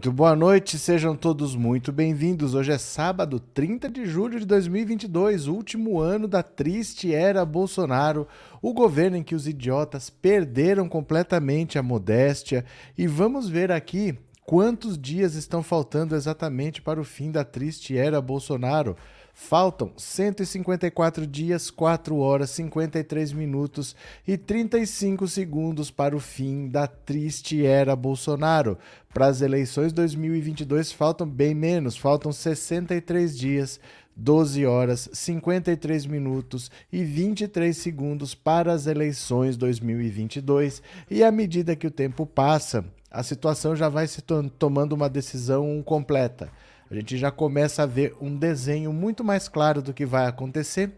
Muito boa noite, sejam todos muito bem-vindos. Hoje é sábado, 30 de julho de 2022, último ano da triste era Bolsonaro, o governo em que os idiotas perderam completamente a modéstia. E vamos ver aqui quantos dias estão faltando exatamente para o fim da triste era Bolsonaro. Faltam 154 dias, 4 horas, 53 minutos e 35 segundos para o fim da triste era Bolsonaro. Para as eleições 2022 faltam bem menos, faltam 63 dias, 12 horas, 53 minutos e 23 segundos para as eleições 2022. E à medida que o tempo passa, a situação já vai se tomando uma decisão completa a gente já começa a ver um desenho muito mais claro do que vai acontecer.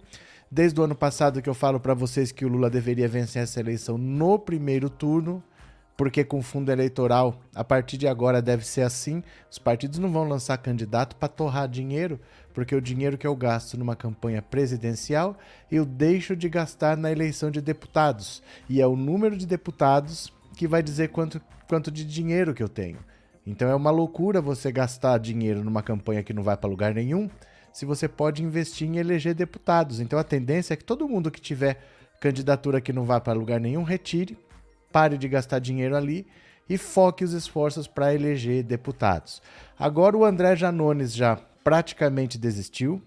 Desde o ano passado que eu falo para vocês que o Lula deveria vencer essa eleição no primeiro turno, porque com fundo eleitoral, a partir de agora deve ser assim. Os partidos não vão lançar candidato para torrar dinheiro, porque o dinheiro que eu gasto numa campanha presidencial, eu deixo de gastar na eleição de deputados. E é o número de deputados que vai dizer quanto, quanto de dinheiro que eu tenho. Então é uma loucura você gastar dinheiro numa campanha que não vai para lugar nenhum, se você pode investir em eleger deputados. Então a tendência é que todo mundo que tiver candidatura que não vai para lugar nenhum, retire, pare de gastar dinheiro ali e foque os esforços para eleger deputados. Agora o André Janones já praticamente desistiu,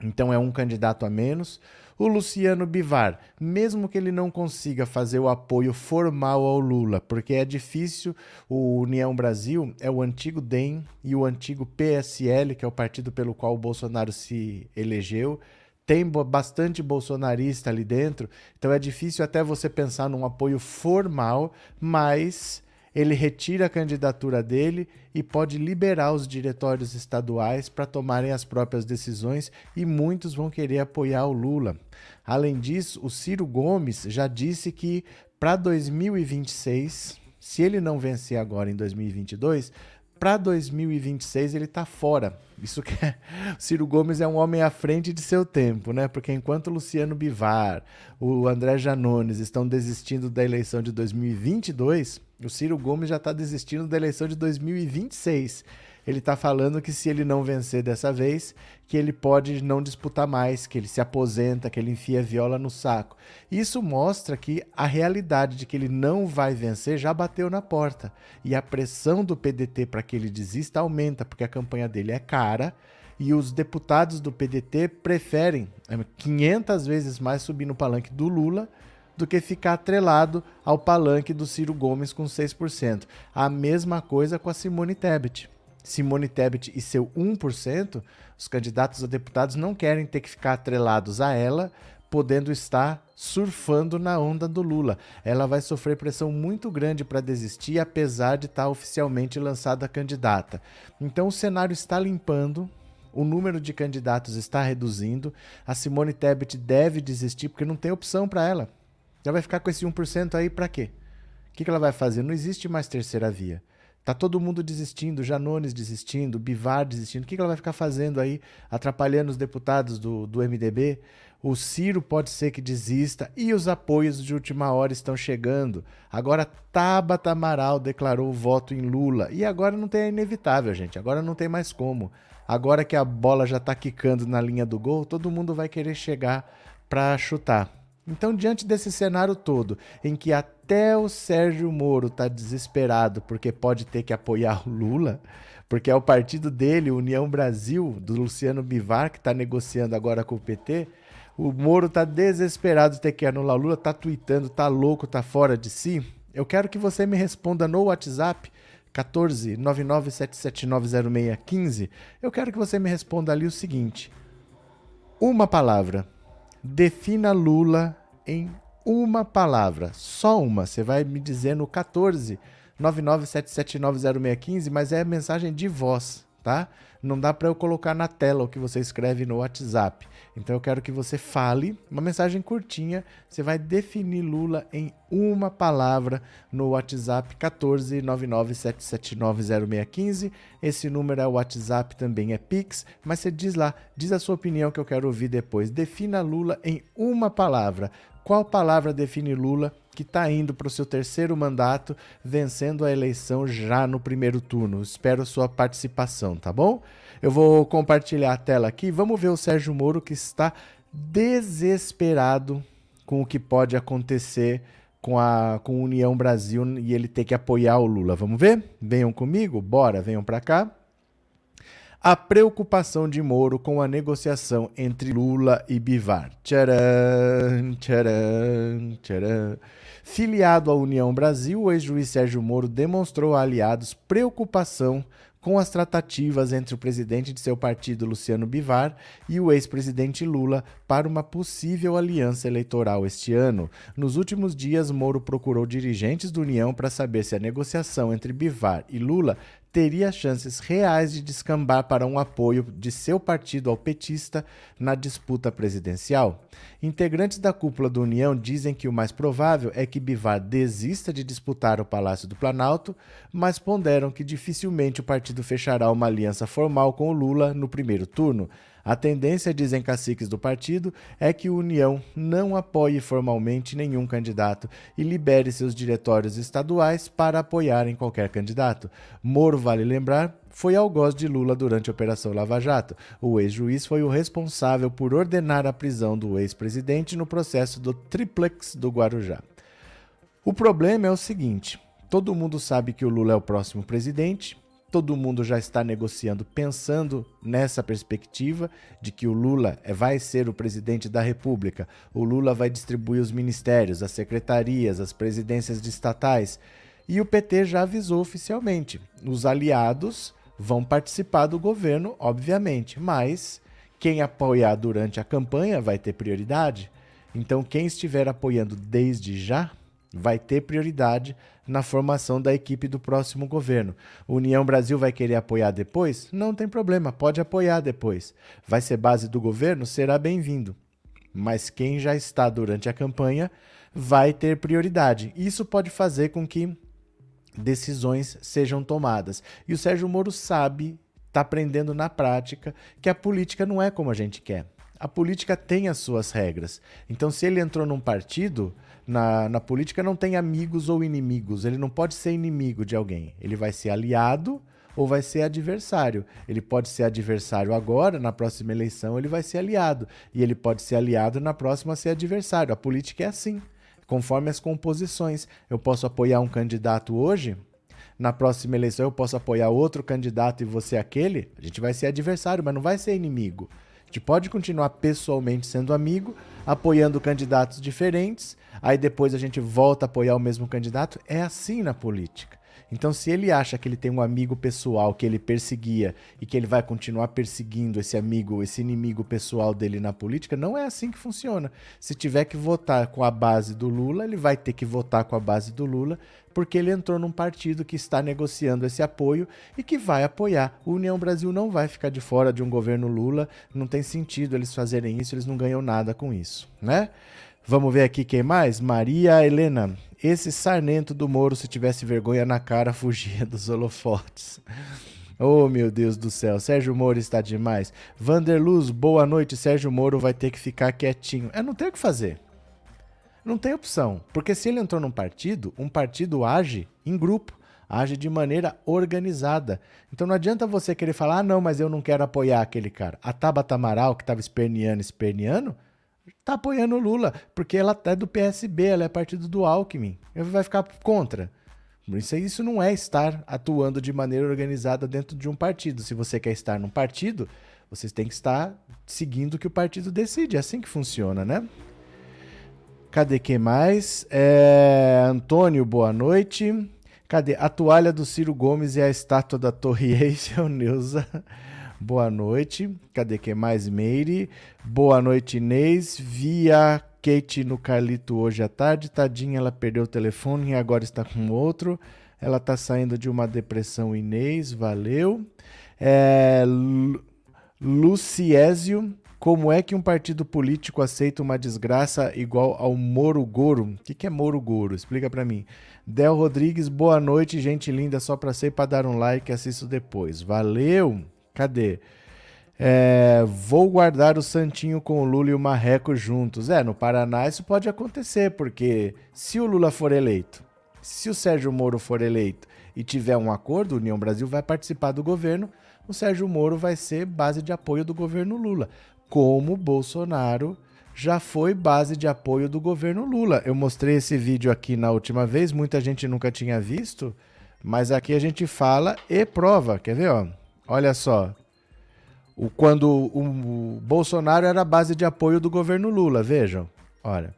então é um candidato a menos. O Luciano Bivar, mesmo que ele não consiga fazer o apoio formal ao Lula, porque é difícil, o União Brasil é o antigo DEM e o antigo PSL, que é o partido pelo qual o Bolsonaro se elegeu, tem bastante bolsonarista ali dentro, então é difícil até você pensar num apoio formal, mas ele retira a candidatura dele e pode liberar os diretórios estaduais para tomarem as próprias decisões e muitos vão querer apoiar o Lula. Além disso, o Ciro Gomes já disse que para 2026, se ele não vencer agora em 2022, para 2026 ele está fora. Isso que é, Ciro Gomes é um homem à frente de seu tempo, né? Porque enquanto Luciano Bivar, o André Janones estão desistindo da eleição de 2022, o Ciro Gomes já está desistindo da eleição de 2026 ele está falando que se ele não vencer dessa vez, que ele pode não disputar mais, que ele se aposenta, que ele enfia a viola no saco. Isso mostra que a realidade de que ele não vai vencer já bateu na porta. E a pressão do PDT para que ele desista aumenta, porque a campanha dele é cara e os deputados do PDT preferem 500 é, vezes mais subir no palanque do Lula do que ficar atrelado ao palanque do Ciro Gomes com 6%. A mesma coisa com a Simone Tebet. Simone Tebet e seu 1%, os candidatos a deputados não querem ter que ficar atrelados a ela, podendo estar surfando na onda do Lula. Ela vai sofrer pressão muito grande para desistir, apesar de estar oficialmente lançada candidata. Então o cenário está limpando, o número de candidatos está reduzindo. A Simone Tebet deve desistir porque não tem opção para ela. Ela vai ficar com esse 1% aí para quê? O que ela vai fazer? Não existe mais terceira via. Tá todo mundo desistindo, Janones desistindo, Bivar desistindo. O que ela vai ficar fazendo aí, atrapalhando os deputados do, do MDB? O Ciro pode ser que desista e os apoios de última hora estão chegando. Agora Tabata Amaral declarou voto em Lula. E agora não tem é inevitável, gente. Agora não tem mais como. Agora que a bola já está quicando na linha do gol, todo mundo vai querer chegar para chutar. Então, diante desse cenário todo, em que até o Sérgio Moro está desesperado porque pode ter que apoiar o Lula, porque é o partido dele, União Brasil, do Luciano Bivar, que está negociando agora com o PT, o Moro está desesperado de ter que anular o Lula, está tweetando, está louco, está fora de si. Eu quero que você me responda no WhatsApp 14 997790615, eu quero que você me responda ali o seguinte: uma palavra. Defina Lula em uma palavra, só uma. Você vai me dizer no 14 997790615, mas é mensagem de voz, tá? Não dá para eu colocar na tela o que você escreve no WhatsApp. Então eu quero que você fale uma mensagem curtinha. Você vai definir Lula em uma palavra no WhatsApp 14997790615. Esse número é o WhatsApp, também é Pix, mas você diz lá, diz a sua opinião que eu quero ouvir depois. Defina Lula em uma palavra. Qual palavra define Lula que está indo para o seu terceiro mandato, vencendo a eleição já no primeiro turno? Espero sua participação, tá bom? Eu vou compartilhar a tela aqui. Vamos ver o Sérgio Moro que está desesperado com o que pode acontecer com a com União Brasil e ele ter que apoiar o Lula. Vamos ver? Venham comigo, bora, venham para cá a preocupação de Moro com a negociação entre Lula e Bivar. Tcharam, tcharam, tcharam. Filiado à União Brasil, o ex-juiz Sérgio Moro demonstrou a aliados preocupação com as tratativas entre o presidente de seu partido, Luciano Bivar, e o ex-presidente Lula para uma possível aliança eleitoral este ano. Nos últimos dias, Moro procurou dirigentes do União para saber se a negociação entre Bivar e Lula teria chances reais de descambar para um apoio de seu partido ao petista na disputa presidencial. Integrantes da cúpula do União dizem que o mais provável é que Bivar desista de disputar o Palácio do Planalto, mas ponderam que dificilmente o partido fechará uma aliança formal com o Lula no primeiro turno. A tendência, dizem caciques do partido, é que o União não apoie formalmente nenhum candidato e libere seus diretórios estaduais para apoiarem qualquer candidato. Moro, vale lembrar, foi algoz de Lula durante a Operação Lava Jato. O ex-juiz foi o responsável por ordenar a prisão do ex-presidente no processo do triplex do Guarujá. O problema é o seguinte: todo mundo sabe que o Lula é o próximo presidente, todo mundo já está negociando pensando nessa perspectiva de que o Lula é, vai ser o presidente da República, o Lula vai distribuir os ministérios, as secretarias, as presidências estatais. E o PT já avisou oficialmente: os aliados vão participar do governo, obviamente, mas quem apoiar durante a campanha vai ter prioridade. Então, quem estiver apoiando desde já vai ter prioridade na formação da equipe do próximo governo. União Brasil vai querer apoiar depois? Não tem problema, pode apoiar depois. Vai ser base do governo? Será bem-vindo. Mas quem já está durante a campanha vai ter prioridade. Isso pode fazer com que decisões sejam tomadas. E o Sérgio Moro sabe, está aprendendo na prática, que a política não é como a gente quer. A política tem as suas regras. Então, se ele entrou num partido, na, na política não tem amigos ou inimigos. Ele não pode ser inimigo de alguém. Ele vai ser aliado ou vai ser adversário. Ele pode ser adversário agora, na próxima eleição ele vai ser aliado. E ele pode ser aliado na próxima ser adversário. A política é assim, conforme as composições. Eu posso apoiar um candidato hoje, na próxima eleição eu posso apoiar outro candidato e você aquele. A gente vai ser adversário, mas não vai ser inimigo. Gente pode continuar pessoalmente sendo amigo, apoiando candidatos diferentes, aí depois a gente volta a apoiar o mesmo candidato. É assim na política. Então, se ele acha que ele tem um amigo pessoal que ele perseguia e que ele vai continuar perseguindo esse amigo, esse inimigo pessoal dele na política, não é assim que funciona. Se tiver que votar com a base do Lula, ele vai ter que votar com a base do Lula, porque ele entrou num partido que está negociando esse apoio e que vai apoiar. O União Brasil não vai ficar de fora de um governo Lula, não tem sentido eles fazerem isso, eles não ganham nada com isso, né? Vamos ver aqui quem mais? Maria Helena. Esse sarnento do Moro, se tivesse vergonha na cara, fugia dos holofotes. Oh, meu Deus do céu. Sérgio Moro está demais. Vanderluz, boa noite. Sérgio Moro vai ter que ficar quietinho. É, não tem o que fazer. Não tem opção. Porque se ele entrou num partido, um partido age em grupo, age de maneira organizada. Então não adianta você querer falar, ah, não, mas eu não quero apoiar aquele cara. A Tabata Amaral, que estava esperneando, esperneando, tá apoiando o Lula, porque ela é do PSB, ela é partido do Alckmin. Ele vai ficar contra. Isso, isso não é estar atuando de maneira organizada dentro de um partido. Se você quer estar num partido, vocês têm que estar seguindo o que o partido decide. É assim que funciona, né? Cadê quem mais? É... Antônio, boa noite. Cadê? A toalha do Ciro Gomes e a estátua da Torre Eiffel, Neuza. Boa noite. Cadê que mais? Meire. Boa noite, Inês. Via Kate no Carlito hoje à tarde. Tadinha, ela perdeu o telefone e agora está com outro. Ela está saindo de uma depressão, Inês. Valeu. É, Luciésio. Como é que um partido político aceita uma desgraça igual ao Moro Goro? O que, que é Moro Goro? Explica para mim. Del Rodrigues, boa noite, gente linda. Só para ser para dar um like, assisto depois. Valeu. Cadê? É, vou guardar o Santinho com o Lula e o Marreco juntos. É, no Paraná isso pode acontecer, porque se o Lula for eleito, se o Sérgio Moro for eleito e tiver um acordo, a União Brasil vai participar do governo, o Sérgio Moro vai ser base de apoio do governo Lula, como Bolsonaro já foi base de apoio do governo Lula. Eu mostrei esse vídeo aqui na última vez, muita gente nunca tinha visto, mas aqui a gente fala e prova. Quer ver, ó? Olha só. O, quando o, Bolsonaro era base de apoio do governo Lula, vejam. Olha.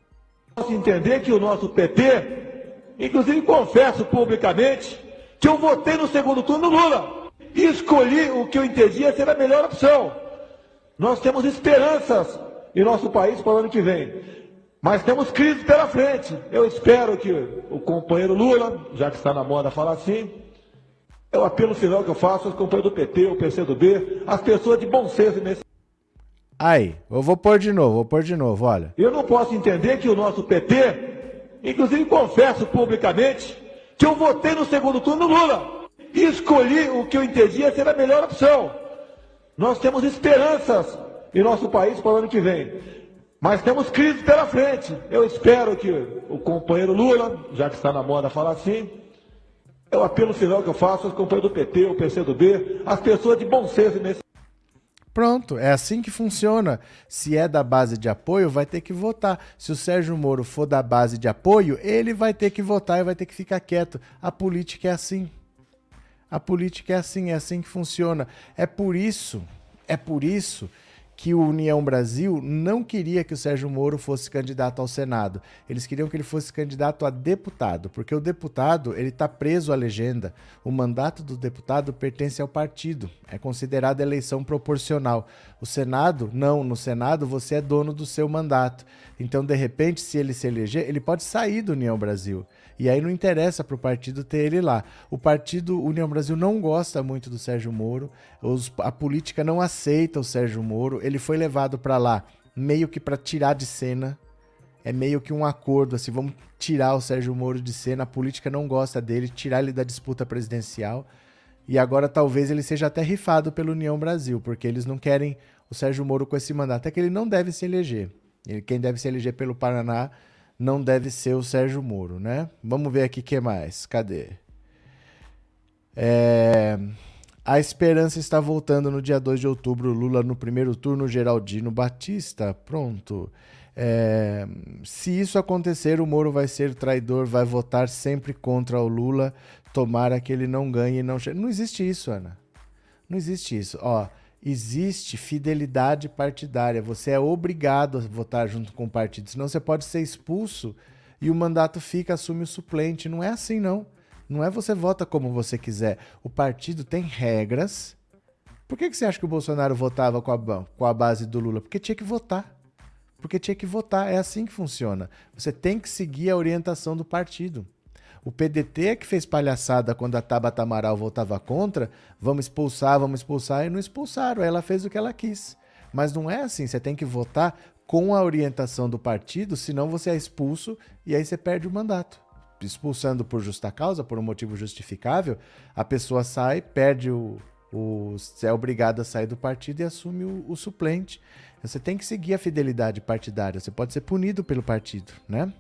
Entender que o nosso PT, inclusive confesso publicamente, que eu votei no segundo turno no Lula. E escolhi o que eu entendia ser a melhor opção. Nós temos esperanças em nosso país para o ano que vem. Mas temos crise pela frente. Eu espero que o companheiro Lula, já que está na moda falar assim, é o apelo final que eu faço aos companheiros do PT, o PCdoB, as pessoas de bom senso nesse. Aí, eu vou pôr de novo, vou pôr de novo, olha. Eu não posso entender que o nosso PT, inclusive confesso publicamente, que eu votei no segundo turno no Lula e escolhi o que eu entendia ser a melhor opção. Nós temos esperanças em nosso país para o ano que vem. Mas temos crise pela frente. Eu espero que o companheiro Lula, já que está na moda falar assim, é o apelo final que eu faço aos companheiros do PT, o PCdoB, as pessoas de bom senso nesse. Pronto, é assim que funciona. Se é da base de apoio, vai ter que votar. Se o Sérgio Moro for da base de apoio, ele vai ter que votar e vai ter que ficar quieto. A política é assim. A política é assim, é assim que funciona. É por isso, é por isso que o União Brasil não queria que o Sérgio Moro fosse candidato ao Senado. Eles queriam que ele fosse candidato a deputado, porque o deputado ele está preso à legenda. O mandato do deputado pertence ao partido, é considerada eleição proporcional. O Senado, não, no Senado você é dono do seu mandato. Então, de repente, se ele se eleger, ele pode sair do União Brasil. E aí não interessa para o partido ter ele lá. O partido União Brasil não gosta muito do Sérgio Moro, os, a política não aceita o Sérgio Moro. Ele foi levado para lá meio que para tirar de cena. É meio que um acordo, assim, vamos tirar o Sérgio Moro de cena. A política não gosta dele, tirar ele da disputa presidencial. E agora talvez ele seja até rifado pela União Brasil, porque eles não querem o Sérgio Moro com esse mandato. Até que ele não deve se eleger. Ele, quem deve se eleger pelo Paraná não deve ser o Sérgio Moro, né? Vamos ver aqui o que mais. Cadê? É... A esperança está voltando no dia 2 de outubro. Lula no primeiro turno, Geraldino Batista. Pronto. É... Se isso acontecer, o Moro vai ser traidor, vai votar sempre contra o Lula. Tomara que ele não ganhe e não. Não existe isso, Ana. Não existe isso. Ó existe fidelidade partidária. Você é obrigado a votar junto com o partido, senão você pode ser expulso e o mandato fica, assume o suplente. Não é assim, não. Não é você vota como você quiser. O partido tem regras. Por que, que você acha que o Bolsonaro votava com a, com a base do Lula? Porque tinha que votar. Porque tinha que votar. É assim que funciona. Você tem que seguir a orientação do partido. O PDT é que fez palhaçada quando a Tabata Amaral votava contra, vamos expulsar, vamos expulsar, e não expulsaram. Ela fez o que ela quis. Mas não é assim, você tem que votar com a orientação do partido, senão você é expulso e aí você perde o mandato. Expulsando por justa causa, por um motivo justificável, a pessoa sai, perde o. o é obrigado a sair do partido e assume o, o suplente. Você tem que seguir a fidelidade partidária. Você pode ser punido pelo partido, né?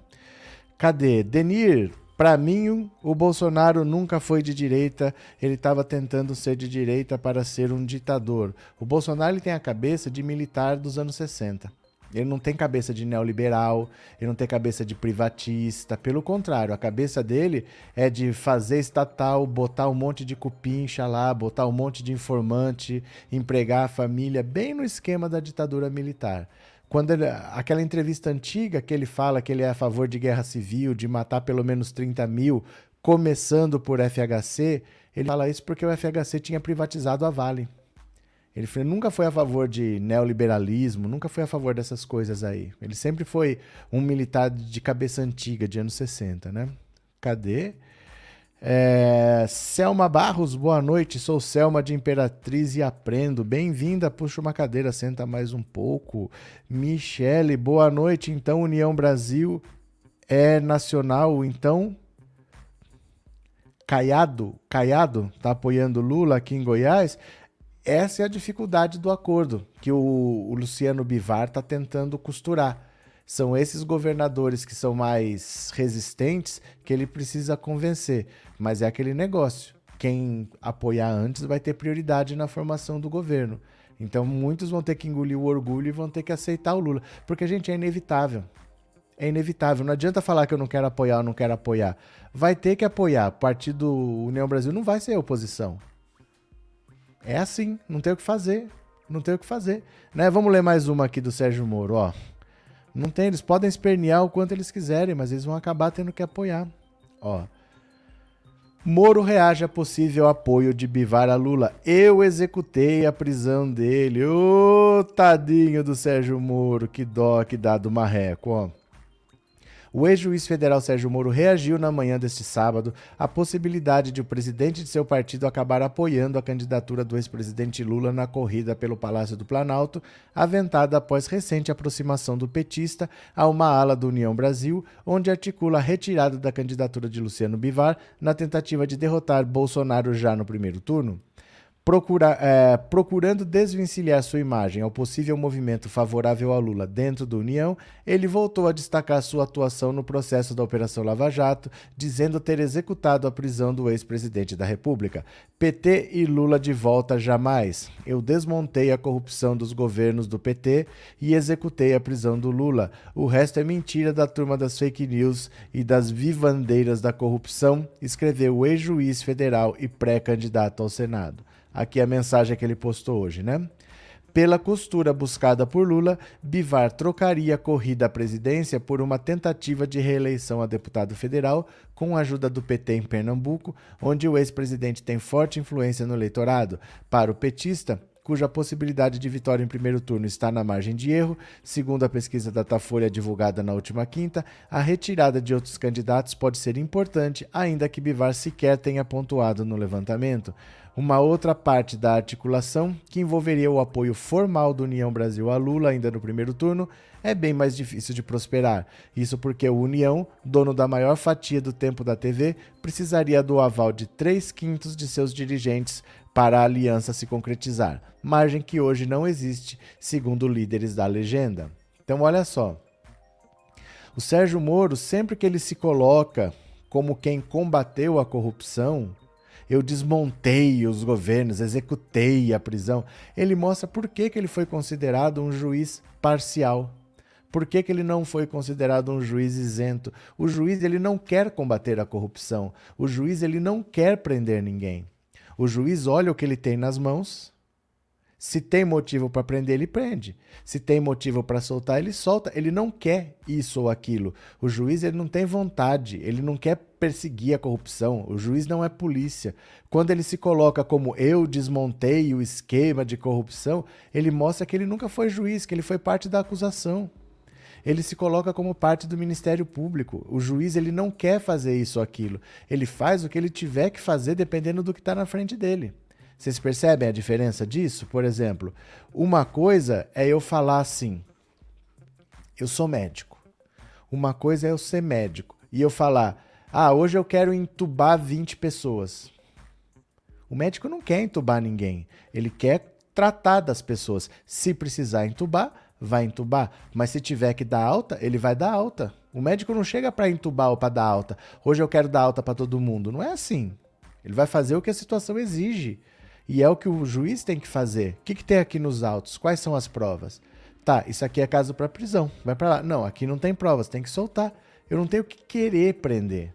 Cadê? Denir, para mim, o Bolsonaro nunca foi de direita, ele estava tentando ser de direita para ser um ditador. O Bolsonaro tem a cabeça de militar dos anos 60. Ele não tem cabeça de neoliberal, ele não tem cabeça de privatista, pelo contrário, a cabeça dele é de fazer estatal, botar um monte de cupincha lá, botar um monte de informante, empregar a família, bem no esquema da ditadura militar. Quando ele, aquela entrevista antiga que ele fala que ele é a favor de guerra civil, de matar pelo menos 30 mil começando por FHC, ele fala isso porque o FHC tinha privatizado a Vale. Ele nunca foi a favor de neoliberalismo, nunca foi a favor dessas coisas aí. Ele sempre foi um militar de cabeça antiga, de anos 60, né? Cadê? É, Selma Barros, boa noite. Sou Selma de Imperatriz e aprendo. Bem-vinda. Puxa uma cadeira, senta mais um pouco. Michele, boa noite. Então, União Brasil é nacional, então Caiado, Caiado tá apoiando Lula aqui em Goiás. Essa é a dificuldade do acordo que o, o Luciano Bivar está tentando costurar. São esses governadores que são mais resistentes que ele precisa convencer. Mas é aquele negócio. Quem apoiar antes vai ter prioridade na formação do governo. Então muitos vão ter que engolir o orgulho e vão ter que aceitar o Lula. Porque, gente, é inevitável. É inevitável. Não adianta falar que eu não quero apoiar ou não quero apoiar. Vai ter que apoiar. O Partido União Brasil não vai ser oposição. É assim, não tem o que fazer. Não tem o que fazer. Né? Vamos ler mais uma aqui do Sérgio Moro, ó. Não tem, eles podem espernear o quanto eles quiserem, mas eles vão acabar tendo que apoiar. Ó. Moro reage a possível apoio de Bivar a Lula. Eu executei a prisão dele. Ô, tadinho do Sérgio Moro, que dó que dá do marreco, ó. O ex-juiz federal Sérgio Moro reagiu na manhã deste sábado à possibilidade de o presidente de seu partido acabar apoiando a candidatura do ex-presidente Lula na corrida pelo Palácio do Planalto, aventada após recente aproximação do petista a uma ala do União Brasil, onde articula a retirada da candidatura de Luciano Bivar na tentativa de derrotar Bolsonaro já no primeiro turno. Procura, é, procurando desvencilhar sua imagem ao possível movimento favorável a Lula dentro da União, ele voltou a destacar sua atuação no processo da Operação Lava Jato, dizendo ter executado a prisão do ex-presidente da República. PT e Lula de volta jamais. Eu desmontei a corrupção dos governos do PT e executei a prisão do Lula. O resto é mentira da turma das fake news e das vivandeiras da corrupção, escreveu o ex-juiz federal e pré-candidato ao Senado. Aqui a mensagem que ele postou hoje, né? Pela costura buscada por Lula, Bivar trocaria a corrida à presidência por uma tentativa de reeleição a deputado federal com a ajuda do PT em Pernambuco, onde o ex-presidente tem forte influência no eleitorado. Para o petista, cuja possibilidade de vitória em primeiro turno está na margem de erro, segundo a pesquisa Datafolha divulgada na última quinta, a retirada de outros candidatos pode ser importante, ainda que Bivar sequer tenha pontuado no levantamento. Uma outra parte da articulação, que envolveria o apoio formal do União Brasil a Lula ainda no primeiro turno, é bem mais difícil de prosperar. Isso porque o União, dono da maior fatia do tempo da TV, precisaria do aval de 3 quintos de seus dirigentes para a aliança se concretizar, margem que hoje não existe, segundo líderes da legenda. Então, olha só. O Sérgio Moro, sempre que ele se coloca como quem combateu a corrupção, eu desmontei os governos, executei a prisão. Ele mostra por que, que ele foi considerado um juiz parcial. Por que, que ele não foi considerado um juiz isento? O juiz ele não quer combater a corrupção. O juiz ele não quer prender ninguém. O juiz olha o que ele tem nas mãos se tem motivo para prender, ele prende. Se tem motivo para soltar, ele solta. Ele não quer isso ou aquilo. O juiz ele não tem vontade, ele não quer perseguir a corrupção. O juiz não é polícia. Quando ele se coloca como eu desmontei o esquema de corrupção, ele mostra que ele nunca foi juiz, que ele foi parte da acusação. Ele se coloca como parte do Ministério Público. O juiz ele não quer fazer isso ou aquilo. Ele faz o que ele tiver que fazer dependendo do que está na frente dele. Vocês percebem a diferença disso? Por exemplo, uma coisa é eu falar assim: eu sou médico. Uma coisa é eu ser médico e eu falar: ah, hoje eu quero entubar 20 pessoas. O médico não quer entubar ninguém, ele quer tratar das pessoas. Se precisar entubar, vai entubar, mas se tiver que dar alta, ele vai dar alta. O médico não chega para entubar ou para dar alta. Hoje eu quero dar alta para todo mundo. Não é assim. Ele vai fazer o que a situação exige. E é o que o juiz tem que fazer. O que, que tem aqui nos autos? Quais são as provas? Tá, isso aqui é caso para prisão. Vai para lá. Não, aqui não tem provas, tem que soltar. Eu não tenho que querer prender.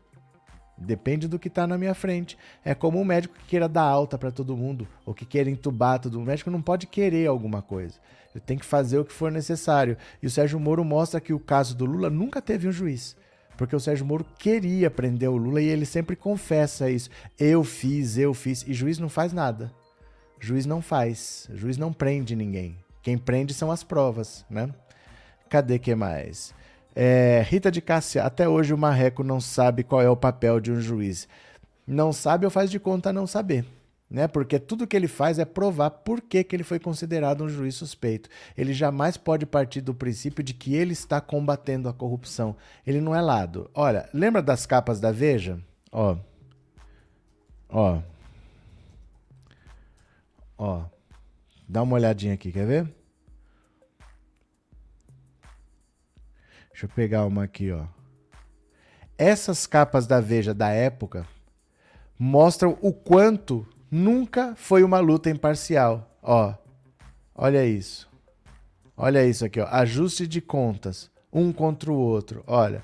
Depende do que está na minha frente. É como um médico que queira dar alta para todo mundo, ou que queira entubar todo mundo. O médico não pode querer alguma coisa. Ele tem que fazer o que for necessário. E o Sérgio Moro mostra que o caso do Lula nunca teve um juiz. Porque o Sérgio Moro queria prender o Lula e ele sempre confessa isso. Eu fiz, eu fiz. E juiz não faz nada. Juiz não faz. Juiz não prende ninguém. Quem prende são as provas, né? Cadê que mais? É, Rita de Cássia, até hoje o Marreco não sabe qual é o papel de um juiz. Não sabe ou faz de conta não saber né? Porque tudo que ele faz é provar por que, que ele foi considerado um juiz suspeito. Ele jamais pode partir do princípio de que ele está combatendo a corrupção. Ele não é lado. Olha, lembra das capas da Veja? Ó. Ó. Ó. Dá uma olhadinha aqui, quer ver? Deixa eu pegar uma aqui, ó. Essas capas da Veja da época mostram o quanto nunca foi uma luta imparcial. Ó, olha isso. Olha isso aqui, ó. Ajuste de contas, um contra o outro. Olha,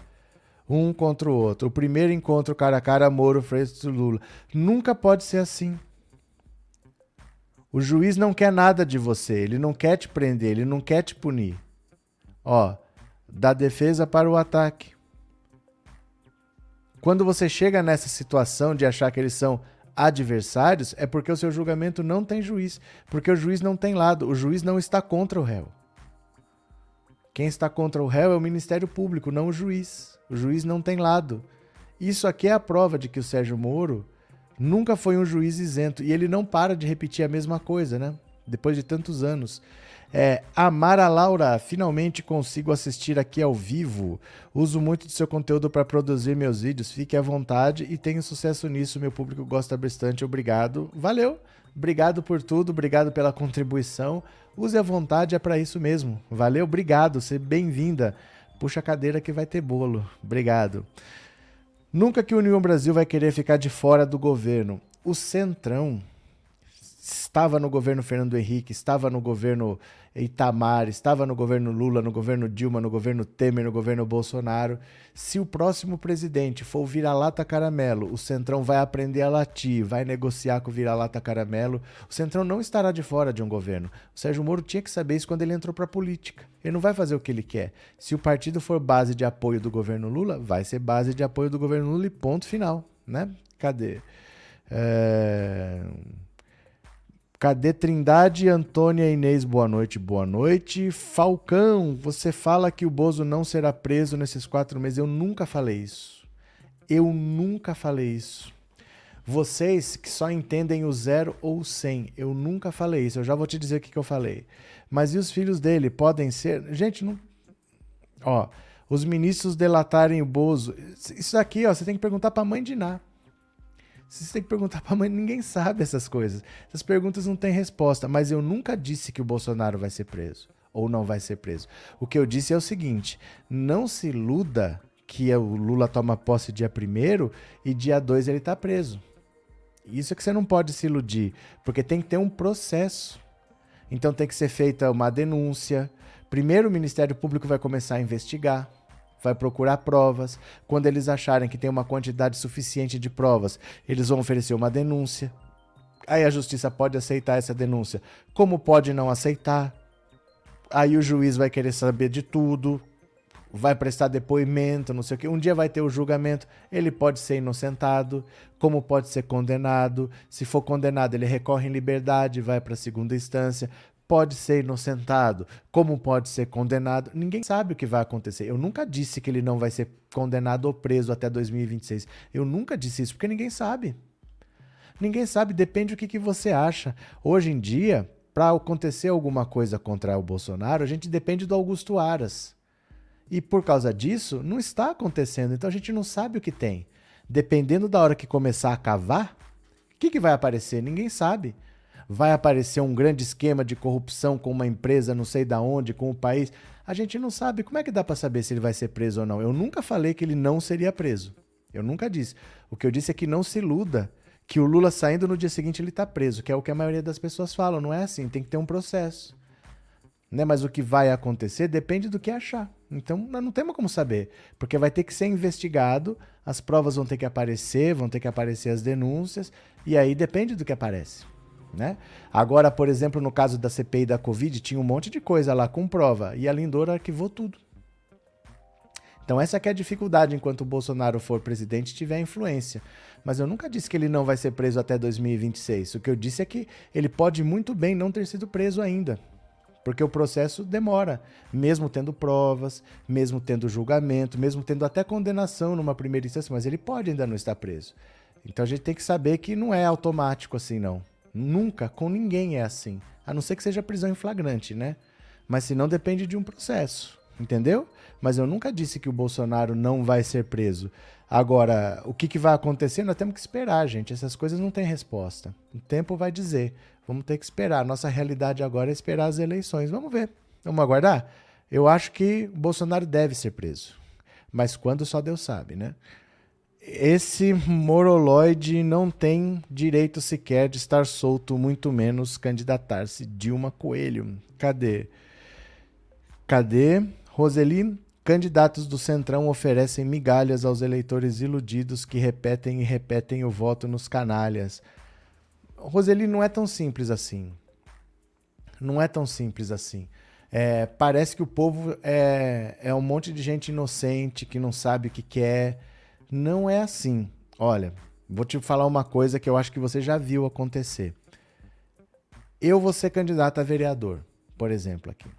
um contra o outro. O primeiro encontro cara a cara, Moro, Freitas Lula. Nunca pode ser assim. O juiz não quer nada de você, ele não quer te prender, ele não quer te punir. Ó, da defesa para o ataque. Quando você chega nessa situação de achar que eles são adversários, é porque o seu julgamento não tem juiz, porque o juiz não tem lado, o juiz não está contra o réu. Quem está contra o réu é o Ministério Público, não o juiz. O juiz não tem lado. Isso aqui é a prova de que o Sérgio Moro nunca foi um juiz isento e ele não para de repetir a mesma coisa, né? Depois de tantos anos. É, Amara Laura, finalmente consigo assistir aqui ao vivo. Uso muito do seu conteúdo para produzir meus vídeos. Fique à vontade e tenha sucesso nisso. Meu público gosta bastante. Obrigado. Valeu. Obrigado por tudo. Obrigado pela contribuição. Use à vontade, é para isso mesmo. Valeu. Obrigado. Seja bem-vinda. Puxa a cadeira que vai ter bolo. Obrigado. Nunca que o União Brasil vai querer ficar de fora do governo. O Centrão estava no governo Fernando Henrique, estava no governo Itamar, estava no governo Lula, no governo Dilma, no governo Temer, no governo Bolsonaro. Se o próximo presidente for o vira-lata caramelo, o Centrão vai aprender a latir, vai negociar com o vira-lata caramelo. O Centrão não estará de fora de um governo. O Sérgio Moro tinha que saber isso quando ele entrou para a política. Ele não vai fazer o que ele quer. Se o partido for base de apoio do governo Lula, vai ser base de apoio do governo Lula e ponto final, né? Cadê? É... Cadê Trindade, Antônia Inês, boa noite, boa noite. Falcão, você fala que o Bozo não será preso nesses quatro meses. Eu nunca falei isso. Eu nunca falei isso. Vocês que só entendem o zero ou o cem, eu nunca falei isso. Eu já vou te dizer o que, que eu falei. Mas e os filhos dele podem ser. Gente, não. Ó, os ministros delatarem o Bozo. Isso aqui, ó, você tem que perguntar para a mãe de Ná. Você tem que perguntar para a mãe, ninguém sabe essas coisas. Essas perguntas não têm resposta, mas eu nunca disse que o Bolsonaro vai ser preso ou não vai ser preso. O que eu disse é o seguinte: não se iluda que o Lula toma posse dia 1 e dia 2 ele está preso. Isso é que você não pode se iludir, porque tem que ter um processo. Então tem que ser feita uma denúncia. Primeiro o Ministério Público vai começar a investigar vai procurar provas. Quando eles acharem que tem uma quantidade suficiente de provas, eles vão oferecer uma denúncia. Aí a justiça pode aceitar essa denúncia. Como pode não aceitar? Aí o juiz vai querer saber de tudo, vai prestar depoimento, não sei o que. Um dia vai ter o julgamento, ele pode ser inocentado, como pode ser condenado. Se for condenado, ele recorre em liberdade, vai para segunda instância pode ser inocentado, como pode ser condenado. Ninguém sabe o que vai acontecer. Eu nunca disse que ele não vai ser condenado ou preso até 2026. Eu nunca disse isso, porque ninguém sabe. Ninguém sabe, depende do que, que você acha. Hoje em dia, para acontecer alguma coisa contra o Bolsonaro, a gente depende do Augusto Aras. E por causa disso, não está acontecendo. Então a gente não sabe o que tem. Dependendo da hora que começar a cavar, o que, que vai aparecer? Ninguém sabe vai aparecer um grande esquema de corrupção com uma empresa não sei da onde, com o país. A gente não sabe. Como é que dá para saber se ele vai ser preso ou não? Eu nunca falei que ele não seria preso. Eu nunca disse. O que eu disse é que não se iluda que o Lula saindo no dia seguinte ele está preso, que é o que a maioria das pessoas falam. Não é assim, tem que ter um processo. Né? Mas o que vai acontecer depende do que achar. Então não temos como saber, porque vai ter que ser investigado, as provas vão ter que aparecer, vão ter que aparecer as denúncias, e aí depende do que aparece. Né? Agora, por exemplo, no caso da CPI da Covid, tinha um monte de coisa lá com prova e a Lindora arquivou tudo. Então essa é a dificuldade enquanto o Bolsonaro for presidente tiver influência. Mas eu nunca disse que ele não vai ser preso até 2026. O que eu disse é que ele pode muito bem não ter sido preso ainda. Porque o processo demora, mesmo tendo provas, mesmo tendo julgamento, mesmo tendo até condenação numa primeira instância, mas ele pode ainda não estar preso. Então a gente tem que saber que não é automático assim, não. Nunca, com ninguém é assim. A não ser que seja prisão em flagrante, né? Mas se não depende de um processo, entendeu? Mas eu nunca disse que o Bolsonaro não vai ser preso. Agora, o que, que vai acontecer, nós temos que esperar, gente. Essas coisas não têm resposta. O tempo vai dizer. Vamos ter que esperar. Nossa realidade agora é esperar as eleições. Vamos ver. Vamos aguardar? Eu acho que o Bolsonaro deve ser preso. Mas quando só Deus sabe, né? Esse moroloide não tem direito sequer de estar solto, muito menos candidatar-se Dilma Coelho. Cadê? Cadê? Roseli, candidatos do Centrão oferecem migalhas aos eleitores iludidos que repetem e repetem o voto nos canalhas. Roseli, não é tão simples assim. Não é tão simples assim. É, parece que o povo é, é um monte de gente inocente que não sabe o que quer. Não é assim. Olha, vou te falar uma coisa que eu acho que você já viu acontecer. Eu vou ser candidato a vereador, por exemplo, aqui.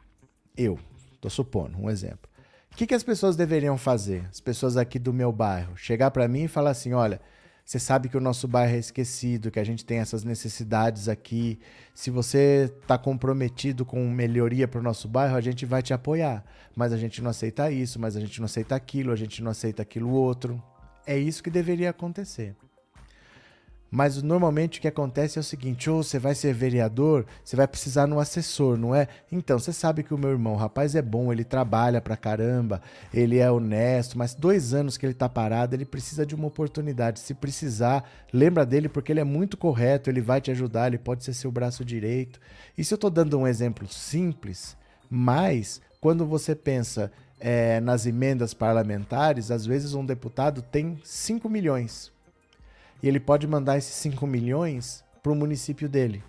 Eu, tô supondo, um exemplo. O que, que as pessoas deveriam fazer? As pessoas aqui do meu bairro. Chegar para mim e falar assim: olha, você sabe que o nosso bairro é esquecido, que a gente tem essas necessidades aqui. Se você está comprometido com melhoria para o nosso bairro, a gente vai te apoiar. Mas a gente não aceita isso, mas a gente não aceita aquilo, a gente não aceita aquilo outro. É isso que deveria acontecer. Mas normalmente o que acontece é o seguinte: ou oh, você vai ser vereador, você vai precisar de um assessor, não é? Então, você sabe que o meu irmão, o rapaz é bom, ele trabalha pra caramba, ele é honesto, mas dois anos que ele tá parado, ele precisa de uma oportunidade. Se precisar, lembra dele porque ele é muito correto, ele vai te ajudar, ele pode ser seu braço direito. Isso eu tô dando um exemplo simples, mas quando você pensa é, nas emendas parlamentares, às vezes um deputado tem 5 milhões e ele pode mandar esses 5 milhões para o município dele.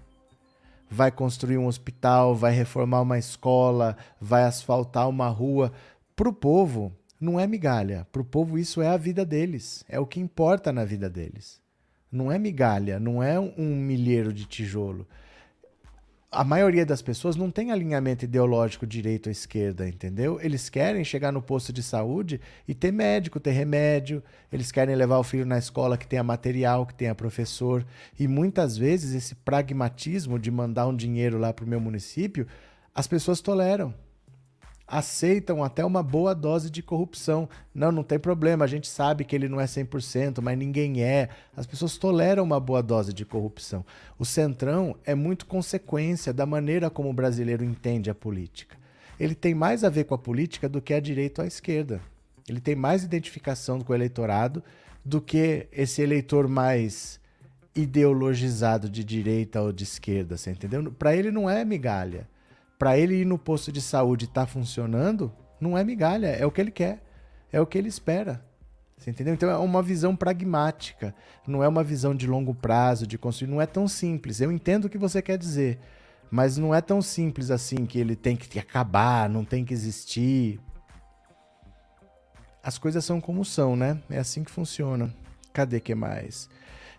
Vai construir um hospital, vai reformar uma escola, vai asfaltar uma rua. Para o povo, não é migalha. Para o povo, isso é a vida deles. É o que importa na vida deles. Não é migalha, não é um milheiro de tijolo a maioria das pessoas não tem alinhamento ideológico direito à esquerda, entendeu? Eles querem chegar no posto de saúde e ter médico, ter remédio, eles querem levar o filho na escola que tenha material, que tenha professor. E muitas vezes esse pragmatismo de mandar um dinheiro lá para o meu município, as pessoas toleram aceitam até uma boa dose de corrupção. Não, não tem problema, a gente sabe que ele não é 100%, mas ninguém é. As pessoas toleram uma boa dose de corrupção. O Centrão é muito consequência da maneira como o brasileiro entende a política. Ele tem mais a ver com a política do que a direita ou a esquerda. Ele tem mais identificação com o eleitorado do que esse eleitor mais ideologizado de direita ou de esquerda, você entendeu? Para ele não é migalha para ele ir no posto de saúde e tá funcionando, não é migalha, é o que ele quer, é o que ele espera. Você entendeu? Então é uma visão pragmática, não é uma visão de longo prazo, de construir, não é tão simples. Eu entendo o que você quer dizer, mas não é tão simples assim que ele tem que acabar, não tem que existir. As coisas são como são, né? É assim que funciona. Cadê que mais?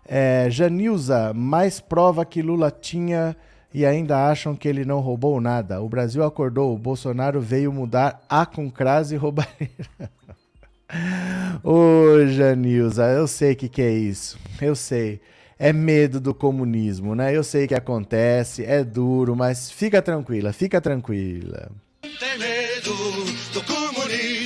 É, Janilza, mais prova que Lula tinha e ainda acham que ele não roubou nada. O Brasil acordou, o Bolsonaro veio mudar a com crase e. Ô, Janilza, eu sei o que, que é isso. Eu sei. É medo do comunismo, né? Eu sei que acontece, é duro, mas fica tranquila, fica tranquila. Tem medo do comunismo,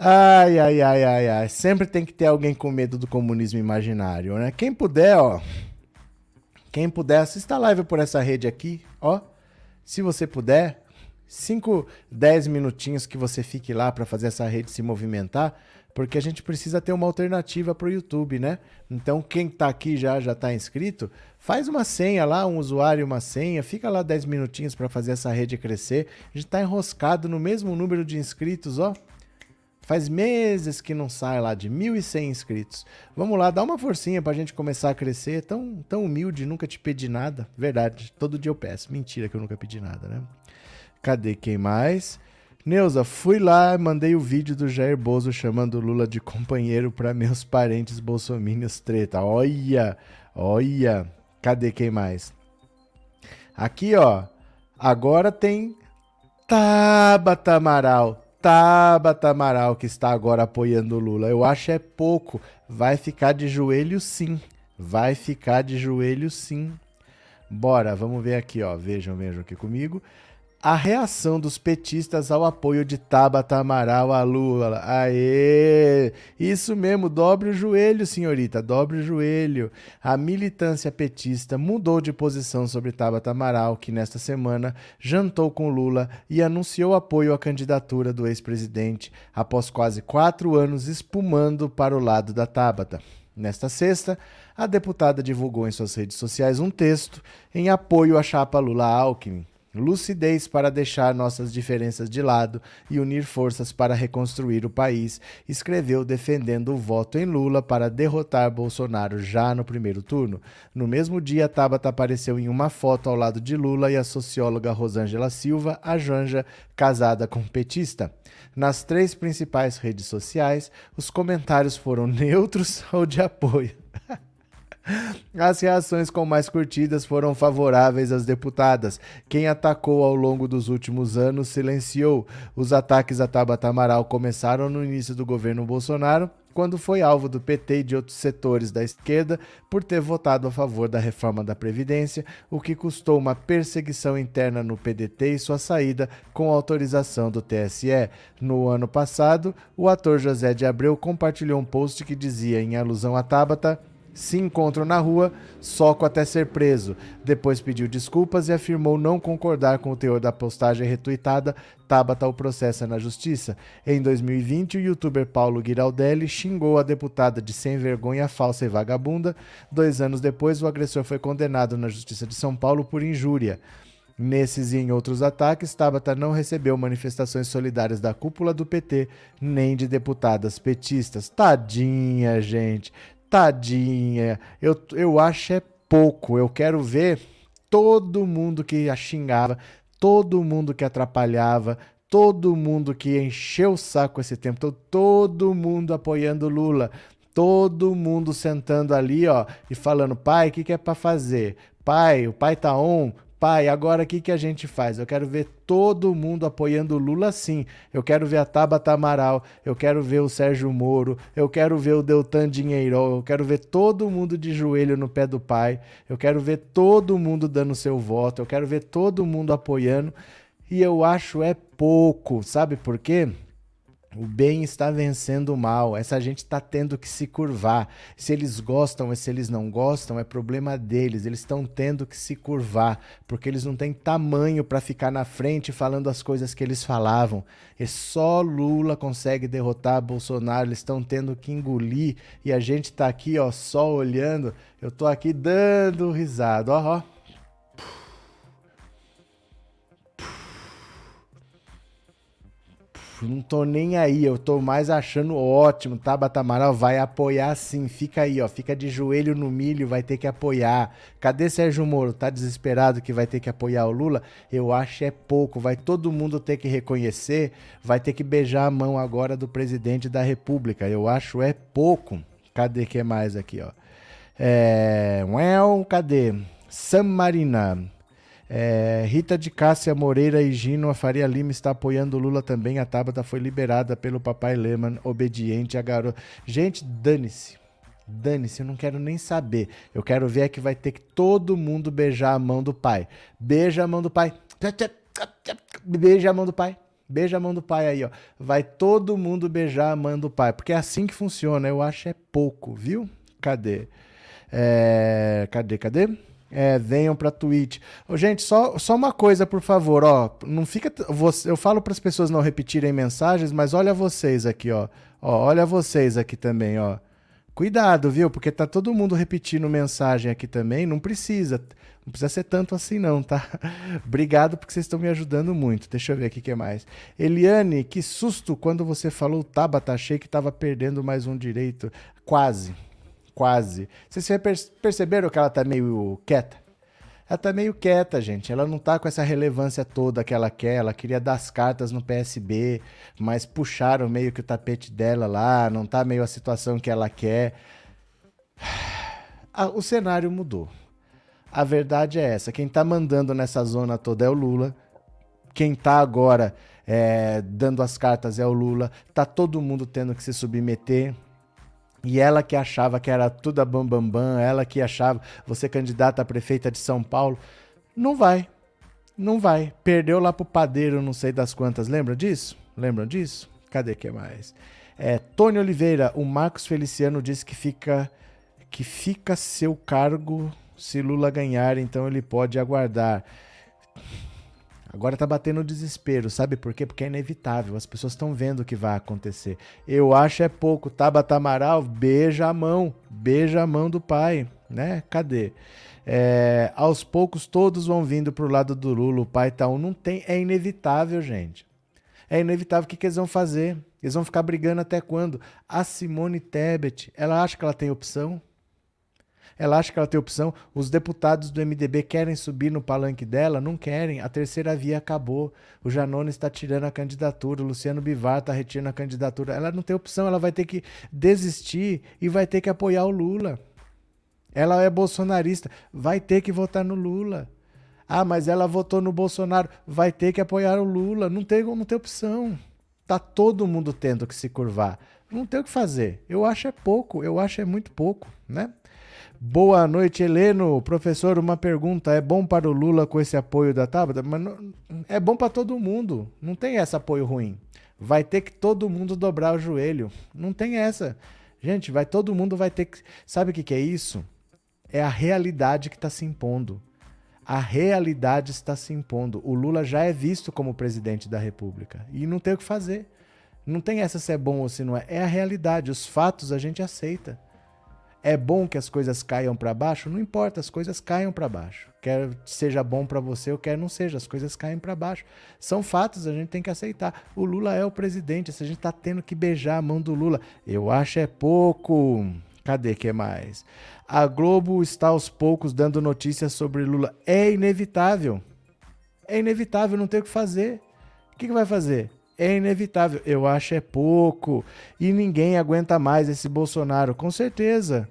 Ai, ai, ai, ai, ai. Sempre tem que ter alguém com medo do comunismo imaginário, né? Quem puder, ó. Quem puder, assista a live por essa rede aqui, ó. Se você puder, 5, 10 minutinhos que você fique lá para fazer essa rede se movimentar, porque a gente precisa ter uma alternativa para o YouTube, né? Então, quem está aqui já já está inscrito, faz uma senha lá, um usuário, uma senha, fica lá 10 minutinhos para fazer essa rede crescer. A gente está enroscado no mesmo número de inscritos, ó. Faz meses que não sai lá de 1.100 inscritos. Vamos lá, dá uma forcinha pra gente começar a crescer. Tão, tão humilde, nunca te pedi nada. Verdade, todo dia eu peço. Mentira que eu nunca pedi nada, né? Cadê quem mais? Neuza, fui lá, mandei o vídeo do Jair Bozo chamando Lula de companheiro para meus parentes bolsominions treta. Olha, olha. Cadê quem mais? Aqui, ó. Agora tem Tabata Amaral. Tabata Amaral, que está agora apoiando o Lula. Eu acho é pouco. Vai ficar de joelho sim. Vai ficar de joelho sim. Bora, vamos ver aqui, ó. Vejam, vejam aqui comigo a reação dos petistas ao apoio de Tabata Amaral a Lula. Aê! Isso mesmo, dobre o joelho, senhorita, dobre o joelho. A militância petista mudou de posição sobre Tabata Amaral, que nesta semana jantou com Lula e anunciou apoio à candidatura do ex-presidente após quase quatro anos espumando para o lado da Tabata. Nesta sexta, a deputada divulgou em suas redes sociais um texto em apoio à chapa Lula-Alckmin lucidez para deixar nossas diferenças de lado e unir forças para reconstruir o país, escreveu defendendo o voto em Lula para derrotar Bolsonaro já no primeiro turno. No mesmo dia, Tabata apareceu em uma foto ao lado de Lula e a socióloga Rosângela Silva, a Janja, casada com petista. Nas três principais redes sociais, os comentários foram neutros ou de apoio. As reações com mais curtidas foram favoráveis às deputadas. Quem atacou ao longo dos últimos anos silenciou. Os ataques a Tabata Amaral começaram no início do governo Bolsonaro, quando foi alvo do PT e de outros setores da esquerda por ter votado a favor da reforma da Previdência, o que custou uma perseguição interna no PDT e sua saída com autorização do TSE. No ano passado, o ator José de Abreu compartilhou um post que dizia, em alusão a Tabata, se encontram na rua, soco até ser preso. Depois pediu desculpas e afirmou não concordar com o teor da postagem retuitada. Tabata o processa na justiça. Em 2020, o youtuber Paulo Giraldelli xingou a deputada de sem vergonha, falsa e vagabunda. Dois anos depois, o agressor foi condenado na Justiça de São Paulo por injúria. Nesses e em outros ataques, Tabata não recebeu manifestações solidárias da cúpula do PT, nem de deputadas petistas. Tadinha, gente. Tadinha, eu, eu acho é pouco. Eu quero ver todo mundo que a xingava, todo mundo que atrapalhava, todo mundo que encheu o saco esse tempo todo, todo mundo apoiando Lula, todo mundo sentando ali, ó, e falando: pai, o que, que é para fazer? Pai, o pai tá on, Pai, agora o que, que a gente faz? Eu quero ver todo mundo apoiando o Lula sim. Eu quero ver a Tabata Amaral, eu quero ver o Sérgio Moro, eu quero ver o Deltan Dinheiro, eu quero ver todo mundo de joelho no pé do pai, eu quero ver todo mundo dando seu voto, eu quero ver todo mundo apoiando. E eu acho é pouco, sabe por quê? O bem está vencendo o mal. Essa gente está tendo que se curvar. Se eles gostam ou se eles não gostam, é problema deles. Eles estão tendo que se curvar, porque eles não têm tamanho para ficar na frente falando as coisas que eles falavam. E só Lula consegue derrotar Bolsonaro. Eles estão tendo que engolir e a gente está aqui, ó, só olhando. Eu estou aqui dando risada, ó, ó. Não tô nem aí, eu tô mais achando ótimo. Tabata Amaral vai apoiar sim. Fica aí, ó, fica de joelho no milho, vai ter que apoiar. Cadê Sérgio Moro? Tá desesperado que vai ter que apoiar o Lula? Eu acho é pouco, vai todo mundo ter que reconhecer, vai ter que beijar a mão agora do presidente da República. Eu acho é pouco. Cadê que é mais aqui, ó? É, well, cadê? San Marina. É, Rita de Cássia Moreira e Gino Faria Lima está apoiando Lula também. A Tabata foi liberada pelo papai Lehman, obediente a garota. Gente, dane-se. Dane-se, eu não quero nem saber. Eu quero ver é que vai ter que todo mundo beijar a mão do pai. Beija a mão do pai. Beija a mão do pai. Beija a mão do pai aí, ó. Vai todo mundo beijar a mão do pai. Porque é assim que funciona. Eu acho é pouco, viu? Cadê? É... Cadê, cadê? É, venham pra Twitch. Ô, gente, só, só uma coisa, por favor, ó. Não fica. Eu falo para as pessoas não repetirem mensagens, mas olha vocês aqui, ó. ó. Olha vocês aqui também, ó. Cuidado, viu? Porque tá todo mundo repetindo mensagem aqui também. Não precisa. Não precisa ser tanto assim, não, tá? Obrigado porque vocês estão me ajudando muito. Deixa eu ver aqui o que mais. Eliane, que susto quando você falou Tabata. Achei que tava perdendo mais um direito. Quase. Quase. Vocês perceberam que ela tá meio quieta? Ela tá meio quieta, gente. Ela não tá com essa relevância toda que ela quer. Ela queria dar as cartas no PSB, mas puxaram meio que o tapete dela lá. Não tá meio a situação que ela quer. Ah, o cenário mudou. A verdade é essa. Quem está mandando nessa zona toda é o Lula. Quem está agora é, dando as cartas é o Lula. Tá todo mundo tendo que se submeter. E ela que achava que era tudo a bambambam, bam, bam, ela que achava você candidata a prefeita de São Paulo, não vai. Não vai. Perdeu lá pro padeiro, não sei das quantas. Lembra disso? Lembram disso? Cadê que mais? É, Tony Oliveira, o Marcos Feliciano disse que fica que fica seu cargo se Lula ganhar, então ele pode aguardar. Agora tá batendo desespero, sabe por quê? Porque é inevitável, as pessoas estão vendo o que vai acontecer. Eu acho é pouco. Tabata Amaral, beija a mão, beija a mão do pai, né? Cadê? É, aos poucos todos vão vindo pro lado do Lula, o pai tá um, não tem, é inevitável, gente. É inevitável o que, que eles vão fazer. Eles vão ficar brigando até quando? A Simone Tebet, ela acha que ela tem opção? Ela acha que ela tem opção. Os deputados do MDB querem subir no palanque dela? Não querem. A terceira via acabou. O Janone está tirando a candidatura. O Luciano Bivar está retirando a candidatura. Ela não tem opção. Ela vai ter que desistir e vai ter que apoiar o Lula. Ela é bolsonarista. Vai ter que votar no Lula. Ah, mas ela votou no Bolsonaro. Vai ter que apoiar o Lula. Não tem, não tem opção. Tá todo mundo tendo que se curvar. Não tem o que fazer. Eu acho é pouco. Eu acho é muito pouco, né? Boa noite, Heleno. Professor, uma pergunta. É bom para o Lula com esse apoio da Tabata? Mas não, é bom para todo mundo. Não tem esse apoio ruim. Vai ter que todo mundo dobrar o joelho. Não tem essa. Gente, vai todo mundo vai ter que. Sabe o que, que é isso? É a realidade que está se impondo. A realidade está se impondo. O Lula já é visto como presidente da República. E não tem o que fazer. Não tem essa se é bom ou se não é. É a realidade. Os fatos a gente aceita. É bom que as coisas caiam para baixo? Não importa, as coisas caiam para baixo. Quer seja bom para você ou quer não seja, as coisas caem para baixo. São fatos, a gente tem que aceitar. O Lula é o presidente, a gente tá tendo que beijar a mão do Lula, eu acho é pouco. Cadê que mais? A Globo está aos poucos dando notícias sobre Lula. É inevitável. É inevitável, não tem o que fazer. O que, que vai fazer? é inevitável. Eu acho é pouco. E ninguém aguenta mais esse Bolsonaro, com certeza.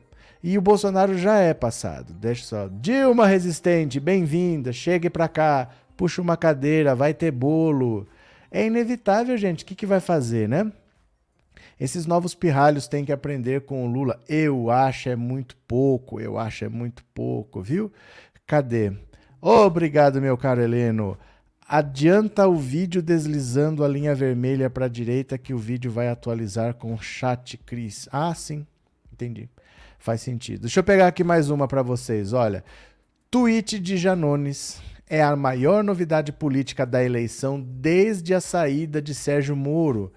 E o Bolsonaro já é passado. Deixa só. Dilma resistente, bem-vinda. Chegue para cá. Puxa uma cadeira, vai ter bolo. É inevitável, gente. O que, que vai fazer, né? Esses novos pirralhos têm que aprender com o Lula. Eu acho é muito pouco. Eu acho é muito pouco, viu? Cadê? Obrigado, meu caro Heleno. Adianta o vídeo deslizando a linha vermelha para a direita que o vídeo vai atualizar com o chat Cris. Ah, sim. Entendi. Faz sentido. Deixa eu pegar aqui mais uma para vocês. Olha, tweet de Janones é a maior novidade política da eleição desde a saída de Sérgio Moro.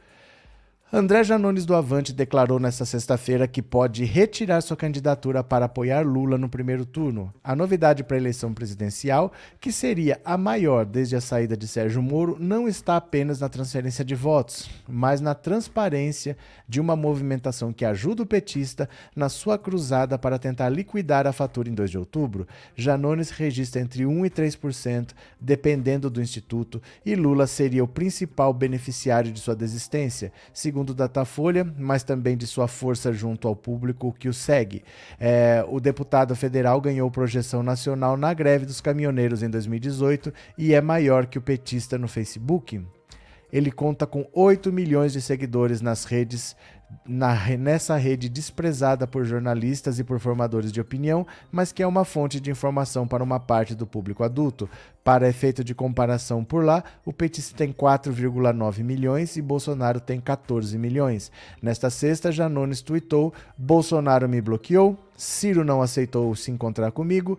André Janones do Avante declarou nesta sexta-feira que pode retirar sua candidatura para apoiar Lula no primeiro turno. A novidade para a eleição presidencial, que seria a maior desde a saída de Sérgio Moro, não está apenas na transferência de votos, mas na transparência de uma movimentação que ajuda o petista na sua cruzada para tentar liquidar a fatura em 2 de outubro. Janones registra entre 1 e 3%, dependendo do instituto, e Lula seria o principal beneficiário de sua desistência, segundo segundo Datafolha, mas também de sua força junto ao público que o segue. É, o deputado federal ganhou projeção nacional na greve dos caminhoneiros em 2018 e é maior que o petista no Facebook. Ele conta com 8 milhões de seguidores nas redes na, nessa rede desprezada por jornalistas e por formadores de opinião, mas que é uma fonte de informação para uma parte do público adulto. Para efeito de comparação por lá, o petista tem 4,9 milhões e Bolsonaro tem 14 milhões. Nesta sexta, Janones tweetou: Bolsonaro me bloqueou, Ciro não aceitou se encontrar comigo,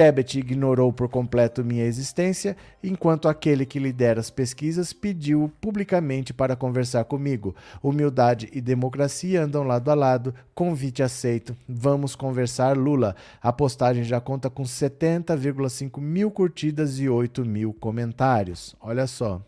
Tebet ignorou por completo minha existência, enquanto aquele que lidera as pesquisas pediu publicamente para conversar comigo. Humildade e democracia andam lado a lado. Convite aceito. Vamos conversar, Lula. A postagem já conta com 70,5 mil curtidas e 8 mil comentários. Olha só.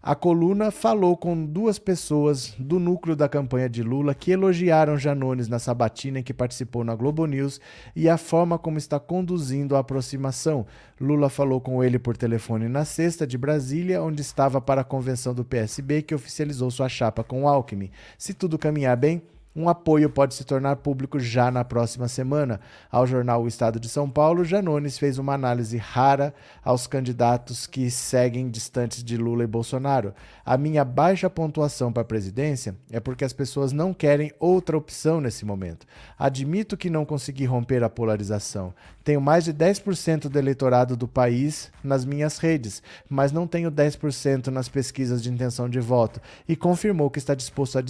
A coluna falou com duas pessoas do núcleo da campanha de Lula que elogiaram Janones na sabatina em que participou na Globo News e a forma como está conduzindo a aproximação. Lula falou com ele por telefone na sexta de Brasília, onde estava para a convenção do PSB que oficializou sua chapa com Alckmin. Se tudo caminhar bem, um apoio pode se tornar público já na próxima semana. Ao jornal O Estado de São Paulo, Janones fez uma análise rara aos candidatos que seguem distantes de Lula e Bolsonaro. A minha baixa pontuação para a presidência é porque as pessoas não querem outra opção nesse momento. Admito que não consegui romper a polarização. Tenho mais de 10% do eleitorado do país nas minhas redes, mas não tenho 10% nas pesquisas de intenção de voto e confirmou que está disposto a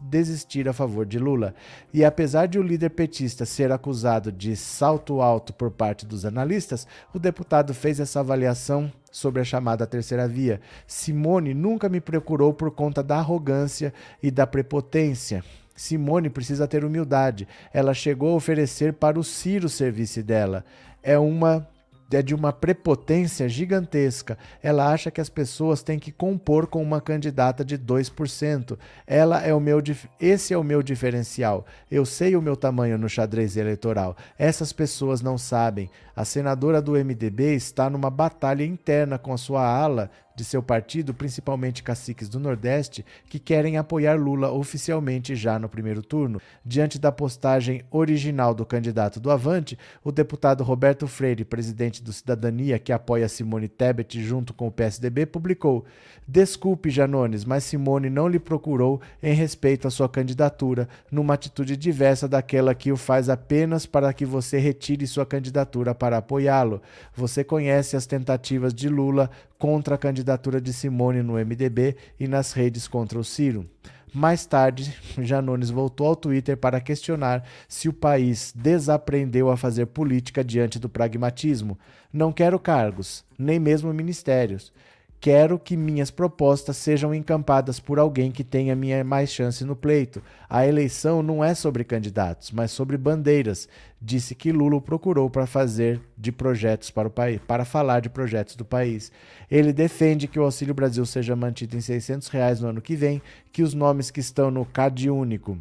desistir a favor de Lula. E apesar de o líder petista ser acusado de salto alto por parte dos analistas, o deputado fez essa avaliação sobre a chamada terceira via. Simone nunca me procurou por conta da arrogância e da prepotência. Simone precisa ter humildade. Ela chegou a oferecer para o Ciro o serviço dela. É uma é de uma prepotência gigantesca. Ela acha que as pessoas têm que compor com uma candidata de 2%. Ela é o meu esse é o meu diferencial. Eu sei o meu tamanho no xadrez eleitoral. Essas pessoas não sabem. A senadora do MDB está numa batalha interna com a sua ala de seu partido, principalmente caciques do Nordeste, que querem apoiar Lula oficialmente já no primeiro turno. Diante da postagem original do candidato do Avante, o deputado Roberto Freire, presidente do Cidadania, que apoia Simone Tebet junto com o PSDB, publicou: Desculpe, Janones, mas Simone não lhe procurou em respeito à sua candidatura, numa atitude diversa daquela que o faz apenas para que você retire sua candidatura para apoiá-lo. Você conhece as tentativas de Lula contra a candidatura de Simone no MDB e nas redes contra o Ciro. Mais tarde, Janones voltou ao Twitter para questionar se o país desaprendeu a fazer política diante do pragmatismo. Não quero cargos, nem mesmo ministérios. Quero que minhas propostas sejam encampadas por alguém que tenha minha mais chance no pleito. A eleição não é sobre candidatos, mas sobre bandeiras. Disse que Lula procurou para fazer de projetos para o país, para falar de projetos do país. Ele defende que o Auxílio Brasil seja mantido em 600 reais no ano que vem, que os nomes que estão no CAD único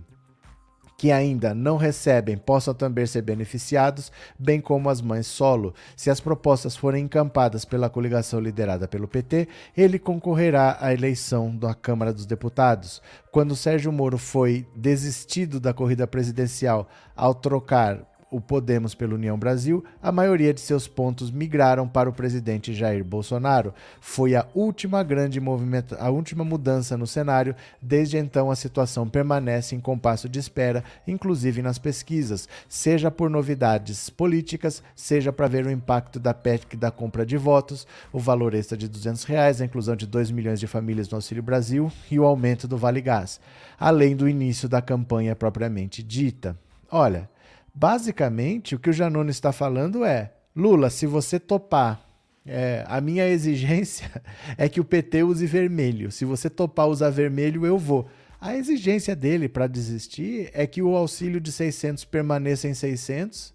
que ainda não recebem possam também ser beneficiados, bem como as mães solo. Se as propostas forem encampadas pela coligação liderada pelo PT, ele concorrerá à eleição da Câmara dos Deputados. Quando Sérgio Moro foi desistido da corrida presidencial ao trocar o Podemos pela União Brasil, a maioria de seus pontos migraram para o presidente Jair Bolsonaro. Foi a última grande movimento, a última mudança no cenário. Desde então, a situação permanece em compasso de espera, inclusive nas pesquisas, seja por novidades políticas, seja para ver o impacto da PEC da compra de votos, o valor extra de 200 reais, a inclusão de 2 milhões de famílias no Auxílio Brasil e o aumento do Vale Gás, além do início da campanha propriamente dita. Olha, Basicamente, o que o Janone está falando é: Lula, se você topar, é, a minha exigência é que o PT use vermelho. Se você topar usar vermelho, eu vou. A exigência dele para desistir é que o auxílio de 600 permaneça em 600.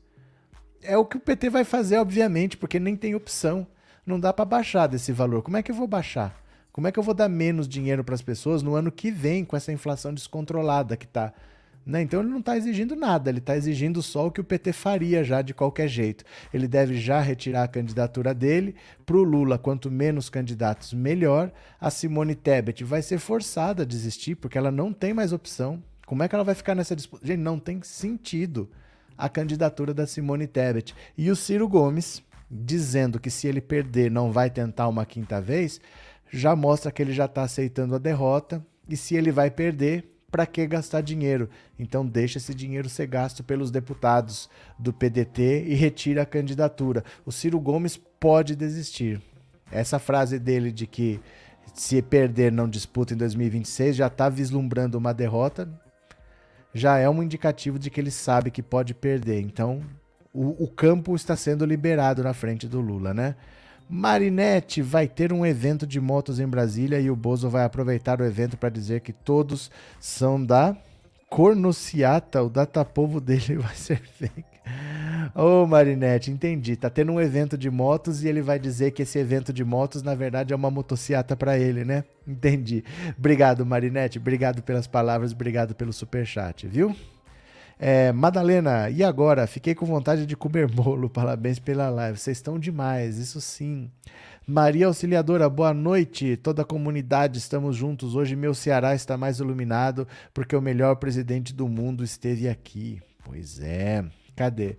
É o que o PT vai fazer, obviamente, porque nem tem opção. Não dá para baixar desse valor. Como é que eu vou baixar? Como é que eu vou dar menos dinheiro para as pessoas no ano que vem com essa inflação descontrolada que está? Né? Então ele não está exigindo nada, ele está exigindo só o que o PT faria já de qualquer jeito. Ele deve já retirar a candidatura dele. Para o Lula, quanto menos candidatos, melhor. A Simone Tebet vai ser forçada a desistir, porque ela não tem mais opção. Como é que ela vai ficar nessa disputa? Gente, não tem sentido a candidatura da Simone Tebet. E o Ciro Gomes, dizendo que se ele perder não vai tentar uma quinta vez, já mostra que ele já está aceitando a derrota. E se ele vai perder, para que gastar dinheiro? Então deixa esse dinheiro ser gasto pelos deputados do PDT e retira a candidatura. O Ciro Gomes pode desistir. Essa frase dele de que se perder não disputa em 2026 já está vislumbrando uma derrota, já é um indicativo de que ele sabe que pode perder. Então o, o campo está sendo liberado na frente do Lula, né? Marinette vai ter um evento de motos em Brasília e o Bozo vai aproveitar o evento para dizer que todos são da Cornociata, o datapovo dele vai ser fake. Ô oh, Marinette, entendi. Tá tendo um evento de motos e ele vai dizer que esse evento de motos, na verdade, é uma motociata para ele, né? Entendi. Obrigado, Marinette. Obrigado pelas palavras, obrigado pelo super chat, viu? É, Madalena, e agora? Fiquei com vontade de comer bolo. Parabéns pela live. Vocês estão demais, isso sim. Maria Auxiliadora, boa noite. Toda a comunidade, estamos juntos. Hoje meu Ceará está mais iluminado porque o melhor presidente do mundo esteve aqui. Pois é. Cadê?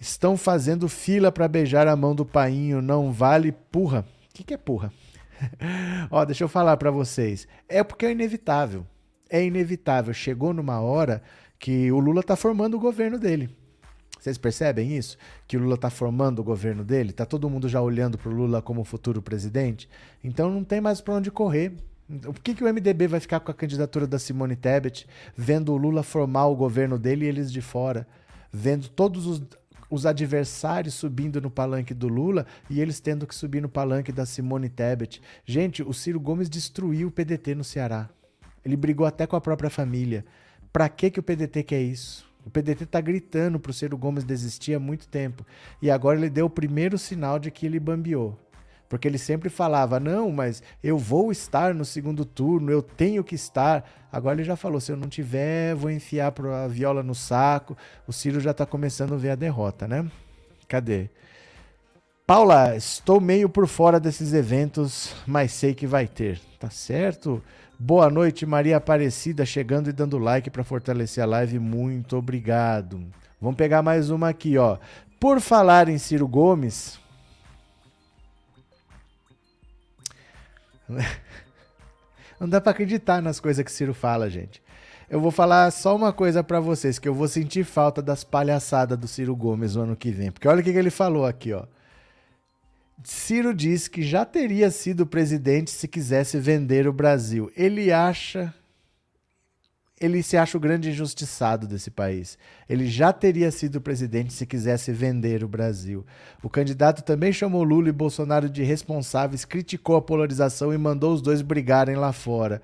Estão fazendo fila para beijar a mão do painho. Não vale purra. O que, que é purra? Ó, deixa eu falar para vocês. É porque é inevitável. É inevitável. Chegou numa hora que o Lula está formando o governo dele. Vocês percebem isso? Que o Lula está formando o governo dele? Está todo mundo já olhando para o Lula como futuro presidente? Então não tem mais para onde correr. Por que, que o MDB vai ficar com a candidatura da Simone Tebet, vendo o Lula formar o governo dele e eles de fora? Vendo todos os, os adversários subindo no palanque do Lula e eles tendo que subir no palanque da Simone Tebet. Gente, o Ciro Gomes destruiu o PDT no Ceará. Ele brigou até com a própria família. Para que, que o PDT quer isso? O PDT está gritando para o Ciro Gomes desistir há muito tempo. E agora ele deu o primeiro sinal de que ele bambiou. Porque ele sempre falava: não, mas eu vou estar no segundo turno, eu tenho que estar. Agora ele já falou: se eu não tiver, vou enfiar a viola no saco. O Ciro já está começando a ver a derrota, né? Cadê? Paula, estou meio por fora desses eventos, mas sei que vai ter. Tá certo? Boa noite, Maria Aparecida, chegando e dando like para fortalecer a live. Muito obrigado. Vamos pegar mais uma aqui, ó. Por falar em Ciro Gomes. Não dá para acreditar nas coisas que Ciro fala, gente. Eu vou falar só uma coisa para vocês, que eu vou sentir falta das palhaçadas do Ciro Gomes no ano que vem. Porque olha o que ele falou aqui, ó. Ciro diz que já teria sido presidente se quisesse vender o Brasil. Ele acha. Ele se acha o grande injustiçado desse país. Ele já teria sido presidente se quisesse vender o Brasil. O candidato também chamou Lula e Bolsonaro de responsáveis, criticou a polarização e mandou os dois brigarem lá fora.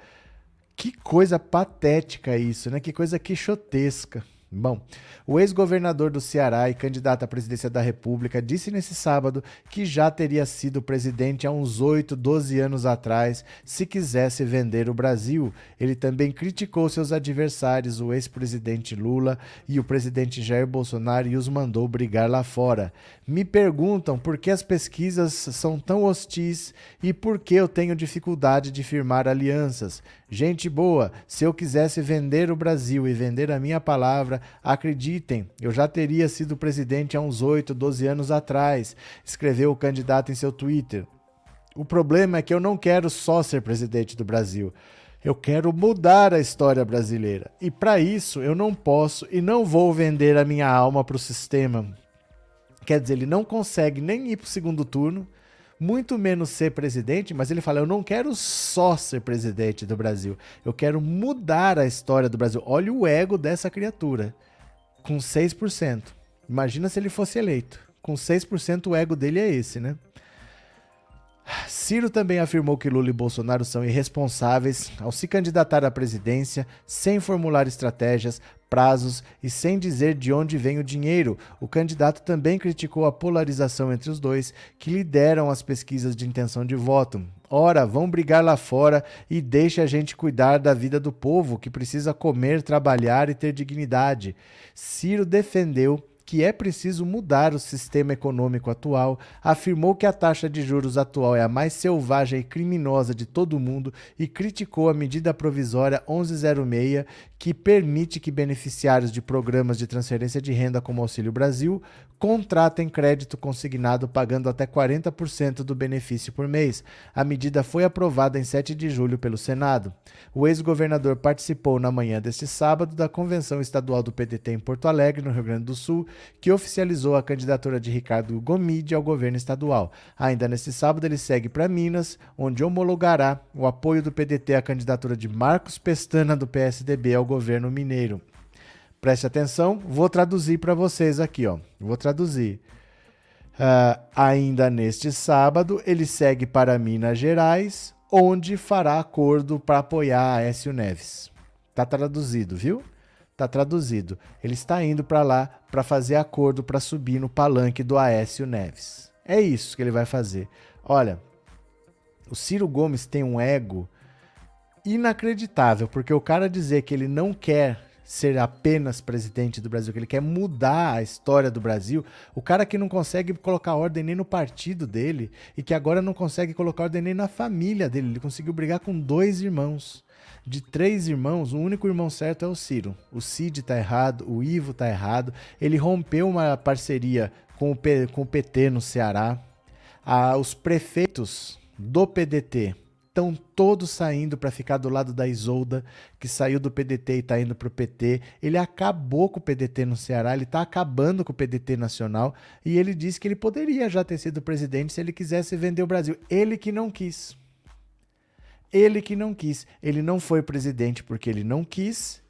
Que coisa patética isso, né? Que coisa quixotesca. Bom, o ex-governador do Ceará e candidato à presidência da República disse nesse sábado que já teria sido presidente há uns 8, 12 anos atrás se quisesse vender o Brasil. Ele também criticou seus adversários, o ex-presidente Lula e o presidente Jair Bolsonaro, e os mandou brigar lá fora. Me perguntam por que as pesquisas são tão hostis e por que eu tenho dificuldade de firmar alianças. Gente boa, se eu quisesse vender o Brasil e vender a minha palavra, acreditem, eu já teria sido presidente há uns 8, 12 anos atrás, escreveu o candidato em seu Twitter. O problema é que eu não quero só ser presidente do Brasil. Eu quero mudar a história brasileira. E para isso eu não posso e não vou vender a minha alma para o sistema. Quer dizer, ele não consegue nem ir para o segundo turno muito menos ser presidente, mas ele fala: eu não quero só ser presidente do Brasil, eu quero mudar a história do Brasil. Olha o ego dessa criatura, com 6%. Imagina se ele fosse eleito. Com 6%, o ego dele é esse, né? Ciro também afirmou que Lula e Bolsonaro são irresponsáveis ao se candidatar à presidência sem formular estratégias, prazos e sem dizer de onde vem o dinheiro. O candidato também criticou a polarização entre os dois, que lideram as pesquisas de intenção de voto. Ora, vão brigar lá fora e deixe a gente cuidar da vida do povo, que precisa comer, trabalhar e ter dignidade. Ciro defendeu que é preciso mudar o sistema econômico atual, afirmou que a taxa de juros atual é a mais selvagem e criminosa de todo o mundo e criticou a medida provisória 1106, que permite que beneficiários de programas de transferência de renda como Auxílio Brasil contratem crédito consignado pagando até 40% do benefício por mês. A medida foi aprovada em 7 de julho pelo Senado. O ex-governador participou na manhã deste sábado da convenção estadual do PDT em Porto Alegre, no Rio Grande do Sul, que oficializou a candidatura de Ricardo Gomide ao governo estadual. Ainda neste sábado, ele segue para Minas, onde homologará o apoio do PDT à candidatura de Marcos Pestana, do PSDB, ao governo mineiro. Preste atenção, vou traduzir para vocês aqui, ó. Vou traduzir. Uh, ainda neste sábado, ele segue para Minas Gerais, onde fará acordo para apoiar Aécio Neves. Tá traduzido, viu? Tá traduzido. Ele está indo para lá para fazer acordo para subir no palanque do Aécio Neves. É isso que ele vai fazer. Olha, o Ciro Gomes tem um ego inacreditável, porque o cara dizer que ele não quer ser apenas presidente do Brasil, que ele quer mudar a história do Brasil, o cara que não consegue colocar ordem nem no partido dele e que agora não consegue colocar ordem nem na família dele, ele conseguiu brigar com dois irmãos. De três irmãos, o único irmão certo é o Ciro. O Cid tá errado, o Ivo tá errado. Ele rompeu uma parceria com o, P, com o PT no Ceará. Ah, os prefeitos do PDT estão todos saindo para ficar do lado da Isolda, que saiu do PDT e está indo para o PT. Ele acabou com o PDT no Ceará, ele está acabando com o PDT nacional e ele disse que ele poderia já ter sido presidente se ele quisesse vender o Brasil. Ele que não quis. Ele que não quis. Ele não foi presidente porque ele não quis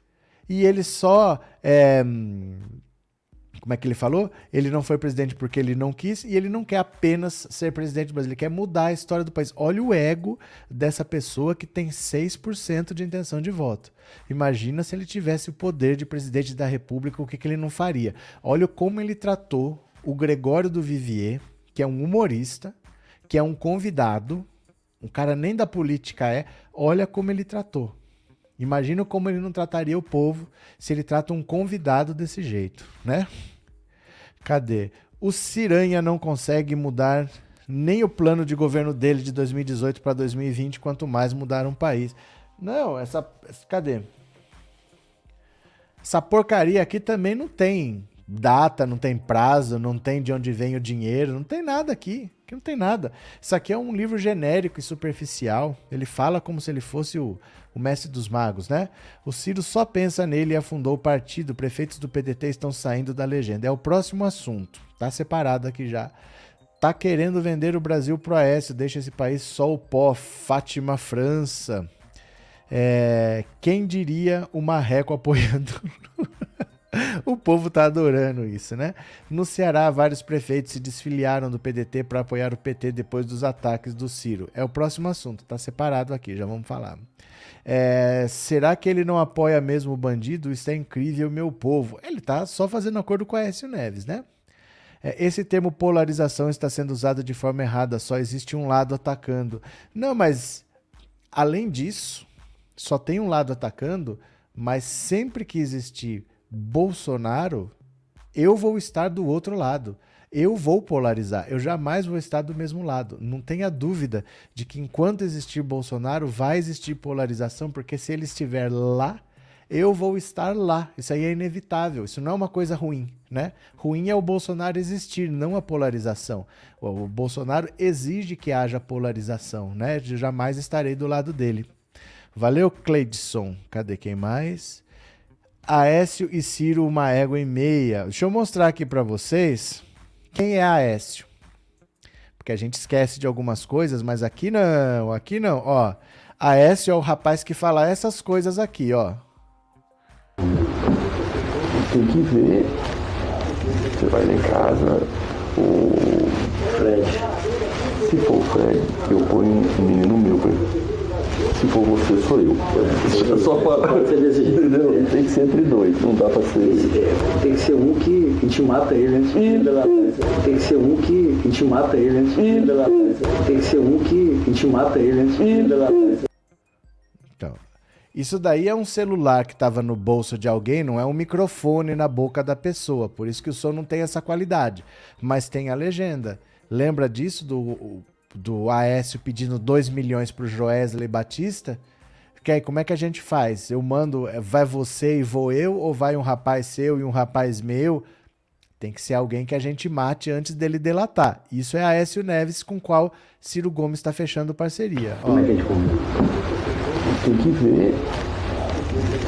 e ele só é, como é que ele falou? Ele não foi presidente porque ele não quis e ele não quer apenas ser presidente Brasil, ele quer mudar a história do país. Olha o ego dessa pessoa que tem 6% de intenção de voto. Imagina se ele tivesse o poder de presidente da República, o que, que ele não faria. Olha como ele tratou o Gregório do Vivier, que é um humorista, que é um convidado, um cara nem da política é, olha como ele tratou. Imagina como ele não trataria o povo se ele trata um convidado desse jeito, né? Cadê? O Ciranha não consegue mudar nem o plano de governo dele de 2018 para 2020, quanto mais mudar um país. Não, essa. Cadê? Essa porcaria aqui também não tem data, não tem prazo, não tem de onde vem o dinheiro, não tem nada aqui. Aqui não tem nada. Isso aqui é um livro genérico e superficial. Ele fala como se ele fosse o, o mestre dos magos, né? O Ciro só pensa nele e afundou o partido. Prefeitos do PDT estão saindo da legenda. É o próximo assunto. Tá separado aqui já. Tá querendo vender o Brasil pro Aécio. Deixa esse país só o pó. Fátima França. É, quem diria o Marreco apoiando o povo tá adorando isso, né? No Ceará, vários prefeitos se desfiliaram do PDT para apoiar o PT depois dos ataques do Ciro. É o próximo assunto, tá separado aqui, já vamos falar. É, será que ele não apoia mesmo o bandido? Isso é incrível, meu povo. Ele tá só fazendo acordo com a Aécio Neves, né? É, esse termo polarização está sendo usado de forma errada, só existe um lado atacando. Não, mas além disso, só tem um lado atacando, mas sempre que existir Bolsonaro, eu vou estar do outro lado. Eu vou polarizar, eu jamais vou estar do mesmo lado. Não tenha dúvida de que enquanto existir Bolsonaro, vai existir polarização, porque se ele estiver lá, eu vou estar lá. Isso aí é inevitável. Isso não é uma coisa ruim, né? Ruim é o Bolsonaro existir, não a polarização. O Bolsonaro exige que haja polarização, né? Eu jamais estarei do lado dele. Valeu, Cleidson. Cadê quem mais? Aécio e Ciro uma égua e meia. Deixa eu mostrar aqui para vocês quem é Aécio. Porque a gente esquece de algumas coisas, mas aqui não, aqui não. Ó, Aécio é o rapaz que fala essas coisas aqui, ó. Tem que ver. Você vai lá em casa, o Fred. Se for o Fred, eu ponho um menino meu pra se for você, sou eu. É só para. Entendeu? Tem que ser entre dois, não dá pra ser. Tem que ser um que, que te mata ele antes de da Tem que ser um que, que te mata ele antes de da Tem que ser um que, que te mata ele antes de da Então. Isso daí é um celular que estava no bolso de alguém, não é um microfone na boca da pessoa. Por isso que o som não tem essa qualidade. Mas tem a legenda. Lembra disso do do Aécio pedindo 2 milhões pro Joesley Batista. Que aí, como é que a gente faz? Eu mando, é, vai você e vou eu, ou vai um rapaz seu e um rapaz meu? Tem que ser alguém que a gente mate antes dele delatar. Isso é Aécio Neves com o qual Ciro Gomes está fechando parceria. Como é que a gente Tem que ver.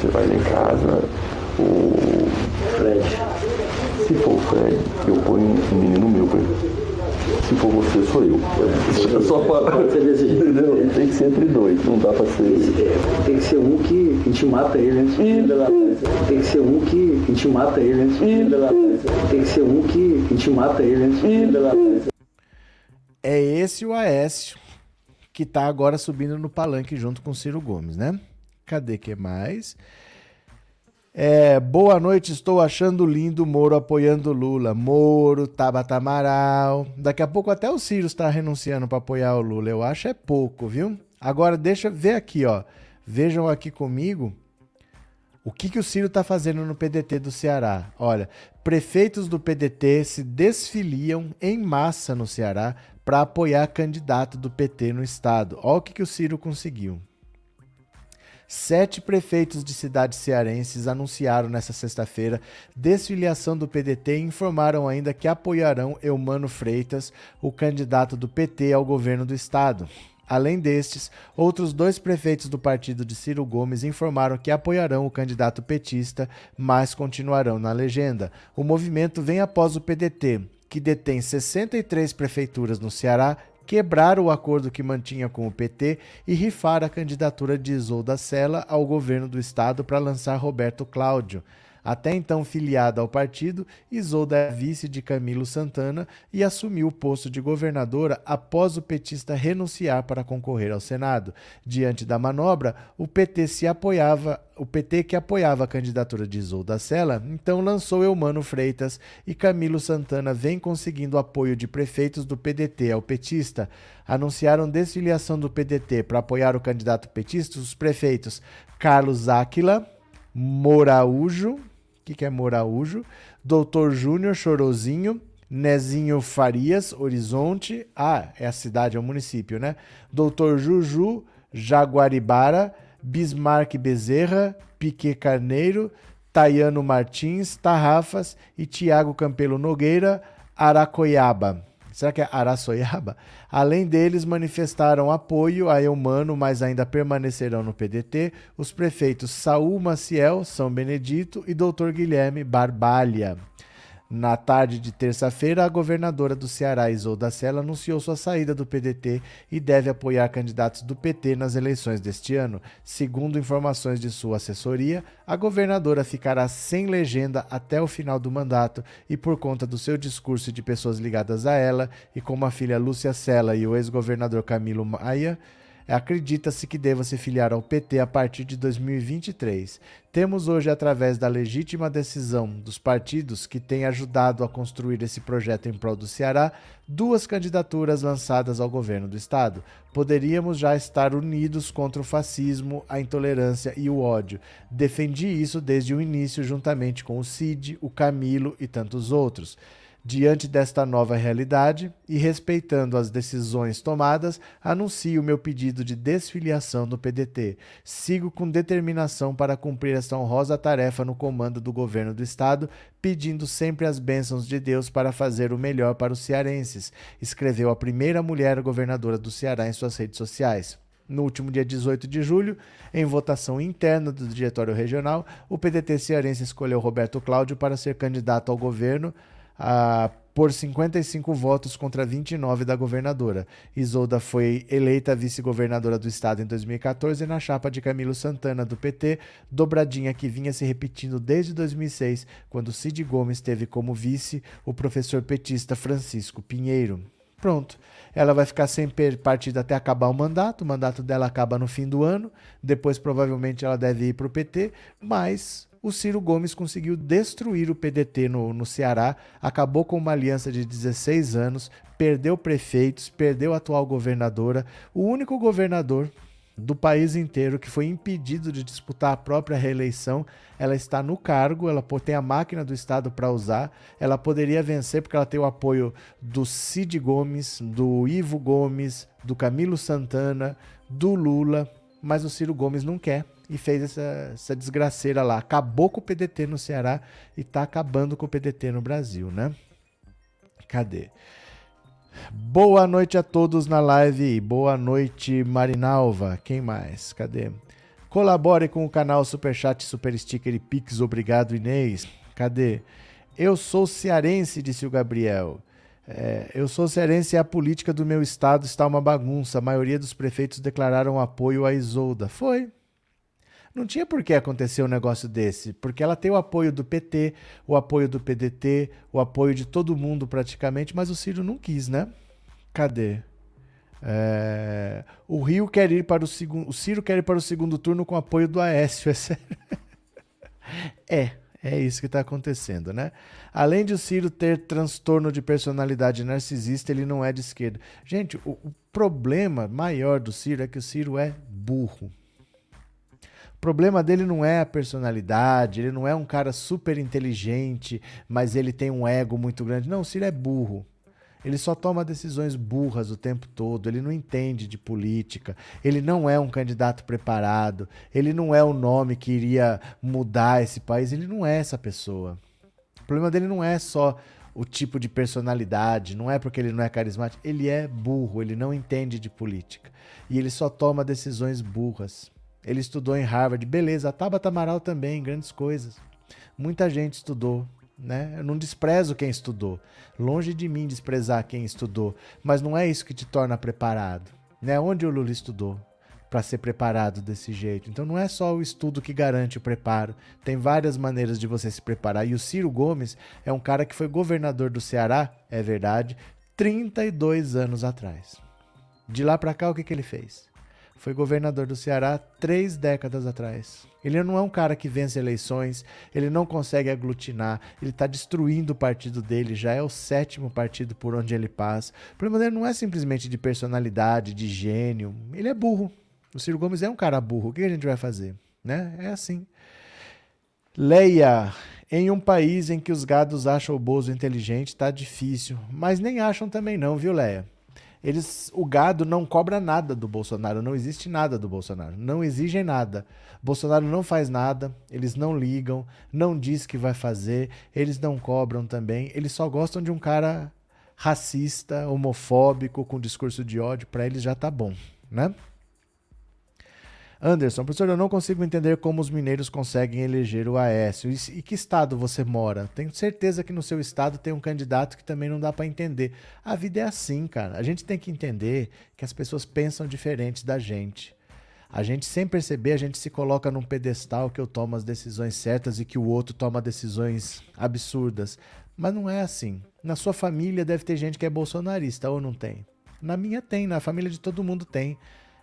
Você vai lá em casa, o Fred. Se for o Fred, eu ponho um menino meu pra ele. Se for você, sou eu. É só para. Entendeu? Tem que ser entre dois, não dá pra ser. Tem que ser um que a gente mata ele antes de Tem que ser um que a gente mata ele antes de Tem que ser um que a gente mata ele antes de É esse o Aécio que tá agora subindo no palanque junto com Ciro Gomes, né? Cadê que mais? É, boa noite, estou achando lindo Moro apoiando Lula. Moro, Tabata Amaral. Daqui a pouco até o Ciro está renunciando para apoiar o Lula. Eu acho é pouco, viu? Agora deixa ver aqui, ó. Vejam aqui comigo o que, que o Ciro está fazendo no PDT do Ceará. Olha, prefeitos do PDT se desfiliam em massa no Ceará para apoiar candidato do PT no estado. Olha o que, que o Ciro conseguiu. Sete prefeitos de cidades cearenses anunciaram nesta sexta-feira desfiliação do PDT e informaram ainda que apoiarão Eumano Freitas, o candidato do PT ao governo do estado. Além destes, outros dois prefeitos do partido de Ciro Gomes informaram que apoiarão o candidato petista, mas continuarão na legenda. O movimento vem após o PDT, que detém 63 prefeituras no Ceará quebrar o acordo que mantinha com o PT e rifar a candidatura de Isolda Sela ao governo do estado para lançar Roberto Cláudio. Até então filiada ao partido, Isolda é vice de Camilo Santana e assumiu o posto de governadora após o petista renunciar para concorrer ao Senado. Diante da manobra, o PT se apoiava, o PT que apoiava a candidatura de Isolda Sela, então lançou Eumano Freitas e Camilo Santana vem conseguindo apoio de prefeitos do PDT ao petista. Anunciaram desfiliação do PDT para apoiar o candidato petista os prefeitos Carlos Áquila, Moraújo, que, é Moraújo? Doutor Júnior Chorozinho, Nezinho Farias, Horizonte, ah, é a cidade, é o município, né? Doutor Juju, Jaguaribara, Bismarck Bezerra, Piquet Carneiro, Tayano Martins, Tarrafas e Tiago Campelo Nogueira, Aracoiaba. Será que é Araçoiaba? Além deles, manifestaram apoio a Eumano, mas ainda permanecerão no PDT os prefeitos Saul Maciel, São Benedito e Dr. Guilherme Barbalha. Na tarde de terça-feira, a governadora do Ceará, Isolda Sela, anunciou sua saída do PDT e deve apoiar candidatos do PT nas eleições deste ano. Segundo informações de sua assessoria, a governadora ficará sem legenda até o final do mandato e, por conta do seu discurso de pessoas ligadas a ela, e como a filha Lúcia Sela e o ex-governador Camilo Maia, Acredita-se que deva se filiar ao PT a partir de 2023. Temos hoje, através da legítima decisão dos partidos que têm ajudado a construir esse projeto em prol do Ceará, duas candidaturas lançadas ao governo do Estado. Poderíamos já estar unidos contra o fascismo, a intolerância e o ódio. Defendi isso desde o início, juntamente com o Cid, o Camilo e tantos outros. Diante desta nova realidade e respeitando as decisões tomadas, anuncio meu pedido de desfiliação do PDT. Sigo com determinação para cumprir esta honrosa tarefa no comando do governo do Estado, pedindo sempre as bênçãos de Deus para fazer o melhor para os cearenses, escreveu a primeira mulher governadora do Ceará em suas redes sociais. No último dia 18 de julho, em votação interna do Diretório Regional, o PDT cearense escolheu Roberto Cláudio para ser candidato ao governo ah, por 55 votos contra 29 da governadora. Isolda foi eleita vice-governadora do estado em 2014 na chapa de Camilo Santana, do PT, dobradinha que vinha se repetindo desde 2006, quando Cid Gomes teve como vice o professor petista Francisco Pinheiro. Pronto. Ela vai ficar sem partido até acabar o mandato. O mandato dela acaba no fim do ano. Depois, provavelmente, ela deve ir para o PT. Mas o Ciro Gomes conseguiu destruir o PDT no, no Ceará, acabou com uma aliança de 16 anos, perdeu prefeitos, perdeu a atual governadora, o único governador do país inteiro que foi impedido de disputar a própria reeleição. Ela está no cargo, ela tem a máquina do Estado para usar. Ela poderia vencer porque ela tem o apoio do Cid Gomes, do Ivo Gomes, do Camilo Santana, do Lula, mas o Ciro Gomes não quer e fez essa, essa desgraceira lá. Acabou com o PDT no Ceará e está acabando com o PDT no Brasil, né? Cadê? Boa noite a todos na live. Boa noite, Marinalva. Quem mais? Cadê? Colabore com o canal Superchat, Super Sticker e Pix. Obrigado, Inês. Cadê? Eu sou cearense, disse o Gabriel. É, eu sou cearense e a política do meu estado está uma bagunça. A maioria dos prefeitos declararam apoio a Isolda. Foi. Não tinha por que acontecer um negócio desse, porque ela tem o apoio do PT, o apoio do PDT, o apoio de todo mundo praticamente, mas o Ciro não quis, né? Cadê? É... O Rio quer ir para o segundo. O Ciro quer ir para o segundo turno com apoio do Aécio, é sério. é. É isso que está acontecendo, né? Além de o Ciro ter transtorno de personalidade narcisista, ele não é de esquerda. Gente, o, o problema maior do Ciro é que o Ciro é burro. O problema dele não é a personalidade, ele não é um cara super inteligente, mas ele tem um ego muito grande. Não, o Ciro é burro. Ele só toma decisões burras o tempo todo, ele não entende de política, ele não é um candidato preparado, ele não é o nome que iria mudar esse país, ele não é essa pessoa. O problema dele não é só o tipo de personalidade, não é porque ele não é carismático, ele é burro, ele não entende de política. E ele só toma decisões burras. Ele estudou em Harvard, beleza, a Tabata Amaral também, grandes coisas. Muita gente estudou, né? Eu não desprezo quem estudou. Longe de mim desprezar quem estudou, mas não é isso que te torna preparado. Né? Onde o Lula estudou para ser preparado desse jeito? Então não é só o estudo que garante o preparo. Tem várias maneiras de você se preparar. E o Ciro Gomes é um cara que foi governador do Ceará, é verdade, 32 anos atrás. De lá para cá o que, que ele fez? Foi governador do Ceará três décadas atrás. Ele não é um cara que vence eleições, ele não consegue aglutinar, ele está destruindo o partido dele, já é o sétimo partido por onde ele passa. O problema dele não é simplesmente de personalidade, de gênio, ele é burro. O Ciro Gomes é um cara burro, o que a gente vai fazer? Né? É assim. Leia, em um país em que os gados acham o Bozo inteligente, tá difícil. Mas nem acham também não, viu, Leia? Eles, o gado não cobra nada do Bolsonaro, não existe nada do Bolsonaro, não exigem nada. Bolsonaro não faz nada, eles não ligam, não diz que vai fazer, eles não cobram também, eles só gostam de um cara racista, homofóbico, com discurso de ódio, para eles já tá bom, né? Anderson, professor, eu não consigo entender como os mineiros conseguem eleger o Aécio. E, que estado você mora? Tenho certeza que no seu estado tem um candidato que também não dá para entender. A vida é assim, cara. A gente tem que entender que as pessoas pensam diferente da gente. A gente, sem perceber, a gente se coloca num pedestal que eu tomo as decisões certas e que o outro toma decisões absurdas. Mas não é assim. Na sua família deve ter gente que é bolsonarista, ou não tem? Na minha tem, na família de todo mundo tem.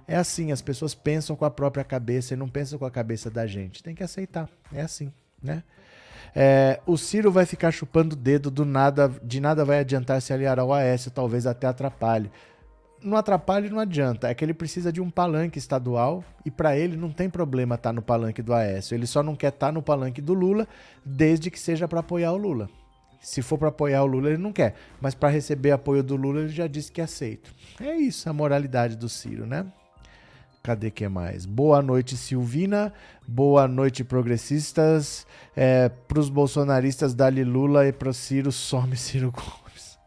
É assim, as pessoas pensam com a própria cabeça e não pensam com a cabeça da gente. Tem que aceitar. É assim, né? É, o Ciro vai ficar chupando o dedo do nada, de nada vai adiantar se aliar ao Aécio, talvez até atrapalhe. Não atrapalhe, não adianta. É que ele precisa de um palanque estadual e para ele não tem problema estar tá no palanque do Aécio. Ele só não quer estar tá no palanque do Lula, desde que seja para apoiar o Lula. Se for para apoiar o Lula, ele não quer. Mas para receber apoio do Lula, ele já disse que aceita. É isso a moralidade do Ciro, né? Cadê que mais? Boa noite, Silvina. Boa noite, progressistas. É, para os bolsonaristas, dali Lula e para Ciro, some Ciro Gomes.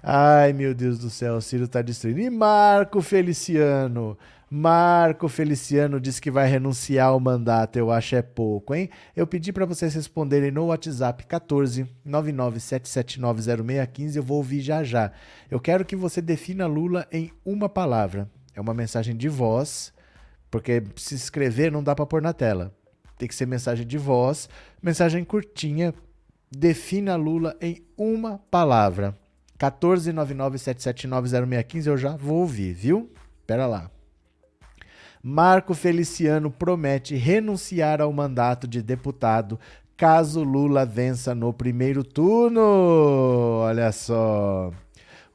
Ai, meu Deus do céu, Ciro tá destruindo. E Marco Feliciano? Marco Feliciano disse que vai renunciar ao mandato, eu acho é pouco, hein? Eu pedi para vocês responderem no WhatsApp 14 997790615, eu vou ouvir já já. Eu quero que você defina Lula em uma palavra. É uma mensagem de voz, porque se escrever não dá para pôr na tela. Tem que ser mensagem de voz, mensagem curtinha. Defina Lula em uma palavra. 14997790615 eu já vou ouvir, viu? Pera lá. Marco Feliciano promete renunciar ao mandato de deputado caso Lula vença no primeiro turno. Olha só.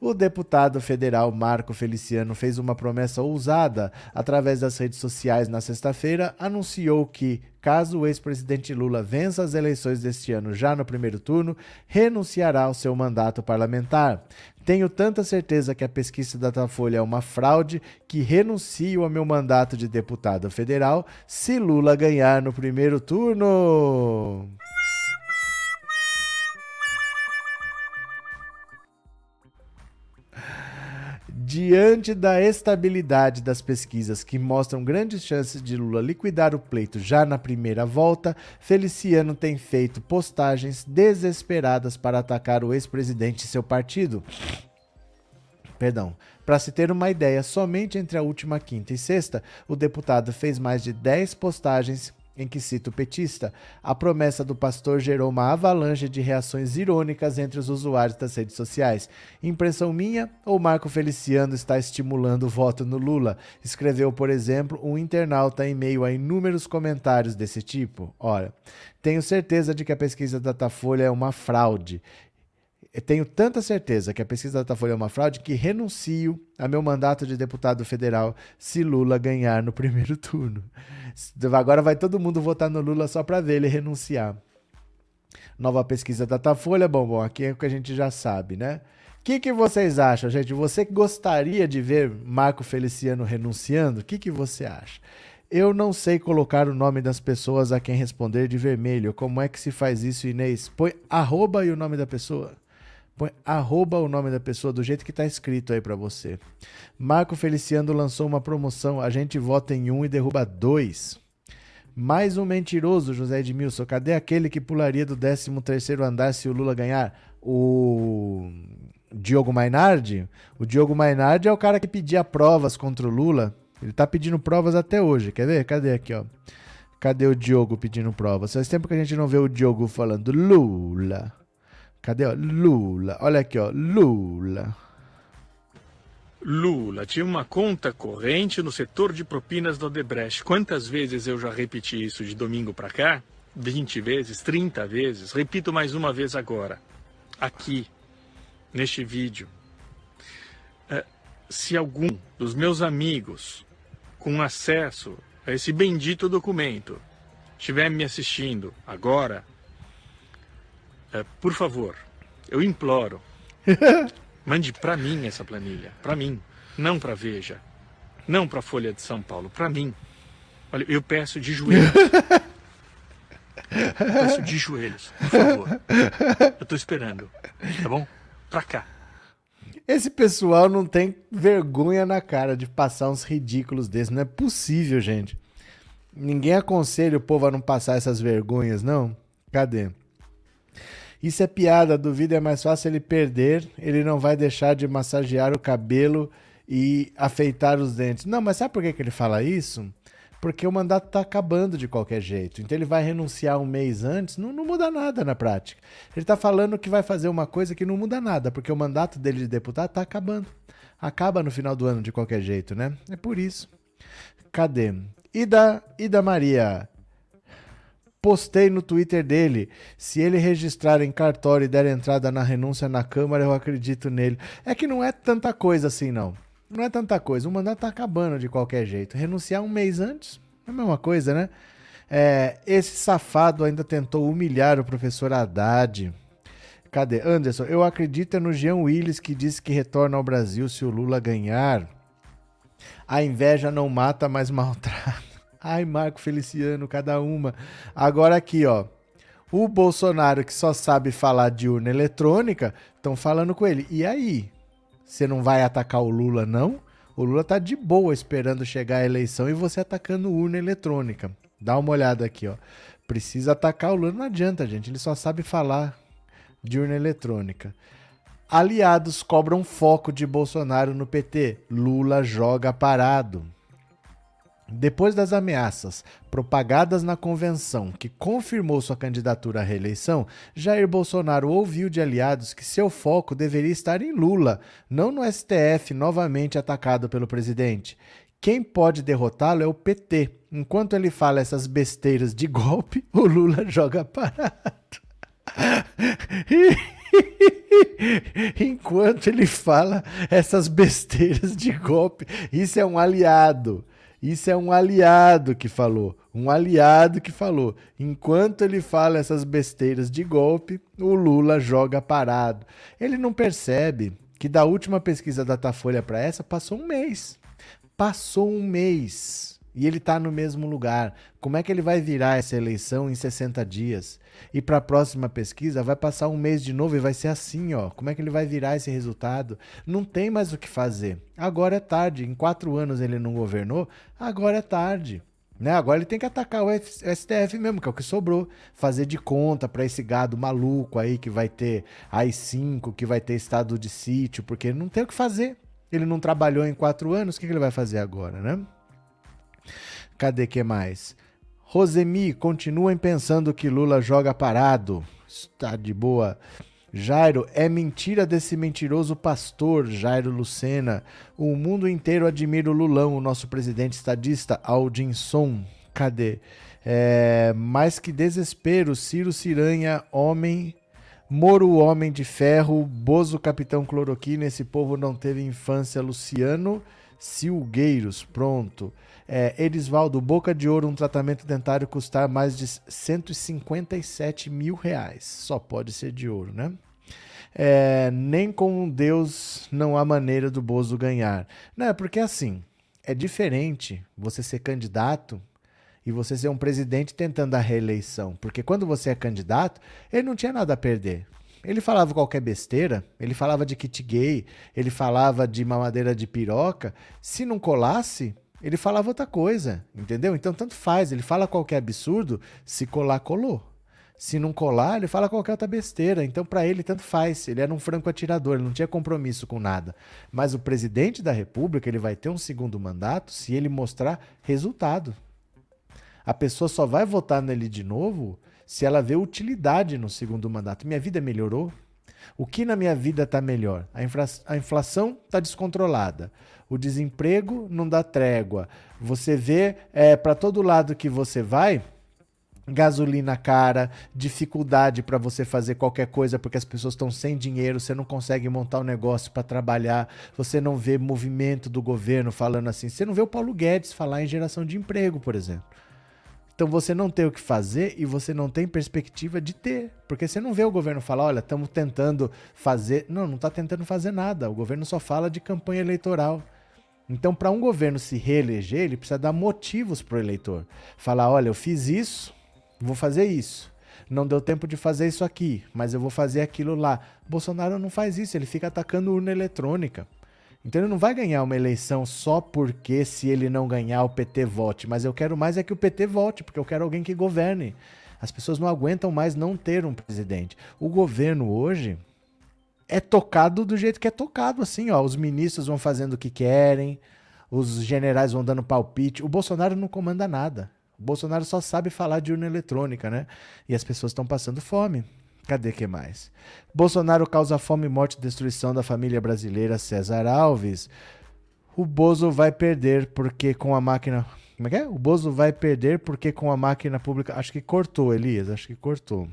O deputado federal Marco Feliciano fez uma promessa ousada através das redes sociais na sexta-feira, anunciou que, caso o ex-presidente Lula vença as eleições deste ano já no primeiro turno, renunciará ao seu mandato parlamentar. Tenho tanta certeza que a pesquisa da Datafolha é uma fraude que renuncio ao meu mandato de deputado federal se Lula ganhar no primeiro turno. Diante da estabilidade das pesquisas que mostram grandes chances de Lula liquidar o pleito já na primeira volta, Feliciano tem feito postagens desesperadas para atacar o ex-presidente e seu partido. Perdão. Para se ter uma ideia, somente entre a última quinta e sexta, o deputado fez mais de 10 postagens em que cita o petista, a promessa do pastor gerou uma avalanche de reações irônicas entre os usuários das redes sociais. Impressão minha ou Marco Feliciano está estimulando o voto no Lula? Escreveu, por exemplo, um internauta em meio a inúmeros comentários desse tipo. Ora, tenho certeza de que a pesquisa da Datafolha é uma fraude tenho tanta certeza que a pesquisa da Datafolha é uma fraude que renuncio a meu mandato de deputado federal se Lula ganhar no primeiro turno. Agora vai todo mundo votar no Lula só para ver ele renunciar. Nova pesquisa da Datafolha, bom, bom, aqui é o que a gente já sabe, né? O que, que vocês acham, gente? Você gostaria de ver Marco Feliciano renunciando? O que, que você acha? Eu não sei colocar o nome das pessoas a quem responder de vermelho. Como é que se faz isso, Inês? Põe arroba e o nome da pessoa. Põe arroba o nome da pessoa do jeito que está escrito aí para você. Marco Feliciano lançou uma promoção. A gente vota em um e derruba dois. Mais um mentiroso, José Edmilson. Cadê aquele que pularia do 13 terceiro andar se o Lula ganhar? O Diogo Mainardi? O Diogo Mainardi é o cara que pedia provas contra o Lula. Ele tá pedindo provas até hoje. Quer ver? Cadê aqui, ó? Cadê o Diogo pedindo provas? Faz tempo que a gente não vê o Diogo falando Lula. Cadê? Ó? Lula. Olha aqui, ó. Lula. Lula tinha uma conta corrente no setor de propinas do Odebrecht. Quantas vezes eu já repeti isso de domingo para cá? 20 vezes, 30 vezes. Repito mais uma vez agora. Aqui, neste vídeo. É, se algum dos meus amigos com acesso a esse bendito documento estiver me assistindo agora, é, por favor, eu imploro, mande para mim essa planilha, para mim, não para Veja, não para Folha de São Paulo, para mim. Olha, eu peço de joelhos. peço de joelhos, por favor. Eu tô esperando, tá bom? Pra cá. Esse pessoal não tem vergonha na cara de passar uns ridículos desses. Não é possível, gente. Ninguém aconselha o povo a não passar essas vergonhas, não? Cadê? Isso é piada, duvido é mais fácil ele perder, ele não vai deixar de massagear o cabelo e afeitar os dentes. Não, mas sabe por que, que ele fala isso? Porque o mandato está acabando de qualquer jeito. Então ele vai renunciar um mês antes, não, não muda nada na prática. Ele está falando que vai fazer uma coisa que não muda nada, porque o mandato dele de deputado está acabando. Acaba no final do ano de qualquer jeito, né? É por isso. Cadê? Ida, Ida Maria, postei no Twitter dele. Se ele registrar em cartório e der entrada na renúncia na Câmara, eu acredito nele. É que não é tanta coisa assim, não. Não é tanta coisa. O mandato tá acabando de qualquer jeito. Renunciar um mês antes é a mesma coisa, né? É, esse safado ainda tentou humilhar o professor Haddad. Cadê? Anderson, eu acredito é no Jean Willis que disse que retorna ao Brasil se o Lula ganhar. A inveja não mata, mas maltrata. Ai, Marco Feliciano, cada uma. Agora aqui, ó. O Bolsonaro, que só sabe falar de urna eletrônica, estão falando com ele. E aí? Você não vai atacar o Lula, não? O Lula tá de boa esperando chegar a eleição e você atacando urna eletrônica. Dá uma olhada aqui, ó. Precisa atacar o Lula, não adianta, gente. Ele só sabe falar de urna eletrônica. Aliados cobram foco de Bolsonaro no PT. Lula joga parado. Depois das ameaças propagadas na convenção que confirmou sua candidatura à reeleição, Jair Bolsonaro ouviu de aliados que seu foco deveria estar em Lula, não no STF novamente atacado pelo presidente. Quem pode derrotá-lo é o PT. Enquanto ele fala essas besteiras de golpe, o Lula joga parado. Enquanto ele fala essas besteiras de golpe, isso é um aliado. Isso é um aliado que falou. Um aliado que falou. Enquanto ele fala essas besteiras de golpe, o Lula joga parado. Ele não percebe que da última pesquisa da Datafolha para essa passou um mês. Passou um mês. E ele está no mesmo lugar. Como é que ele vai virar essa eleição em 60 dias? E para a próxima pesquisa vai passar um mês de novo e vai ser assim, ó. Como é que ele vai virar esse resultado? Não tem mais o que fazer. Agora é tarde. Em quatro anos ele não governou. Agora é tarde. Né? Agora ele tem que atacar o STF mesmo, que é o que sobrou. Fazer de conta para esse gado maluco aí que vai ter AI-5, que vai ter estado de sítio, porque não tem o que fazer. Ele não trabalhou em quatro anos, o que, que ele vai fazer agora, né? Cadê que mais? Rosemi, continuem pensando que Lula joga parado. Está de boa. Jairo, é mentira desse mentiroso pastor, Jairo Lucena. O mundo inteiro admira o Lulão, o nosso presidente estadista, Aldinson. Cadê? É, mais que desespero, Ciro Ciranha, homem. Moro, homem de ferro. Bozo, capitão cloroquina. Esse povo não teve infância, Luciano. Silgueiros, pronto. É, Erisvaldo, Boca de Ouro, um tratamento dentário custar mais de 157 mil reais. Só pode ser de ouro, né? É, nem com Deus não há maneira do Bozo ganhar. Não, é porque assim, é diferente você ser candidato e você ser um presidente tentando a reeleição. Porque quando você é candidato, ele não tinha nada a perder. Ele falava qualquer besteira, ele falava de kit gay, ele falava de mamadeira de piroca. Se não colasse, ele falava outra coisa, entendeu? Então tanto faz, ele fala qualquer absurdo, se colar, colou. Se não colar, ele fala qualquer outra besteira. Então, para ele, tanto faz. Ele era um franco atirador, ele não tinha compromisso com nada. Mas o presidente da República, ele vai ter um segundo mandato se ele mostrar resultado. A pessoa só vai votar nele de novo se ela vê utilidade no segundo mandato. Minha vida melhorou? O que na minha vida está melhor? A, a inflação está descontrolada. O desemprego não dá trégua. Você vê é, para todo lado que você vai gasolina cara, dificuldade para você fazer qualquer coisa porque as pessoas estão sem dinheiro, você não consegue montar um negócio para trabalhar, você não vê movimento do governo falando assim, você não vê o Paulo Guedes falar em geração de emprego, por exemplo. Então você não tem o que fazer e você não tem perspectiva de ter. Porque você não vê o governo falar, olha, estamos tentando fazer. Não, não está tentando fazer nada. O governo só fala de campanha eleitoral. Então, para um governo se reeleger, ele precisa dar motivos para o eleitor. Falar, olha, eu fiz isso, vou fazer isso. Não deu tempo de fazer isso aqui, mas eu vou fazer aquilo lá. Bolsonaro não faz isso, ele fica atacando urna eletrônica. Então ele não vai ganhar uma eleição só porque se ele não ganhar o PT vote, mas eu quero mais é que o PT vote, porque eu quero alguém que governe. As pessoas não aguentam mais não ter um presidente. O governo hoje é tocado do jeito que é tocado, assim, ó. Os ministros vão fazendo o que querem, os generais vão dando palpite. O Bolsonaro não comanda nada. O Bolsonaro só sabe falar de urna eletrônica, né? E as pessoas estão passando fome. Cadê que mais? Bolsonaro causa fome, morte e destruição da família brasileira César Alves. O Bozo vai perder porque com a máquina. Como é que é? O Bozo vai perder porque com a máquina pública. Acho que cortou, Elias. Acho que cortou.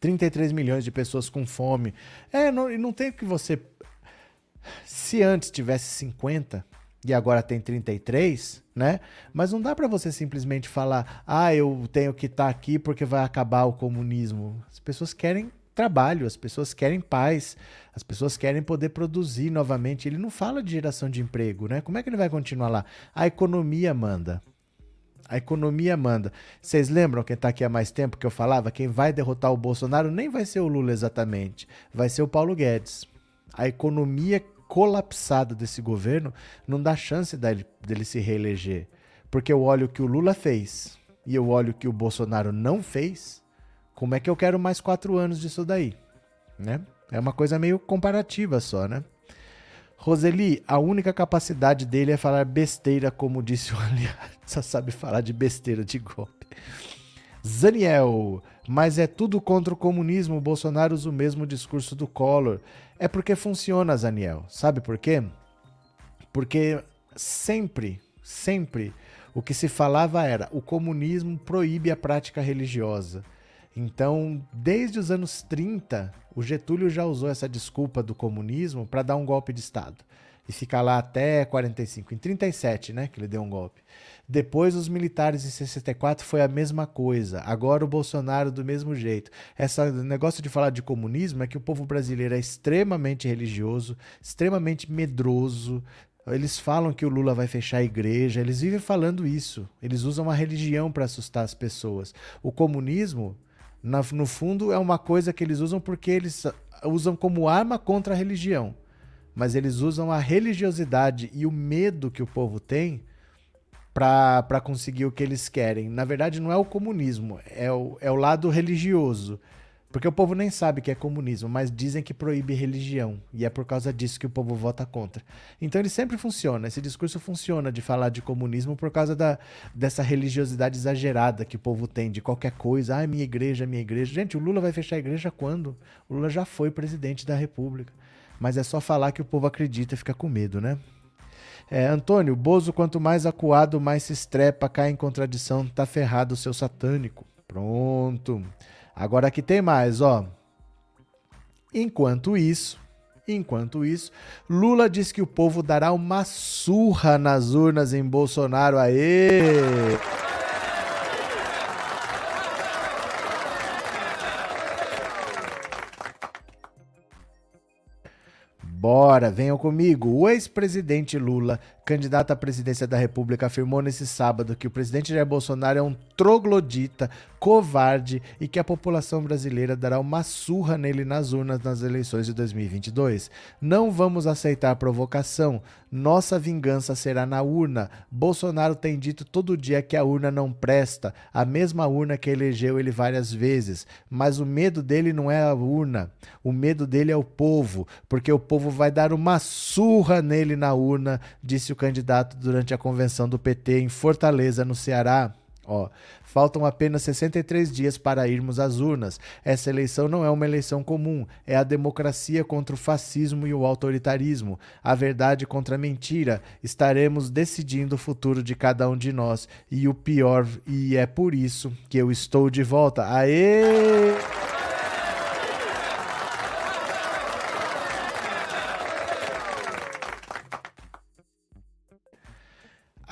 33 milhões de pessoas com fome. É, não, não tem que você. Se antes tivesse 50, e agora tem 33, né? Mas não dá para você simplesmente falar, ah, eu tenho que estar tá aqui porque vai acabar o comunismo. As pessoas querem trabalho, as pessoas querem paz, as pessoas querem poder produzir novamente. Ele não fala de geração de emprego, né? Como é que ele vai continuar lá? A economia manda. A economia manda. Vocês lembram quem está aqui há mais tempo que eu falava? Quem vai derrotar o Bolsonaro nem vai ser o Lula exatamente, vai ser o Paulo Guedes. A economia colapsada desse governo não dá chance dele, dele se reeleger. Porque eu olho o que o Lula fez e eu olho o que o Bolsonaro não fez, como é que eu quero mais quatro anos disso daí? Né? É uma coisa meio comparativa só, né? Roseli, a única capacidade dele é falar besteira, como disse o aliado. Só sabe falar de besteira de golpe. Zaniel, mas é tudo contra o comunismo. O Bolsonaro usa o mesmo discurso do Collor. É porque funciona, Zaniel. Sabe por quê? Porque sempre, sempre o que se falava era o comunismo proíbe a prática religiosa. Então, desde os anos 30, o Getúlio já usou essa desculpa do comunismo para dar um golpe de Estado e ficar lá até 45. Em 37, né, que ele deu um golpe. Depois, os militares em 64 foi a mesma coisa. Agora, o Bolsonaro do mesmo jeito. Esse negócio de falar de comunismo é que o povo brasileiro é extremamente religioso, extremamente medroso, Eles falam que o Lula vai fechar a igreja, eles vivem falando isso. Eles usam a religião para assustar as pessoas. O comunismo, na, no fundo, é uma coisa que eles usam porque eles usam como arma contra a religião. Mas eles usam a religiosidade e o medo que o povo tem para conseguir o que eles querem. Na verdade, não é o comunismo, é o, é o lado religioso. Porque o povo nem sabe que é comunismo, mas dizem que proíbe religião. E é por causa disso que o povo vota contra. Então ele sempre funciona. Esse discurso funciona de falar de comunismo por causa da, dessa religiosidade exagerada que o povo tem de qualquer coisa. Ah, minha igreja, minha igreja. Gente, o Lula vai fechar a igreja quando? O Lula já foi presidente da República. Mas é só falar que o povo acredita e fica com medo, né? É, Antônio, Bozo, quanto mais acuado, mais se estrepa, cai em contradição, tá ferrado o seu satânico. Pronto. Agora aqui tem mais, ó. Enquanto isso, enquanto isso, Lula diz que o povo dará uma surra nas urnas em Bolsonaro. Aê! Bora, venham comigo. O ex-presidente Lula candidato à presidência da República, afirmou nesse sábado que o presidente Jair Bolsonaro é um troglodita, covarde e que a população brasileira dará uma surra nele nas urnas nas eleições de 2022. Não vamos aceitar provocação. Nossa vingança será na urna. Bolsonaro tem dito todo dia que a urna não presta, a mesma urna que elegeu ele várias vezes. Mas o medo dele não é a urna, o medo dele é o povo, porque o povo vai dar uma surra nele na urna, disse o candidato durante a convenção do PT em Fortaleza, no Ceará. Ó, faltam apenas 63 dias para irmos às urnas. Essa eleição não é uma eleição comum, é a democracia contra o fascismo e o autoritarismo, a verdade contra a mentira. Estaremos decidindo o futuro de cada um de nós e o pior, e é por isso que eu estou de volta. Aê!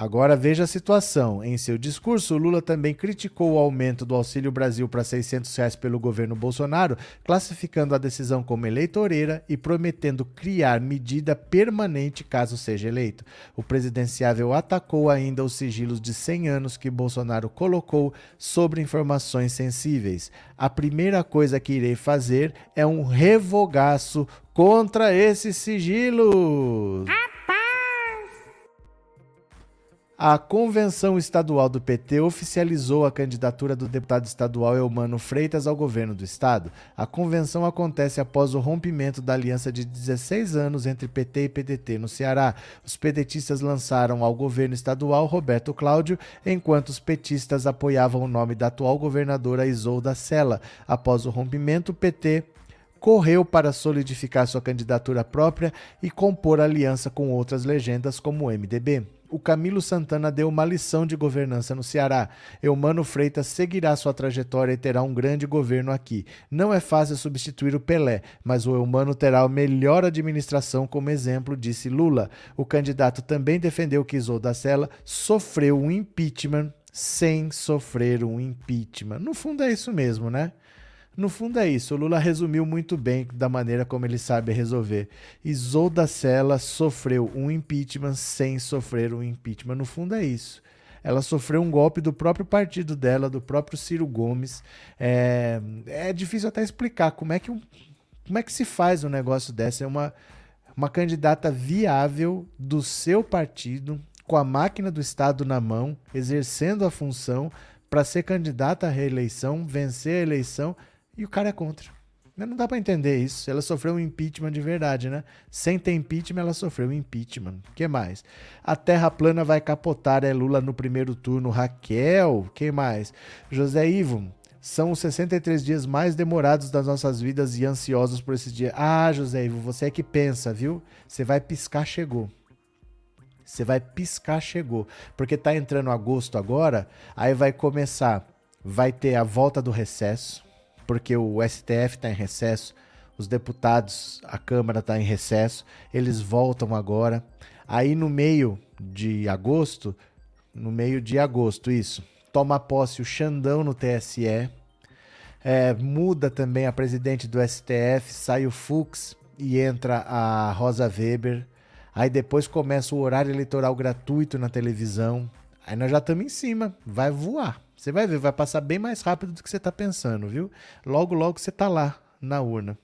Agora veja a situação. Em seu discurso, Lula também criticou o aumento do Auxílio Brasil para 600 reais pelo governo Bolsonaro, classificando a decisão como eleitoreira e prometendo criar medida permanente caso seja eleito. O presidenciável atacou ainda os sigilos de 100 anos que Bolsonaro colocou sobre informações sensíveis. A primeira coisa que irei fazer é um revogaço contra esses sigilos. A Convenção Estadual do PT oficializou a candidatura do deputado estadual Eumano Freitas ao governo do estado. A convenção acontece após o rompimento da aliança de 16 anos entre PT e PDT no Ceará. Os pedetistas lançaram ao governo estadual Roberto Cláudio, enquanto os petistas apoiavam o nome da atual governadora Isolda Sela. Após o rompimento, o PT correu para solidificar sua candidatura própria e compor aliança com outras legendas como o MDB o Camilo Santana deu uma lição de governança no Ceará. Eumano Freitas seguirá sua trajetória e terá um grande governo aqui. Não é fácil substituir o Pelé, mas o Eumano terá a melhor administração como exemplo, disse Lula. O candidato também defendeu que Isolda Sela sofreu um impeachment sem sofrer um impeachment. No fundo é isso mesmo, né? No fundo é isso. O Lula resumiu muito bem da maneira como ele sabe resolver. Isolda Sela sofreu um impeachment sem sofrer um impeachment. No fundo é isso. Ela sofreu um golpe do próprio partido dela, do próprio Ciro Gomes. É, é difícil até explicar como é que, como é que se faz um negócio desse. É uma, uma candidata viável do seu partido, com a máquina do Estado na mão, exercendo a função para ser candidata à reeleição, vencer a eleição e o cara é contra. Não dá para entender isso. Ela sofreu um impeachment de verdade, né? Sem ter impeachment, ela sofreu um impeachment. O que mais? A Terra plana vai capotar, é Lula no primeiro turno. Raquel, quem mais? José Ivo, são os 63 dias mais demorados das nossas vidas e ansiosos por esse dia. Ah, José Ivo, você é que pensa, viu? Você vai piscar, chegou. Você vai piscar, chegou. Porque tá entrando agosto agora, aí vai começar, vai ter a volta do recesso porque o STF está em recesso, os deputados, a Câmara está em recesso, eles voltam agora. Aí no meio de agosto, no meio de agosto, isso, toma posse o Xandão no TSE, é, muda também a presidente do STF, sai o Fux e entra a Rosa Weber. Aí depois começa o horário eleitoral gratuito na televisão. Aí nós já estamos em cima, vai voar. Você vai ver, vai passar bem mais rápido do que você está pensando, viu? Logo, logo você está lá na urna.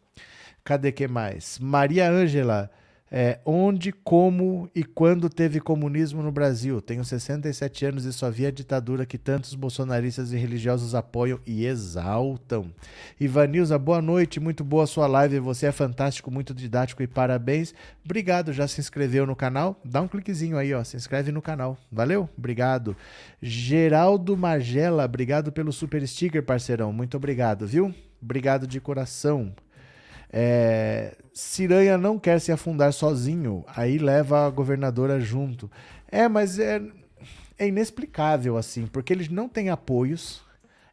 Cadê que mais? Maria Ângela. É, onde, como e quando teve comunismo no Brasil? Tenho 67 anos e só vi a ditadura que tantos bolsonaristas e religiosos apoiam e exaltam. Ivanilza, boa noite, muito boa sua live. Você é fantástico, muito didático e parabéns. Obrigado, já se inscreveu no canal? Dá um cliquezinho aí, ó, se inscreve no canal. Valeu? Obrigado. Geraldo Magela, obrigado pelo super sticker, parceirão. Muito obrigado, viu? Obrigado de coração. É, Ciranha não quer se afundar sozinho, aí leva a governadora junto. É, mas é, é inexplicável assim, porque ele não tem apoios,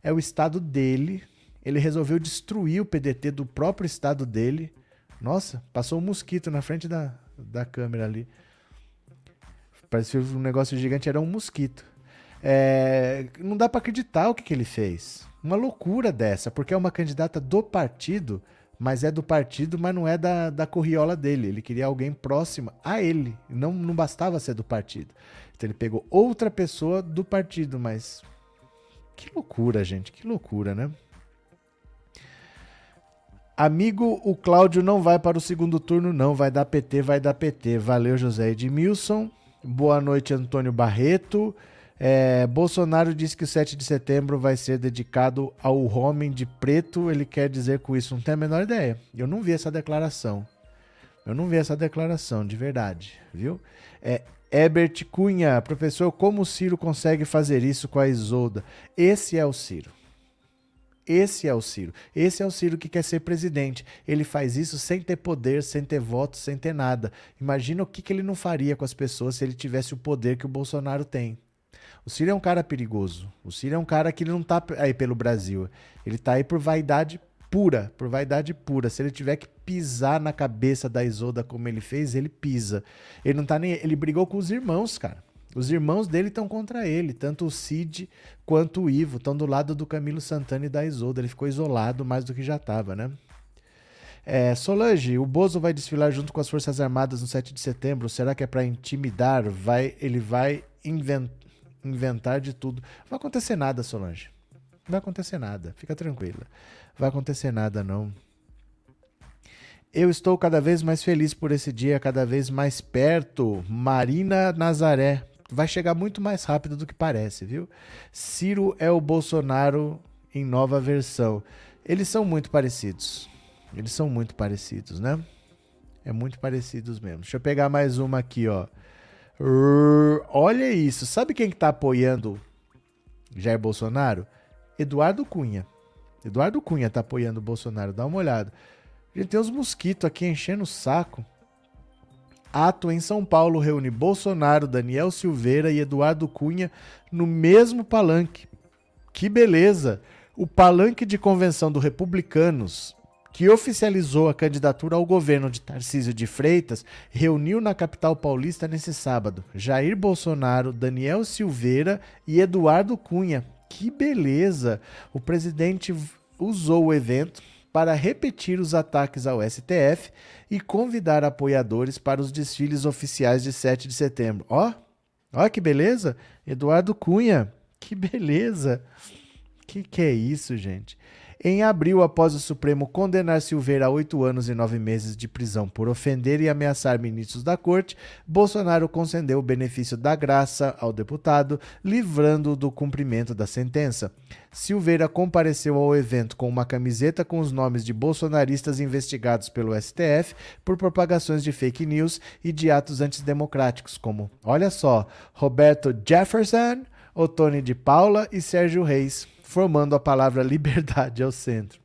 é o estado dele, ele resolveu destruir o PDT do próprio estado dele. Nossa, passou um mosquito na frente da, da câmera ali. Parecia um negócio gigante, era um mosquito. É, não dá para acreditar o que, que ele fez. Uma loucura dessa, porque é uma candidata do partido mas é do partido, mas não é da, da corriola dele. Ele queria alguém próximo a ele. Não, não bastava ser do partido. Então ele pegou outra pessoa do partido, mas. Que loucura, gente. Que loucura, né? Amigo, o Cláudio não vai para o segundo turno, não. Vai dar PT, vai dar PT. Valeu, José Edmilson. Boa noite, Antônio Barreto. É, Bolsonaro disse que o 7 de setembro vai ser dedicado ao homem de preto. Ele quer dizer com isso? Não tenho a menor ideia. Eu não vi essa declaração. Eu não vi essa declaração, de verdade, viu? É, Herbert Cunha, professor, como o Ciro consegue fazer isso com a Isolda? Esse é o Ciro. Esse é o Ciro. Esse é o Ciro que quer ser presidente. Ele faz isso sem ter poder, sem ter votos, sem ter nada. Imagina o que, que ele não faria com as pessoas se ele tivesse o poder que o Bolsonaro tem. O Ciro é um cara perigoso. O Ciro é um cara que ele não tá aí pelo Brasil. Ele tá aí por vaidade pura, por vaidade pura. Se ele tiver que pisar na cabeça da Isolda como ele fez, ele pisa. Ele não tá nem. Ele brigou com os irmãos, cara. Os irmãos dele estão contra ele, tanto o Cid quanto o Ivo estão do lado do Camilo Santana e da Isolda. Ele ficou isolado mais do que já estava, né? É, Solange, o Bozo vai desfilar junto com as Forças Armadas no 7 de setembro. Será que é para intimidar? Vai, ele vai inventar inventar de tudo. Não vai acontecer nada, Solange. Não vai acontecer nada. Fica tranquila. Vai acontecer nada, não. Eu estou cada vez mais feliz por esse dia, cada vez mais perto. Marina Nazaré. Vai chegar muito mais rápido do que parece, viu? Ciro é o Bolsonaro em nova versão. Eles são muito parecidos. Eles são muito parecidos, né? É muito parecidos mesmo. Deixa eu pegar mais uma aqui, ó. Olha isso. Sabe quem que tá apoiando Jair Bolsonaro? Eduardo Cunha. Eduardo Cunha tá apoiando o Bolsonaro. Dá uma olhada. Gente tem uns mosquitos aqui enchendo o saco. Ato em São Paulo reúne Bolsonaro, Daniel Silveira e Eduardo Cunha no mesmo palanque. Que beleza! O palanque de convenção do Republicanos que oficializou a candidatura ao governo de Tarcísio de Freitas, reuniu na capital paulista nesse sábado Jair Bolsonaro, Daniel Silveira e Eduardo Cunha. Que beleza! O presidente usou o evento para repetir os ataques ao STF e convidar apoiadores para os desfiles oficiais de 7 de setembro. Ó, ó que beleza! Eduardo Cunha, que beleza! Que que é isso, gente? Em abril, após o Supremo condenar Silveira a oito anos e nove meses de prisão por ofender e ameaçar ministros da corte, Bolsonaro concedeu o benefício da graça ao deputado, livrando-o do cumprimento da sentença. Silveira compareceu ao evento com uma camiseta com os nomes de bolsonaristas investigados pelo STF por propagações de fake news e de atos antidemocráticos, como, olha só, Roberto Jefferson, Otone de Paula e Sérgio Reis formando a palavra liberdade ao centro.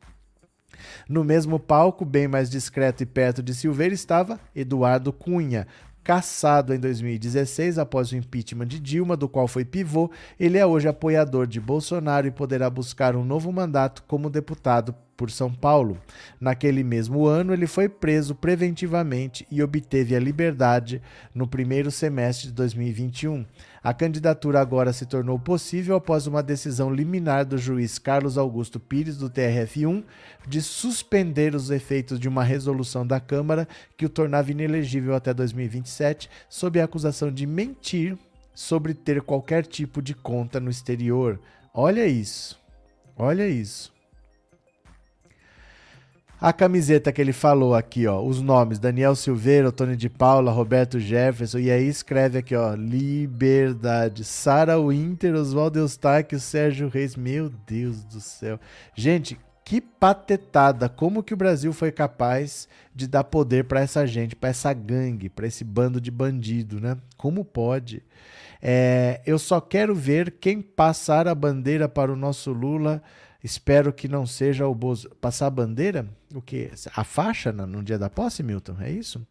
No mesmo palco, bem mais discreto e perto de Silveira, estava Eduardo Cunha, caçado em 2016 após o impeachment de Dilma, do qual foi pivô, ele é hoje apoiador de Bolsonaro e poderá buscar um novo mandato como deputado por São Paulo. Naquele mesmo ano, ele foi preso preventivamente e obteve a liberdade no primeiro semestre de 2021. A candidatura agora se tornou possível após uma decisão liminar do juiz Carlos Augusto Pires, do TRF1, de suspender os efeitos de uma resolução da Câmara que o tornava inelegível até 2027, sob a acusação de mentir sobre ter qualquer tipo de conta no exterior. Olha isso. Olha isso. A camiseta que ele falou aqui, ó, os nomes: Daniel Silveira, Tony de Paula, Roberto Jefferson, e aí escreve aqui, ó, Liberdade, Sara Winter, Oswaldo Eustáquio, Sérgio Reis. Meu Deus do céu. Gente, que patetada! Como que o Brasil foi capaz de dar poder para essa gente, para essa gangue, para esse bando de bandido, né? Como pode? É, eu só quero ver quem passar a bandeira para o nosso Lula Espero que não seja o Bozo. Passar a bandeira? O que? A faixa no dia da posse, Milton? É isso?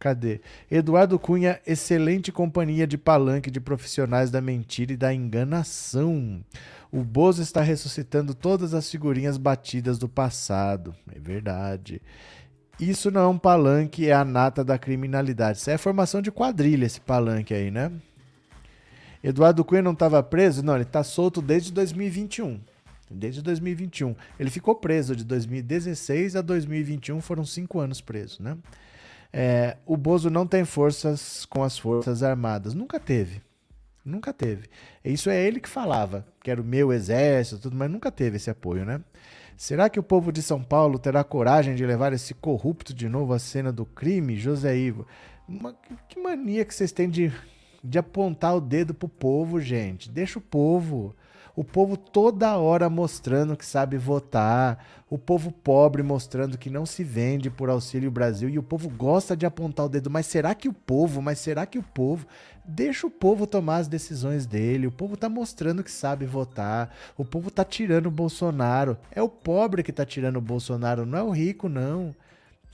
Cadê? Eduardo Cunha, excelente companhia de palanque de profissionais da mentira e da enganação. O Bozo está ressuscitando todas as figurinhas batidas do passado. É verdade. Isso não é um palanque, é a nata da criminalidade. Isso é formação de quadrilha, esse palanque aí, né? Eduardo Cunha não estava preso? Não, ele está solto desde 2021 desde 2021. Ele ficou preso de 2016 a 2021, foram cinco anos preso, né? É, o Bozo não tem forças com as Forças Armadas. Nunca teve. Nunca teve. Isso é ele que falava, que era o meu exército, tudo, mas nunca teve esse apoio, né? Será que o povo de São Paulo terá coragem de levar esse corrupto de novo à cena do crime, José Ivo? Uma, que mania que vocês têm de, de apontar o dedo pro povo, gente. Deixa o povo o povo toda hora mostrando que sabe votar, o povo pobre mostrando que não se vende por Auxílio Brasil e o povo gosta de apontar o dedo. Mas será que o povo, mas será que o povo. Deixa o povo tomar as decisões dele. O povo tá mostrando que sabe votar. O povo tá tirando o Bolsonaro. É o pobre que tá tirando o Bolsonaro, não é o rico, não.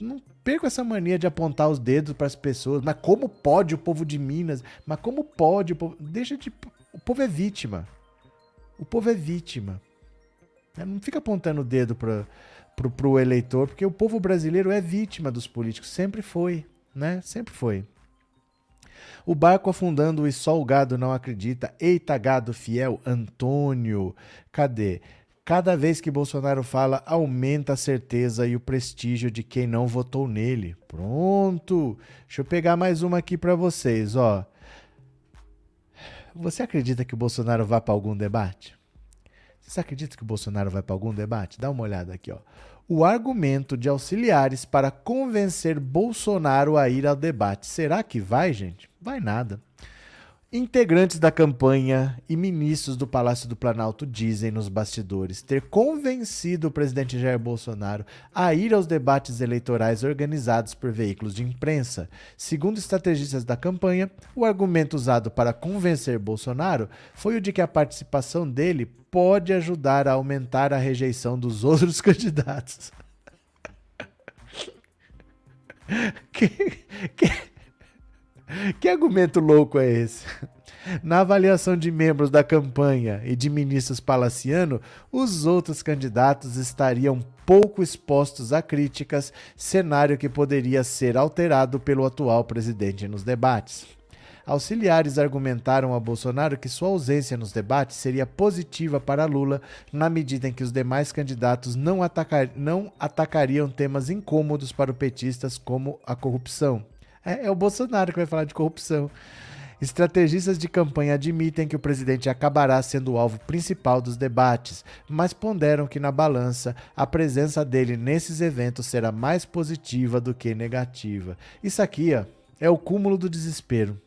Não perco essa mania de apontar os dedos para as pessoas. Mas como pode o povo de Minas? Mas como pode o povo. Deixa de. O povo é vítima. O povo é vítima. Né? Não fica apontando o dedo para pro eleitor, porque o povo brasileiro é vítima dos políticos, sempre foi, né? Sempre foi. O barco afundando e só o gado não acredita. Eita, gado fiel, Antônio. Cadê? Cada vez que Bolsonaro fala, aumenta a certeza e o prestígio de quem não votou nele. Pronto. Deixa eu pegar mais uma aqui para vocês, ó. Você acredita que o Bolsonaro vá para algum debate? Você acredita que o Bolsonaro vai para algum debate? Dá uma olhada aqui, ó. O argumento de auxiliares para convencer Bolsonaro a ir ao debate. Será que vai, gente? Vai nada. Integrantes da campanha e ministros do Palácio do Planalto dizem nos bastidores ter convencido o presidente Jair Bolsonaro a ir aos debates eleitorais organizados por veículos de imprensa. Segundo estrategistas da campanha, o argumento usado para convencer Bolsonaro foi o de que a participação dele pode ajudar a aumentar a rejeição dos outros candidatos. que, que, que argumento louco é esse? Na avaliação de membros da campanha e de ministros palaciano, os outros candidatos estariam pouco expostos a críticas, cenário que poderia ser alterado pelo atual presidente nos debates. Auxiliares argumentaram a Bolsonaro que sua ausência nos debates seria positiva para Lula, na medida em que os demais candidatos não, atacar, não atacariam temas incômodos para os petistas, como a corrupção. É, é o Bolsonaro que vai falar de corrupção. Estrategistas de campanha admitem que o presidente acabará sendo o alvo principal dos debates, mas ponderam que na balança a presença dele nesses eventos será mais positiva do que negativa. Isso aqui ó, é o cúmulo do desespero.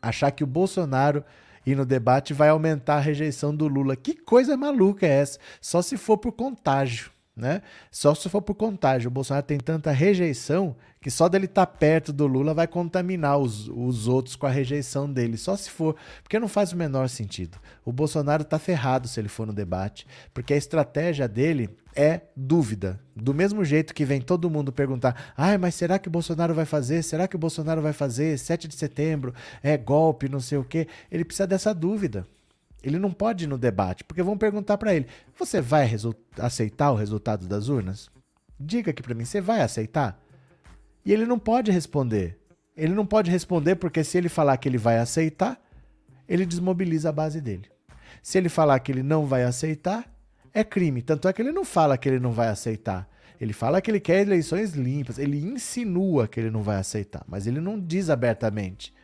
Achar que o Bolsonaro ir no debate vai aumentar a rejeição do Lula. Que coisa maluca é essa? Só se for por contágio né? Só se for por contágio. O Bolsonaro tem tanta rejeição que só dele estar tá perto do Lula vai contaminar os, os outros com a rejeição dele. Só se for. Porque não faz o menor sentido. O Bolsonaro tá ferrado se ele for no debate, porque a estratégia dele é dúvida. Do mesmo jeito que vem todo mundo perguntar: ai, mas será que o Bolsonaro vai fazer? Será que o Bolsonaro vai fazer? 7 de setembro é golpe, não sei o quê. Ele precisa dessa dúvida. Ele não pode ir no debate, porque vão perguntar para ele: você vai aceitar o resultado das urnas? Diga aqui para mim, você vai aceitar? E ele não pode responder. Ele não pode responder porque se ele falar que ele vai aceitar, ele desmobiliza a base dele. Se ele falar que ele não vai aceitar, é crime. Tanto é que ele não fala que ele não vai aceitar. Ele fala que ele quer eleições limpas, ele insinua que ele não vai aceitar, mas ele não diz abertamente.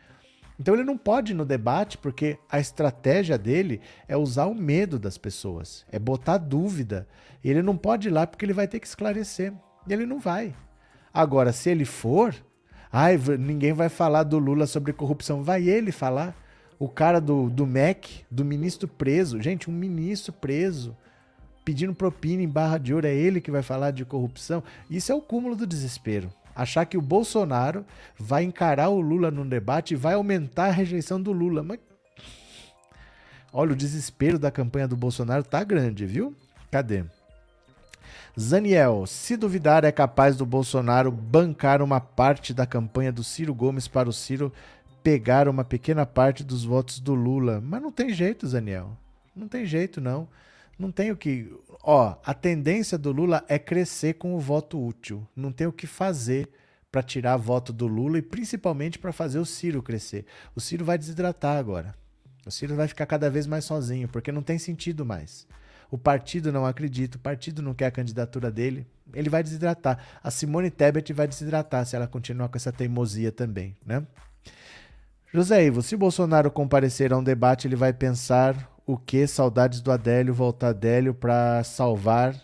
Então ele não pode ir no debate porque a estratégia dele é usar o medo das pessoas, é botar dúvida. Ele não pode ir lá porque ele vai ter que esclarecer. E ele não vai. Agora, se ele for, ai, ninguém vai falar do Lula sobre corrupção. Vai ele falar. O cara do, do MEC, do ministro preso. Gente, um ministro preso pedindo propina em barra de ouro, é ele que vai falar de corrupção. Isso é o cúmulo do desespero. Achar que o Bolsonaro vai encarar o Lula no debate e vai aumentar a rejeição do Lula. Mas. Olha, o desespero da campanha do Bolsonaro tá grande, viu? Cadê? Zaniel, se duvidar, é capaz do Bolsonaro bancar uma parte da campanha do Ciro Gomes para o Ciro pegar uma pequena parte dos votos do Lula. Mas não tem jeito, Zaniel. Não tem jeito, não. Não tem o que. Ó, a tendência do Lula é crescer com o voto útil. Não tem o que fazer para tirar voto do Lula e principalmente para fazer o Ciro crescer. O Ciro vai desidratar agora. O Ciro vai ficar cada vez mais sozinho, porque não tem sentido mais. O partido não acredita, o partido não quer a candidatura dele, ele vai desidratar. A Simone Tebet vai desidratar se ela continuar com essa teimosia também, né? José Ivo, se Bolsonaro comparecer a um debate, ele vai pensar o que? Saudades do Adélio, volta Adélio para salvar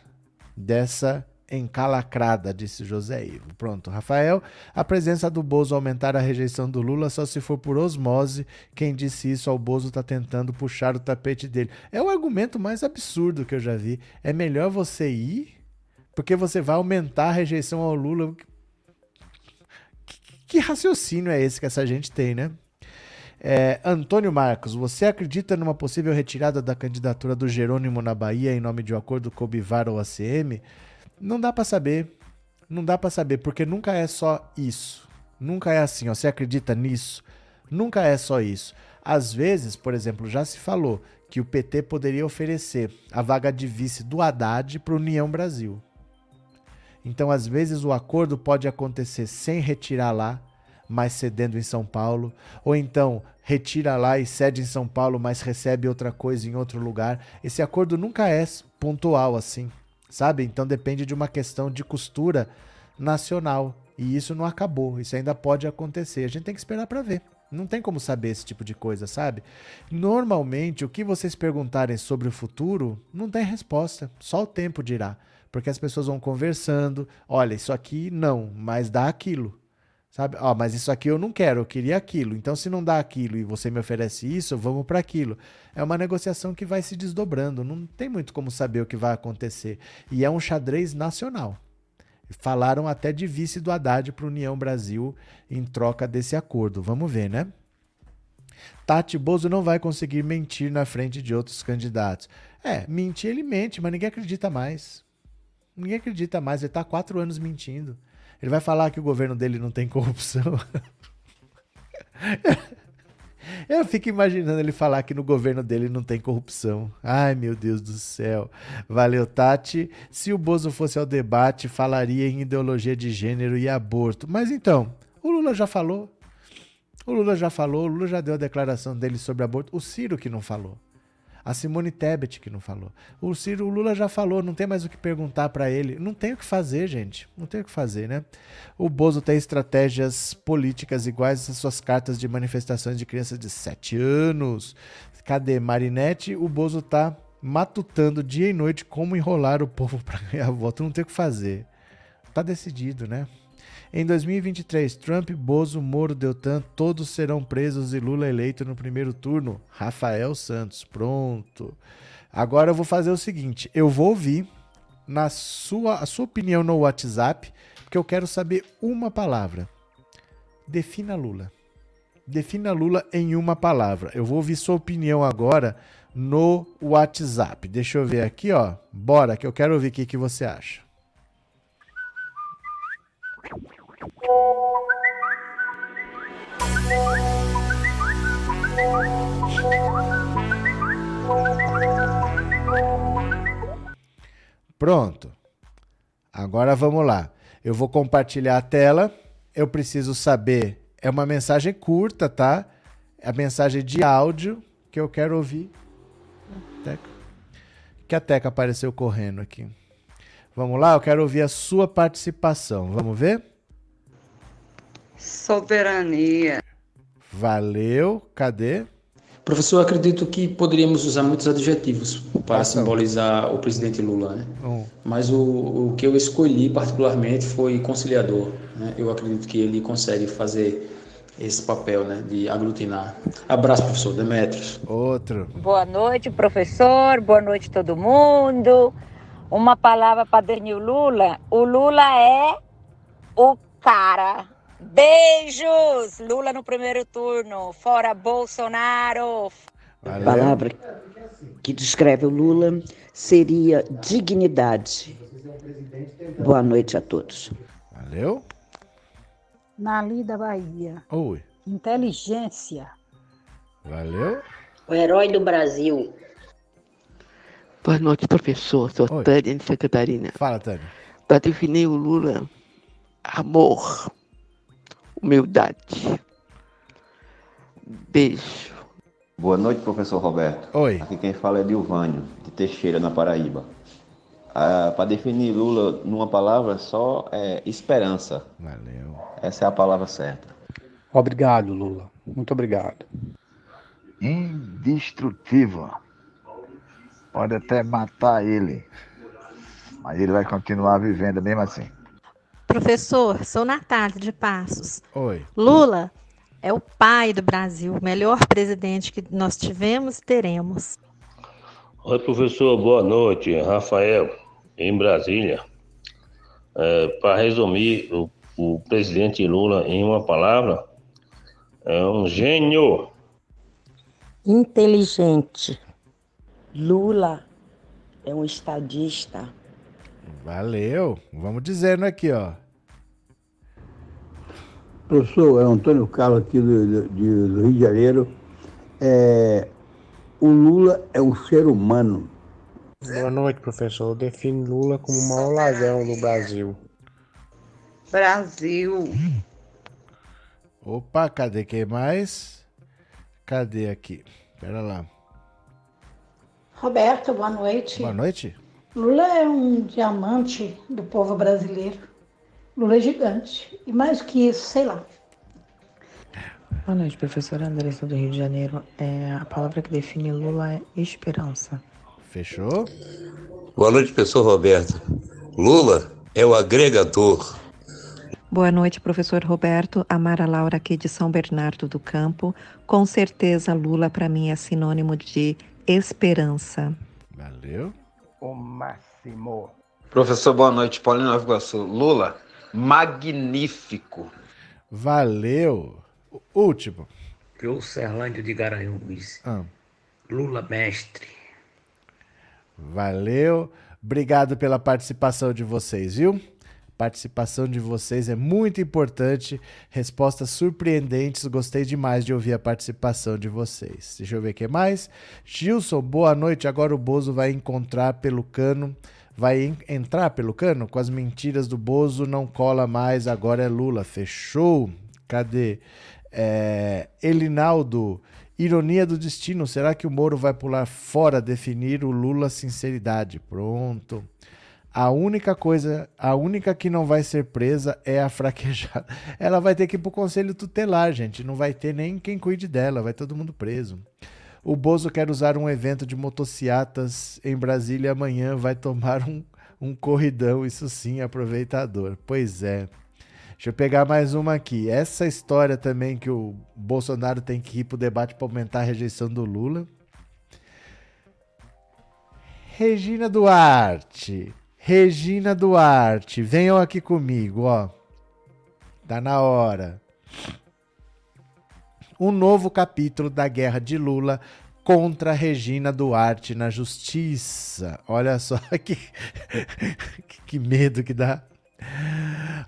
dessa encalacrada, disse José Ivo. Pronto, Rafael. A presença do Bozo aumentar a rejeição do Lula só se for por osmose. Quem disse isso ao Bozo está tentando puxar o tapete dele. É o argumento mais absurdo que eu já vi. É melhor você ir, porque você vai aumentar a rejeição ao Lula. Que, que raciocínio é esse que essa gente tem, né? É, Antônio Marcos, você acredita numa possível retirada da candidatura do Jerônimo na Bahia em nome de um acordo com o Bivar ou ACM? Não dá para saber. Não dá para saber, porque nunca é só isso. Nunca é assim, ó, você acredita nisso? Nunca é só isso. Às vezes, por exemplo, já se falou que o PT poderia oferecer a vaga de vice do Haddad para União Brasil. Então, às vezes, o acordo pode acontecer sem retirar lá mas cedendo em São Paulo, ou então retira lá e cede em São Paulo, mas recebe outra coisa em outro lugar. Esse acordo nunca é pontual assim, sabe? Então depende de uma questão de costura nacional. E isso não acabou, isso ainda pode acontecer. A gente tem que esperar para ver. Não tem como saber esse tipo de coisa, sabe? Normalmente, o que vocês perguntarem sobre o futuro não tem resposta, só o tempo dirá. Porque as pessoas vão conversando, olha, isso aqui não, mas dá aquilo. Sabe? Ó, mas isso aqui eu não quero, eu queria aquilo. Então, se não dá aquilo e você me oferece isso, vamos para aquilo. É uma negociação que vai se desdobrando. Não tem muito como saber o que vai acontecer. E é um xadrez nacional. Falaram até de vice do Haddad para União Brasil em troca desse acordo. Vamos ver, né? Tati Bozo não vai conseguir mentir na frente de outros candidatos. É, mentir ele mente, mas ninguém acredita mais. Ninguém acredita mais. Ele está quatro anos mentindo. Ele vai falar que o governo dele não tem corrupção. Eu fico imaginando ele falar que no governo dele não tem corrupção. Ai, meu Deus do céu. Valeu, Tati. Se o Bozo fosse ao debate, falaria em ideologia de gênero e aborto. Mas então, o Lula já falou. O Lula já falou, o Lula já deu a declaração dele sobre aborto. O Ciro que não falou. A Simone Tebet que não falou. O Ciro o Lula já falou, não tem mais o que perguntar para ele. Não tem o que fazer, gente. Não tem o que fazer, né? O Bozo tem estratégias políticas iguais às suas cartas de manifestações de crianças de 7 anos. Cadê Marinette? O Bozo tá matutando dia e noite como enrolar o povo para ganhar voto. Não tem o que fazer. Tá decidido, né? Em 2023, Trump, Bozo, Moro, Deltan, todos serão presos e Lula eleito no primeiro turno. Rafael Santos, pronto. Agora eu vou fazer o seguinte: eu vou ouvir na sua, a sua opinião no WhatsApp, porque eu quero saber uma palavra. Defina Lula. Defina Lula em uma palavra. Eu vou ouvir sua opinião agora no WhatsApp. Deixa eu ver aqui, ó. Bora, que eu quero ouvir o que, que você acha. Pronto. Agora vamos lá. Eu vou compartilhar a tela. Eu preciso saber. É uma mensagem curta, tá? É a mensagem de áudio que eu quero ouvir. Teca. Que a Teca apareceu correndo aqui. Vamos lá, eu quero ouvir a sua participação. Vamos ver? Soberania. Valeu. Cadê? Professor, acredito que poderíamos usar muitos adjetivos para simbolizar o presidente Lula, né? Um. Mas o, o que eu escolhi particularmente foi conciliador. Né? Eu acredito que ele consegue fazer esse papel né, de aglutinar. Abraço, professor Demetrios. Outro. Boa noite, professor. Boa noite, todo mundo. Uma palavra para Daniel Lula. O Lula é o cara. Beijos! Lula no primeiro turno. Fora Bolsonaro. Valeu. A palavra que descreve o Lula seria dignidade. Boa noite a todos. Valeu. Nali da Bahia. Oi. Inteligência. Valeu. O herói do Brasil. Boa noite, professor. Sou Oi. Tânia de Santa Catarina. Fala, Tânia. Para definir o Lula, amor, humildade. Beijo. Boa noite, professor Roberto. Oi. Aqui quem fala é Dilvânio, de Teixeira, na Paraíba. Ah, Para definir Lula numa palavra só é esperança. Valeu. Essa é a palavra certa. Obrigado, Lula. Muito obrigado. Indestrutível. Pode até matar ele. Mas ele vai continuar vivendo mesmo assim. Professor, sou Natália de Passos. Oi. Lula é o pai do Brasil, o melhor presidente que nós tivemos e teremos. Oi, professor, boa noite. Rafael, em Brasília. É, Para resumir, o, o presidente Lula, em uma palavra, é um gênio. Inteligente. Lula é um estadista. Valeu. Vamos dizendo aqui, ó. Professor, é o Antônio Carlos aqui do, do- do Rio de Janeiro. É, o Lula é um ser humano. Boa noite, professor. Eu defino Lula como o maior ladrão do Brasil. Brasil. Opa, cadê quem mais? Cadê aqui? Pera lá. Roberto, boa noite. Boa noite. Lula é um diamante do povo brasileiro. Lula é gigante. E mais que isso, sei lá. Boa noite, professora Andressa do Rio de Janeiro. É, a palavra que define Lula é esperança. Fechou? Boa noite, professor Roberto. Lula é o agregador. Boa noite, professor Roberto. Amara Laura aqui de São Bernardo do Campo. Com certeza, Lula para mim é sinônimo de esperança. Valeu. O máximo. Professor, boa noite. Paulinho Nova Iguaçu. Lula, magnífico. Valeu. O Último. Eu, Serlândio de Garanhuns. Ah, Lula mestre. valeu. Obrigado pela participação de vocês, viu? Participação de vocês é muito importante. Respostas surpreendentes. Gostei demais de ouvir a participação de vocês. Deixa eu ver o que mais. Gilson, boa noite. Agora o Bozo vai encontrar pelo cano. Vai en- entrar pelo cano? Com as mentiras do Bozo, não cola mais. Agora é Lula. Fechou? Cadê? É, Elinaldo, ironia do destino. Será que o Moro vai pular fora definir o Lula sinceridade? Pronto. A única coisa, a única que não vai ser presa é a fraquejada. Ela vai ter que ir pro conselho tutelar, gente. Não vai ter nem quem cuide dela, vai todo mundo preso. O Bozo quer usar um evento de motociatas em Brasília amanhã, vai tomar um, um corridão, isso sim, aproveitador. Pois é. Deixa eu pegar mais uma aqui. Essa história também que o Bolsonaro tem que ir pro debate para aumentar a rejeição do Lula. Regina Duarte. Regina Duarte, venham aqui comigo, ó. Tá na hora. Um novo capítulo da guerra de Lula contra Regina Duarte na justiça. Olha só que, que medo que dá.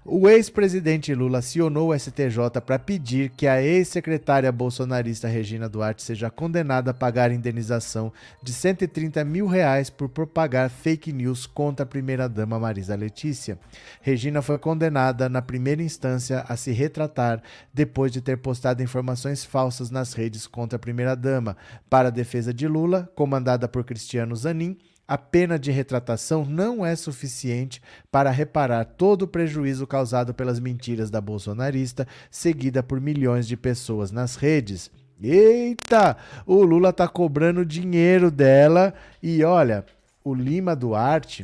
O ex-presidente Lula acionou o STJ para pedir que a ex-secretária bolsonarista Regina Duarte seja condenada a pagar indenização de 130 mil reais por propagar fake news contra a primeira-dama Marisa Letícia. Regina foi condenada na primeira instância a se retratar depois de ter postado informações falsas nas redes contra a primeira-dama. Para a defesa de Lula, comandada por Cristiano Zanin, a pena de retratação não é suficiente para reparar todo o prejuízo causado pelas mentiras da bolsonarista, seguida por milhões de pessoas nas redes. Eita! O Lula tá cobrando dinheiro dela e olha, o Lima Duarte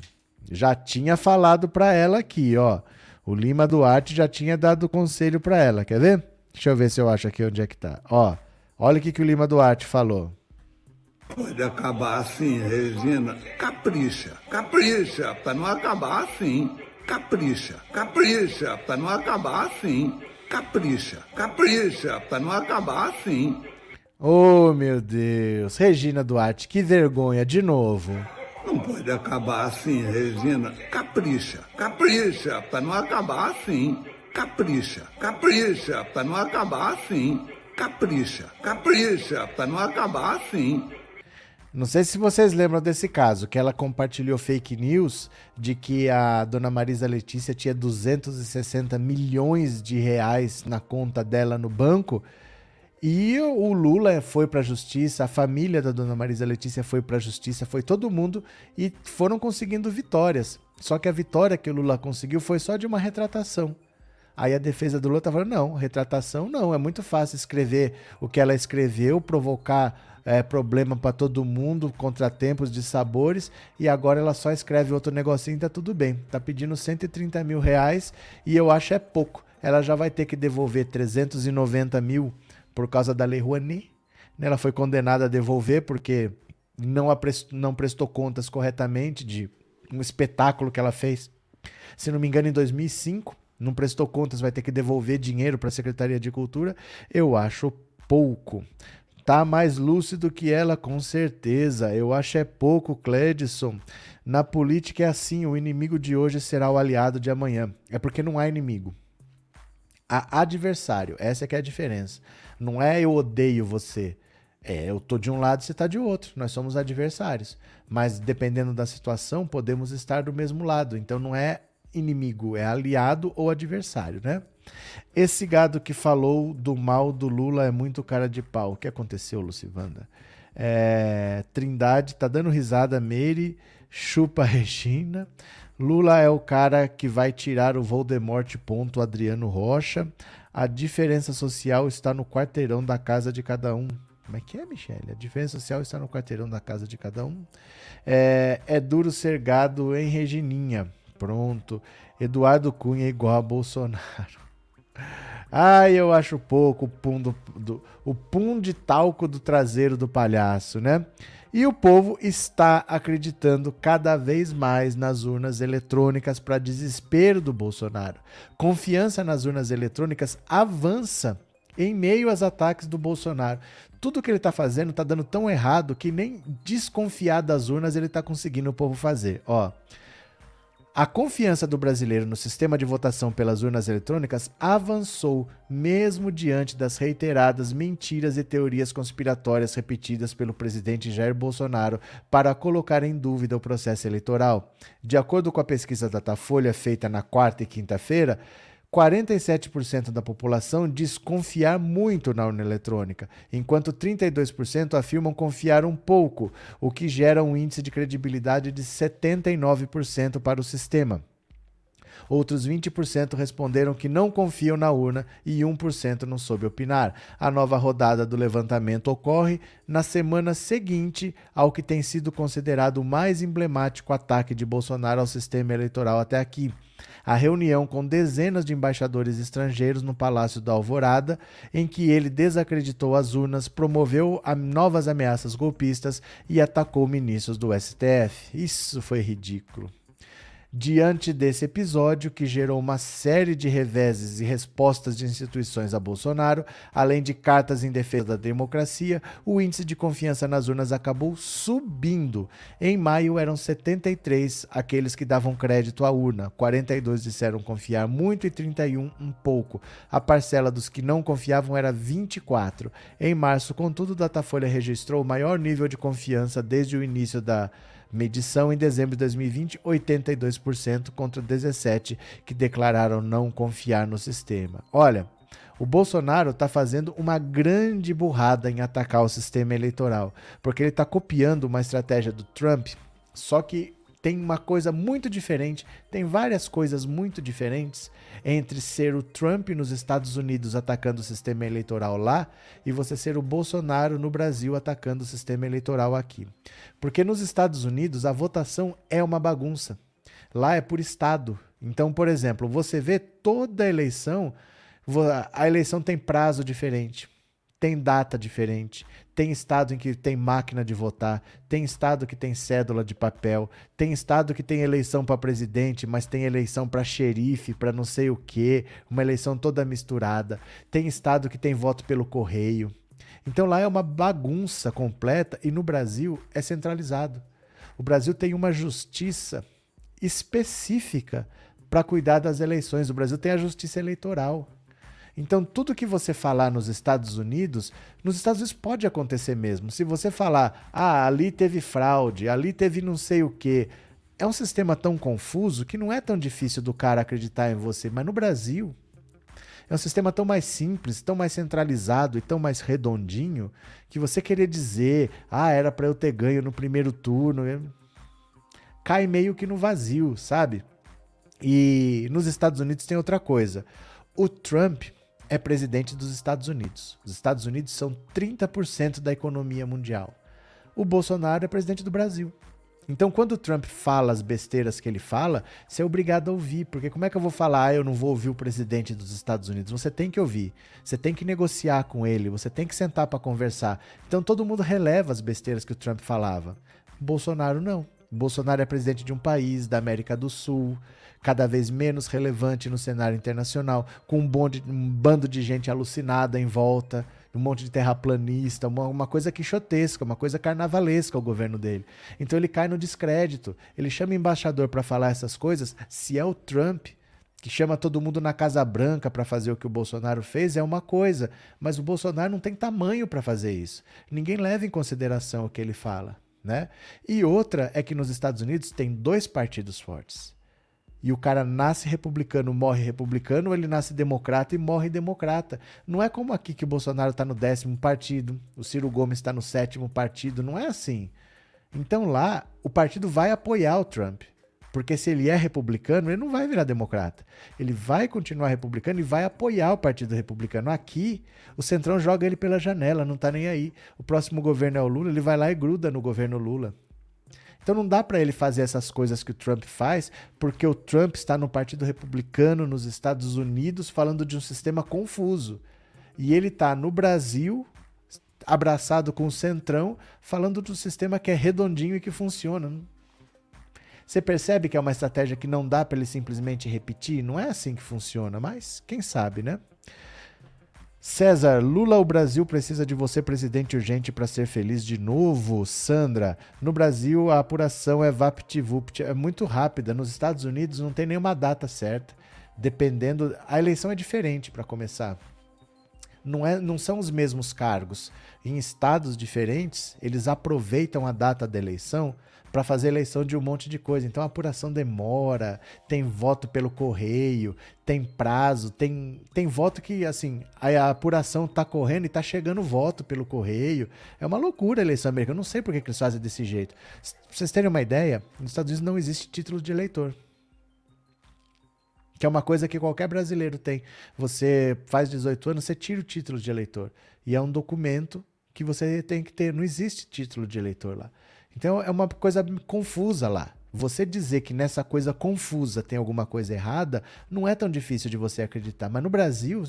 já tinha falado para ela aqui, ó. O Lima Duarte já tinha dado conselho para ela, quer ver? Deixa eu ver se eu acho aqui onde é que tá. Ó, olha o que, que o Lima Duarte falou. Pode acabar assim, Regina. Capricha, capricha, para não acabar assim. Capricha, capricha, para não acabar assim. Capricha, capricha, para não acabar assim. Oh, meu Deus. Regina Duarte, que vergonha, de novo. Não pode acabar assim, Regina. Capricha, capricha, para não acabar assim. Capricha, capricha, para não acabar assim. Capricha, capricha, para não acabar assim. Não sei se vocês lembram desse caso, que ela compartilhou fake news de que a dona Marisa Letícia tinha 260 milhões de reais na conta dela no banco. E o Lula foi para a justiça, a família da dona Marisa Letícia foi para a justiça, foi todo mundo e foram conseguindo vitórias. Só que a vitória que o Lula conseguiu foi só de uma retratação. Aí a defesa do Lula tá falando: não, retratação não, é muito fácil escrever o que ela escreveu, provocar é, problema para todo mundo, contratempos de sabores, e agora ela só escreve outro negocinho e tá tudo bem. Tá pedindo 130 mil reais e eu acho é pouco. Ela já vai ter que devolver 390 mil por causa da Lei Rouanet. Né? Ela foi condenada a devolver porque não, prestou, não prestou contas corretamente de um espetáculo que ela fez. Se não me engano, em 2005, não prestou contas, vai ter que devolver dinheiro para a Secretaria de Cultura. Eu acho pouco. Tá mais lúcido que ela, com certeza. Eu acho é pouco, Cledson. Na política é assim: o inimigo de hoje será o aliado de amanhã. É porque não há inimigo. Há adversário. Essa é que é a diferença. Não é eu odeio você. É, eu tô de um lado e você tá de outro. Nós somos adversários. Mas dependendo da situação, podemos estar do mesmo lado. Então não é inimigo, é aliado ou adversário, né? Esse gado que falou do mal do Lula é muito cara de pau. O que aconteceu, Lucivanda? É, Trindade tá dando risada, Meire, chupa Regina. Lula é o cara que vai tirar o Voldemort, ponto Adriano Rocha. A diferença social está no quarteirão da casa de cada um. Como é que é, Michele? A diferença social está no quarteirão da casa de cada um. É, é duro ser gado em Regininha. Pronto. Eduardo Cunha igual a Bolsonaro. Ah, eu acho pouco o pum, do, do, o pum de talco do traseiro do palhaço, né? E o povo está acreditando cada vez mais nas urnas eletrônicas para desespero do Bolsonaro. Confiança nas urnas eletrônicas avança em meio aos ataques do Bolsonaro. Tudo que ele está fazendo está dando tão errado que nem desconfiar das urnas ele está conseguindo o povo fazer. Ó. A confiança do brasileiro no sistema de votação pelas urnas eletrônicas avançou, mesmo diante das reiteradas mentiras e teorias conspiratórias repetidas pelo presidente Jair Bolsonaro para colocar em dúvida o processo eleitoral. De acordo com a pesquisa Datafolha feita na quarta e quinta-feira, 47% da população diz confiar muito na urna eletrônica, enquanto 32% afirmam confiar um pouco, o que gera um índice de credibilidade de 79% para o sistema. Outros 20% responderam que não confiam na urna e 1% não soube opinar. A nova rodada do levantamento ocorre na semana seguinte ao que tem sido considerado o mais emblemático ataque de Bolsonaro ao sistema eleitoral até aqui a reunião com dezenas de embaixadores estrangeiros no Palácio da Alvorada, em que ele desacreditou as urnas, promoveu novas ameaças golpistas e atacou ministros do STF. Isso foi ridículo. Diante desse episódio, que gerou uma série de reveses e respostas de instituições a Bolsonaro, além de cartas em defesa da democracia, o índice de confiança nas urnas acabou subindo. Em maio eram 73 aqueles que davam crédito à urna, 42 disseram confiar muito e 31 um pouco. A parcela dos que não confiavam era 24. Em março, contudo, Datafolha registrou o maior nível de confiança desde o início da Medição em dezembro de 2020, 82% contra 17% que declararam não confiar no sistema. Olha, o Bolsonaro está fazendo uma grande burrada em atacar o sistema eleitoral, porque ele está copiando uma estratégia do Trump, só que tem uma coisa muito diferente, tem várias coisas muito diferentes entre ser o Trump nos Estados Unidos atacando o sistema eleitoral lá e você ser o Bolsonaro no Brasil atacando o sistema eleitoral aqui. Porque nos Estados Unidos a votação é uma bagunça. Lá é por estado. Então, por exemplo, você vê toda a eleição, a eleição tem prazo diferente tem data diferente, tem estado em que tem máquina de votar, tem estado que tem cédula de papel, tem estado que tem eleição para presidente, mas tem eleição para xerife, para não sei o quê, uma eleição toda misturada, tem estado que tem voto pelo correio. Então lá é uma bagunça completa e no Brasil é centralizado. O Brasil tem uma justiça específica para cuidar das eleições. O Brasil tem a justiça eleitoral. Então, tudo que você falar nos Estados Unidos, nos Estados Unidos pode acontecer mesmo. Se você falar, ah, ali teve fraude, ali teve não sei o quê. É um sistema tão confuso que não é tão difícil do cara acreditar em você. Mas no Brasil, é um sistema tão mais simples, tão mais centralizado e tão mais redondinho que você querer dizer, ah, era para eu ter ganho no primeiro turno, cai meio que no vazio, sabe? E nos Estados Unidos tem outra coisa. O Trump, é presidente dos Estados Unidos. Os Estados Unidos são 30% da economia mundial. O Bolsonaro é presidente do Brasil. Então, quando o Trump fala as besteiras que ele fala, você é obrigado a ouvir. Porque como é que eu vou falar, ah, eu não vou ouvir o presidente dos Estados Unidos? Você tem que ouvir. Você tem que negociar com ele. Você tem que sentar para conversar. Então, todo mundo releva as besteiras que o Trump falava. Bolsonaro não. Bolsonaro é presidente de um país da América do Sul, cada vez menos relevante no cenário internacional, com um, bonde, um bando de gente alucinada em volta, um monte de terraplanista, uma, uma coisa quixotesca, uma coisa carnavalesca o governo dele. Então ele cai no descrédito. Ele chama embaixador para falar essas coisas. Se é o Trump, que chama todo mundo na Casa Branca para fazer o que o Bolsonaro fez, é uma coisa, mas o Bolsonaro não tem tamanho para fazer isso. Ninguém leva em consideração o que ele fala. Né? E outra é que nos Estados Unidos tem dois partidos fortes e o cara nasce republicano, morre republicano, ou ele nasce democrata e morre democrata. Não é como aqui que o Bolsonaro está no décimo partido, o Ciro Gomes está no sétimo partido, não é assim. Então lá, o partido vai apoiar o Trump. Porque se ele é republicano, ele não vai virar democrata. Ele vai continuar republicano e vai apoiar o Partido Republicano. Aqui, o Centrão joga ele pela janela, não tá nem aí. O próximo governo é o Lula, ele vai lá e gruda no governo Lula. Então não dá para ele fazer essas coisas que o Trump faz, porque o Trump está no Partido Republicano nos Estados Unidos falando de um sistema confuso. E ele está no Brasil, abraçado com o Centrão, falando de um sistema que é redondinho e que funciona. Você percebe que é uma estratégia que não dá para ele simplesmente repetir? Não é assim que funciona, mas quem sabe, né? César, Lula, o Brasil precisa de você, presidente urgente, para ser feliz de novo. Sandra, no Brasil a apuração é vapt-vupt, é muito rápida. Nos Estados Unidos não tem nenhuma data certa. Dependendo. A eleição é diferente para começar. Não, é, não são os mesmos cargos. Em estados diferentes, eles aproveitam a data da eleição para fazer eleição de um monte de coisa. Então a apuração demora, tem voto pelo correio, tem prazo, tem, tem voto que, assim, a, apuração tá correndo e tá chegando voto pelo correio. É uma loucura a eleição americana. Eu não sei por que, que eles fazem desse jeito. Pra vocês terem uma ideia, nos Estados Unidos não existe título de eleitor. Que é uma coisa que qualquer brasileiro tem. Você faz 18 anos, você tira o título de eleitor. E é um documento que você tem que ter. Não existe título de eleitor lá. Então é uma coisa confusa lá. Você dizer que nessa coisa confusa tem alguma coisa errada não é tão difícil de você acreditar. Mas no Brasil,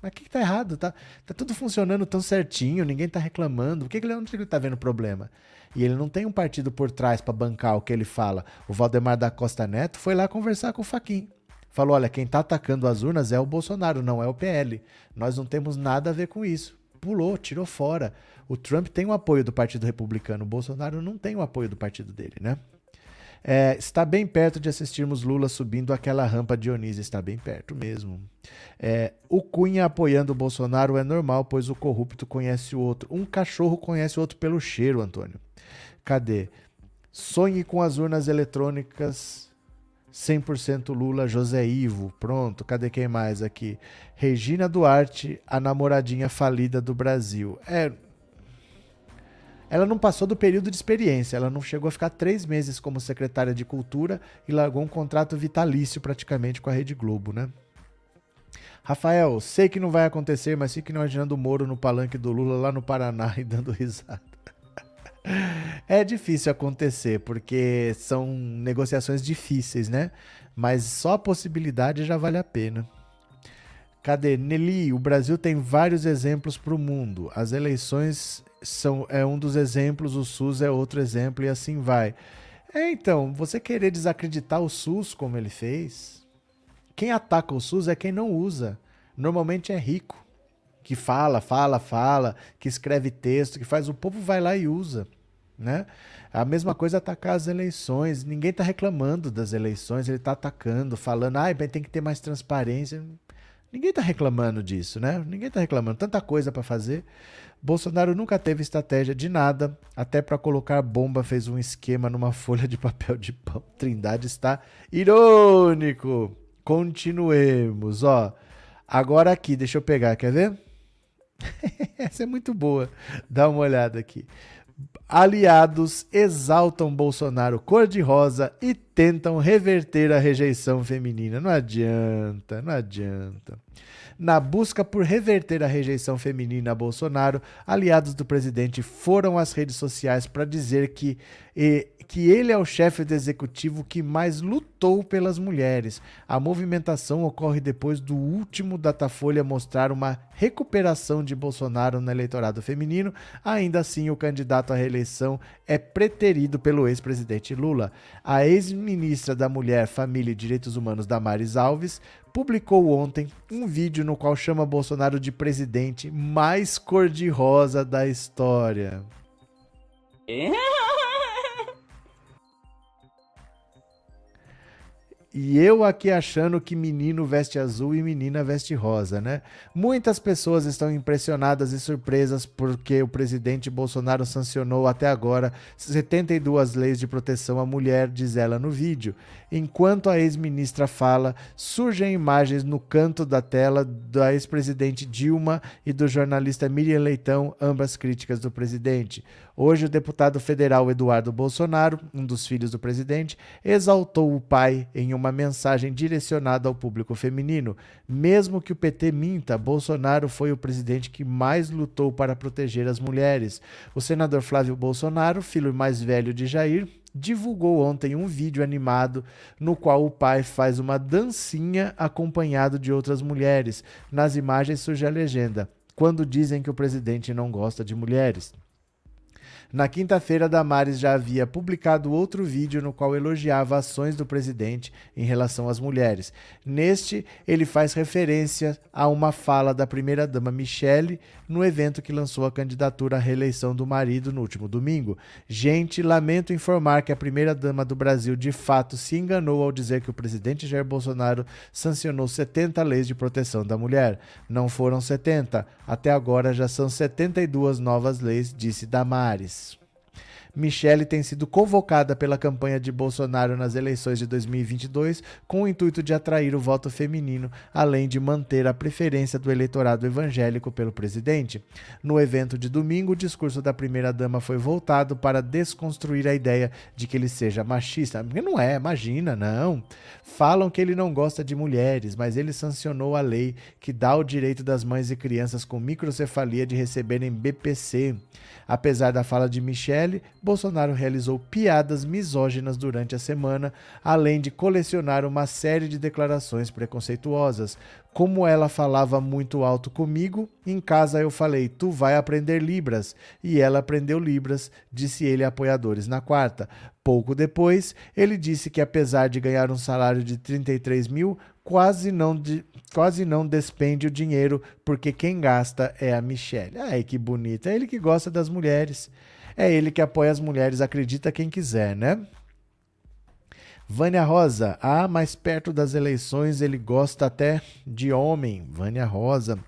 Mas o que, que tá errado? Tá, tá tudo funcionando tão certinho, ninguém tá reclamando. O que, que ele, onde ele tá vendo problema? E ele não tem um partido por trás para bancar o que ele fala. O Valdemar da Costa Neto foi lá conversar com o Faquin. Falou: olha, quem tá atacando as urnas é o Bolsonaro, não é o PL. Nós não temos nada a ver com isso. Pulou, tirou fora. O Trump tem o apoio do Partido Republicano, o Bolsonaro não tem o apoio do partido dele, né? É, está bem perto de assistirmos Lula subindo aquela rampa Dionísio. Está bem perto mesmo. É, o Cunha apoiando o Bolsonaro é normal, pois o corrupto conhece o outro. Um cachorro conhece o outro pelo cheiro, Antônio. Cadê? Sonhe com as urnas eletrônicas 100% Lula, José Ivo. Pronto, cadê quem mais aqui? Regina Duarte, a namoradinha falida do Brasil. É, ela não passou do período de experiência, ela não chegou a ficar três meses como secretária de Cultura e largou um contrato vitalício praticamente com a Rede Globo, né? Rafael, sei que não vai acontecer, mas fique imaginando o Moro no palanque do Lula lá no Paraná e dando risada. É difícil acontecer, porque são negociações difíceis, né? Mas só a possibilidade já vale a pena. Cadê? Nelly, o Brasil tem vários exemplos para o mundo. As eleições são, é um dos exemplos, o SUS é outro exemplo e assim vai. É, então, você querer desacreditar o SUS como ele fez, quem ataca o SUS é quem não usa. Normalmente é rico, que fala, fala, fala, que escreve texto, que faz. O povo vai lá e usa. Né? A mesma coisa atacar as eleições. Ninguém está reclamando das eleições, ele está atacando, falando, ah, tem que ter mais transparência. Ninguém está reclamando disso, né? Ninguém está reclamando. Tanta coisa para fazer. Bolsonaro nunca teve estratégia de nada, até para colocar bomba fez um esquema numa folha de papel de pão. Trindade está irônico. Continuemos, ó. Agora aqui, deixa eu pegar, quer ver? Essa é muito boa. Dá uma olhada aqui. Aliados exaltam Bolsonaro cor-de-rosa e tentam reverter a rejeição feminina. Não adianta, não adianta. Na busca por reverter a rejeição feminina a Bolsonaro, aliados do presidente foram às redes sociais para dizer que que ele é o chefe do executivo que mais lutou pelas mulheres. A movimentação ocorre depois do último Datafolha mostrar uma recuperação de Bolsonaro no eleitorado feminino. Ainda assim, o candidato à reeleição é preterido pelo ex-presidente Lula. A ex-ministra da Mulher, Família e Direitos Humanos, Damares Alves, publicou ontem um vídeo no qual chama Bolsonaro de presidente mais cor-de-rosa da história. E eu aqui achando que menino veste azul e menina veste rosa, né? Muitas pessoas estão impressionadas e surpresas porque o presidente Bolsonaro sancionou até agora 72 leis de proteção à mulher, diz ela no vídeo. Enquanto a ex-ministra fala, surgem imagens no canto da tela da ex-presidente Dilma e do jornalista Miriam Leitão, ambas críticas do presidente. Hoje, o deputado federal Eduardo Bolsonaro, um dos filhos do presidente, exaltou o pai em uma mensagem direcionada ao público feminino. Mesmo que o PT minta, Bolsonaro foi o presidente que mais lutou para proteger as mulheres. O senador Flávio Bolsonaro, filho mais velho de Jair, divulgou ontem um vídeo animado no qual o pai faz uma dancinha acompanhado de outras mulheres. Nas imagens surge a legenda: Quando dizem que o presidente não gosta de mulheres. Na quinta-feira, Damares já havia publicado outro vídeo no qual elogiava ações do presidente em relação às mulheres. Neste, ele faz referência a uma fala da primeira-dama Michele no evento que lançou a candidatura à reeleição do marido no último domingo. Gente, lamento informar que a primeira-dama do Brasil de fato se enganou ao dizer que o presidente Jair Bolsonaro sancionou 70 leis de proteção da mulher. Não foram 70, até agora já são 72 novas leis, disse Damares. Michele tem sido convocada pela campanha de Bolsonaro nas eleições de 2022 com o intuito de atrair o voto feminino, além de manter a preferência do eleitorado evangélico pelo presidente. No evento de domingo, o discurso da primeira-dama foi voltado para desconstruir a ideia de que ele seja machista. Não é, imagina, não. Falam que ele não gosta de mulheres, mas ele sancionou a lei que dá o direito das mães e crianças com microcefalia de receberem BPC. Apesar da fala de Michele, Bolsonaro realizou piadas misóginas durante a semana, além de colecionar uma série de declarações preconceituosas. Como ela falava muito alto comigo, em casa eu falei: Tu vai aprender Libras. E ela aprendeu Libras, disse ele a apoiadores na quarta. Pouco depois, ele disse que apesar de ganhar um salário de 33 mil, quase não, de, quase não despende o dinheiro, porque quem gasta é a Michelle. Ai, que bonita. É ele que gosta das mulheres. É ele que apoia as mulheres, acredita quem quiser, né? Vânia Rosa, ah, mais perto das eleições ele gosta até de homem. Vânia Rosa,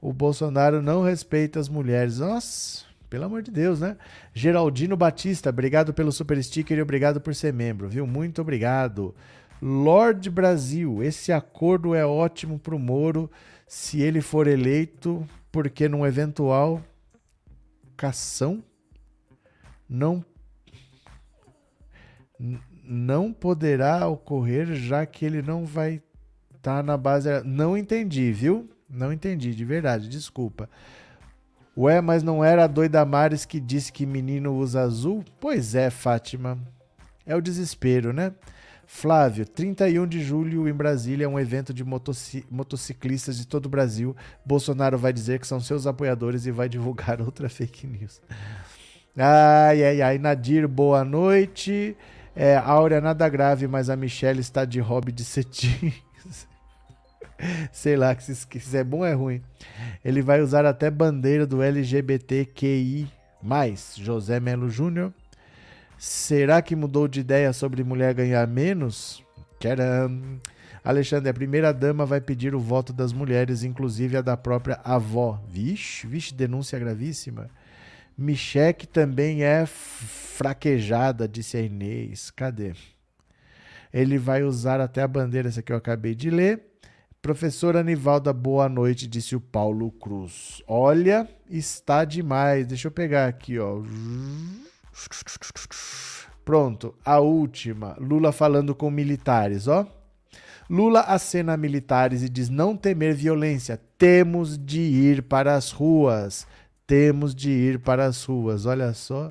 o Bolsonaro não respeita as mulheres. Nossa, pelo amor de Deus, né? Geraldino Batista, obrigado pelo super sticker e obrigado por ser membro, viu? Muito obrigado. Lorde Brasil, esse acordo é ótimo para o Moro se ele for eleito, porque num eventual cação não não poderá ocorrer já que ele não vai estar tá na base. Não entendi, viu? Não entendi, de verdade, desculpa. Ué, mas não era a doida Mares que disse que menino usa azul? Pois é, Fátima. É o desespero, né? Flávio, 31 de julho em Brasília é um evento de motoci motociclistas de todo o Brasil. Bolsonaro vai dizer que são seus apoiadores e vai divulgar outra fake news. Ai, ai, ai. Nadir, boa noite. É, Áurea, nada grave, mas a Michelle está de hobby de cetim. Sei lá, que se, se é bom é ruim. Ele vai usar até bandeira do LGBTQI. José Melo Júnior. Será que mudou de ideia sobre mulher ganhar menos? Tcharam. Alexandre, a primeira dama vai pedir o voto das mulheres, inclusive a da própria avó. Vixe, vixe, denúncia gravíssima. Micheque também é fraquejada, disse a Inês. Cadê? Ele vai usar até a bandeira, essa que eu acabei de ler. Professora Anivalda, boa noite, disse o Paulo Cruz. Olha, está demais. Deixa eu pegar aqui, ó. Pronto, a última. Lula falando com militares, ó. Lula acena a militares e diz não temer violência. Temos de ir para as ruas temos de ir para as ruas. Olha só.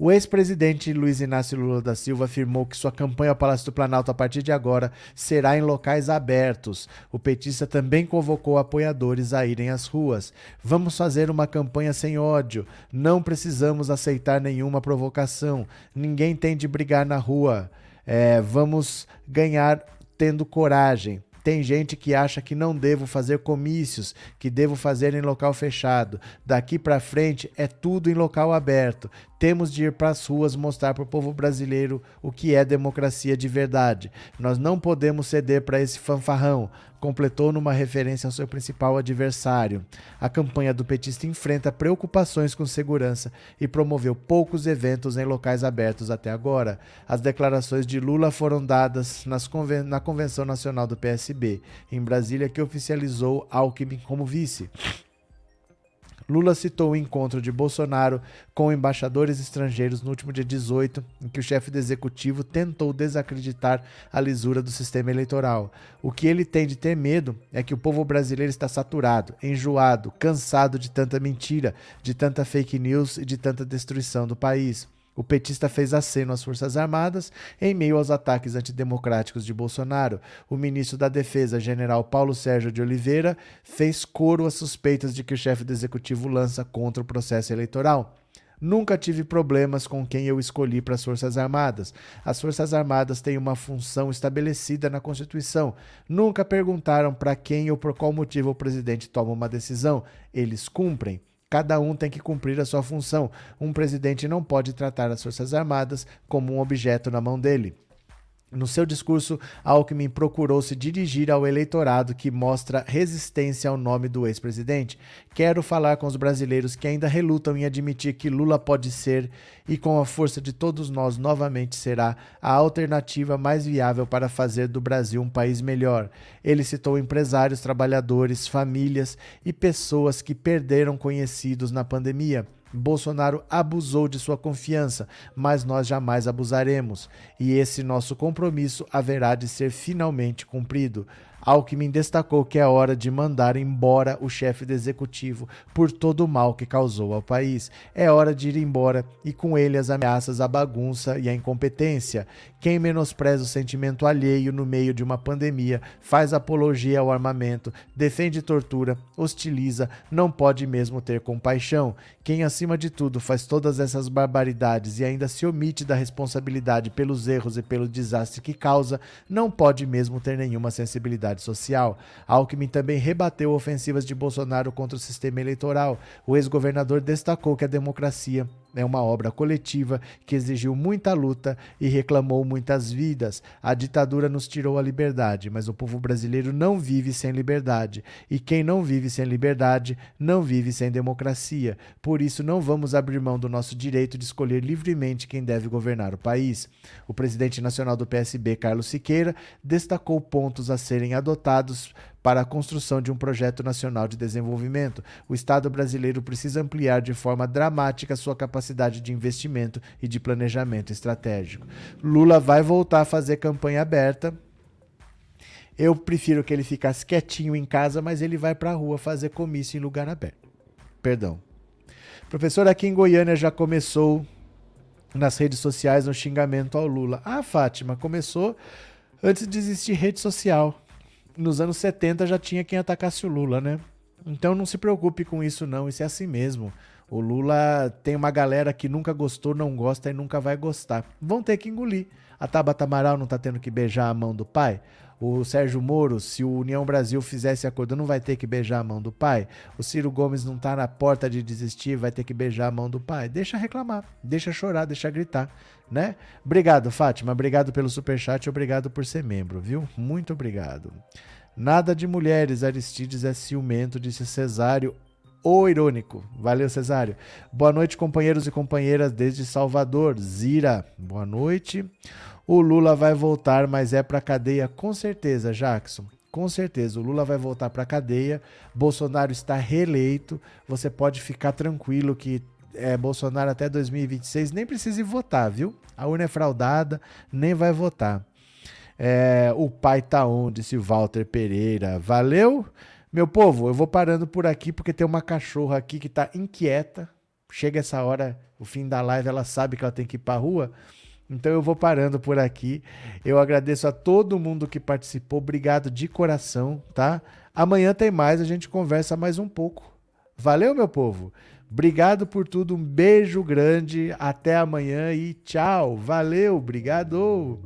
O ex-presidente Luiz Inácio Lula da Silva afirmou que sua campanha ao Palácio do Planalto a partir de agora será em locais abertos. O petista também convocou apoiadores a irem às ruas. Vamos fazer uma campanha sem ódio. Não precisamos aceitar nenhuma provocação. Ninguém tem de brigar na rua. É, vamos ganhar tendo coragem. Tem gente que acha que não devo fazer comícios, que devo fazer em local fechado. Daqui para frente é tudo em local aberto. Temos de ir para as ruas mostrar para o povo brasileiro o que é democracia de verdade. Nós não podemos ceder para esse fanfarrão, completou numa referência ao seu principal adversário. A campanha do petista enfrenta preocupações com segurança e promoveu poucos eventos em locais abertos até agora. As declarações de Lula foram dadas conven na Convenção Nacional do PSB, em Brasília, que oficializou Alckmin como vice. Lula citou o encontro de Bolsonaro com embaixadores estrangeiros no último dia 18, em que o chefe do executivo tentou desacreditar a lisura do sistema eleitoral. O que ele tem de ter medo é que o povo brasileiro está saturado, enjoado, cansado de tanta mentira, de tanta fake news e de tanta destruição do país. O petista fez aceno às Forças Armadas em meio aos ataques antidemocráticos de Bolsonaro. O ministro da Defesa, general Paulo Sérgio de Oliveira, fez coro às suspeitas de que o chefe do executivo lança contra o processo eleitoral. Nunca tive problemas com quem eu escolhi para as Forças Armadas. As Forças Armadas têm uma função estabelecida na Constituição. Nunca perguntaram para quem ou por qual motivo o presidente toma uma decisão. Eles cumprem. Cada um tem que cumprir a sua função. Um presidente não pode tratar as Forças Armadas como um objeto na mão dele. No seu discurso, Alckmin procurou se dirigir ao eleitorado que mostra resistência ao nome do ex-presidente. Quero falar com os brasileiros que ainda relutam em admitir que Lula pode ser e, com a força de todos nós, novamente será a alternativa mais viável para fazer do Brasil um país melhor. Ele citou empresários, trabalhadores, famílias e pessoas que perderam conhecidos na pandemia. Bolsonaro abusou de sua confiança, mas nós jamais abusaremos, e esse nosso compromisso haverá de ser finalmente cumprido. Alckmin destacou que é hora de mandar embora o chefe do executivo por todo o mal que causou ao país. É hora de ir embora e com ele as ameaças à bagunça e à incompetência. Quem menospreza o sentimento alheio no meio de uma pandemia, faz apologia ao armamento, defende tortura, hostiliza, não pode mesmo ter compaixão. Quem, acima de tudo, faz todas essas barbaridades e ainda se omite da responsabilidade pelos erros e pelo desastre que causa, não pode mesmo ter nenhuma sensibilidade social. Alckmin também rebateu ofensivas de Bolsonaro contra o sistema eleitoral. O ex-governador destacou que a democracia é uma obra coletiva que exigiu muita luta e reclamou muitas vidas. A ditadura nos tirou a liberdade, mas o povo brasileiro não vive sem liberdade. E quem não vive sem liberdade não vive sem democracia. Por isso, não vamos abrir mão do nosso direito de escolher livremente quem deve governar o país. O presidente nacional do PSB, Carlos Siqueira, destacou pontos a serem adotados para a construção de um projeto nacional de desenvolvimento. O Estado brasileiro precisa ampliar de forma dramática sua capacidade de investimento e de planejamento estratégico. Lula vai voltar a fazer campanha aberta. Eu prefiro que ele ficasse quietinho em casa, mas ele vai para a rua fazer comício em lugar aberto. Perdão. Professor, aqui em Goiânia já começou nas redes sociais um xingamento ao Lula. Ah, Fátima, começou antes de existir rede social nos anos 70 já tinha quem atacasse o Lula, né? Então não se preocupe com isso não, isso é assim mesmo. O Lula tem uma galera que nunca gostou, não gosta e nunca vai gostar. Vão ter que engolir. A Tabata Amaral não tá tendo que beijar a mão do pai? O Sérgio Moro, se o União Brasil fizesse acordo, não vai ter que beijar a mão do pai? O Ciro Gomes não tá na porta de desistir, vai ter que beijar a mão do pai? Deixa reclamar, deixa chorar, deixa gritar, né? Obrigado, Fátima, obrigado pelo superchat, obrigado por ser membro, viu? Muito obrigado. Nada de mulheres, Aristides é ciumento, disse Cesário. O irônico. Valeu, Cesário. Boa noite, companheiros e companheiras desde Salvador. Zira, boa noite. O Lula vai voltar, mas é para cadeia com certeza, Jackson. Com certeza, o Lula vai voltar para cadeia. Bolsonaro está reeleito. Você pode ficar tranquilo que é, Bolsonaro até 2026 nem precisa votar, viu? A urna é fraudada, nem vai votar. É, o pai tá onde? Disse Walter Pereira. Valeu? Meu povo, eu vou parando por aqui porque tem uma cachorra aqui que tá inquieta. Chega essa hora, o fim da live, ela sabe que ela tem que ir pra rua. Então eu vou parando por aqui. Eu agradeço a todo mundo que participou. Obrigado de coração, tá? Amanhã tem mais, a gente conversa mais um pouco. Valeu, meu povo. Obrigado por tudo. Um beijo grande. Até amanhã e tchau. Valeu, obrigado.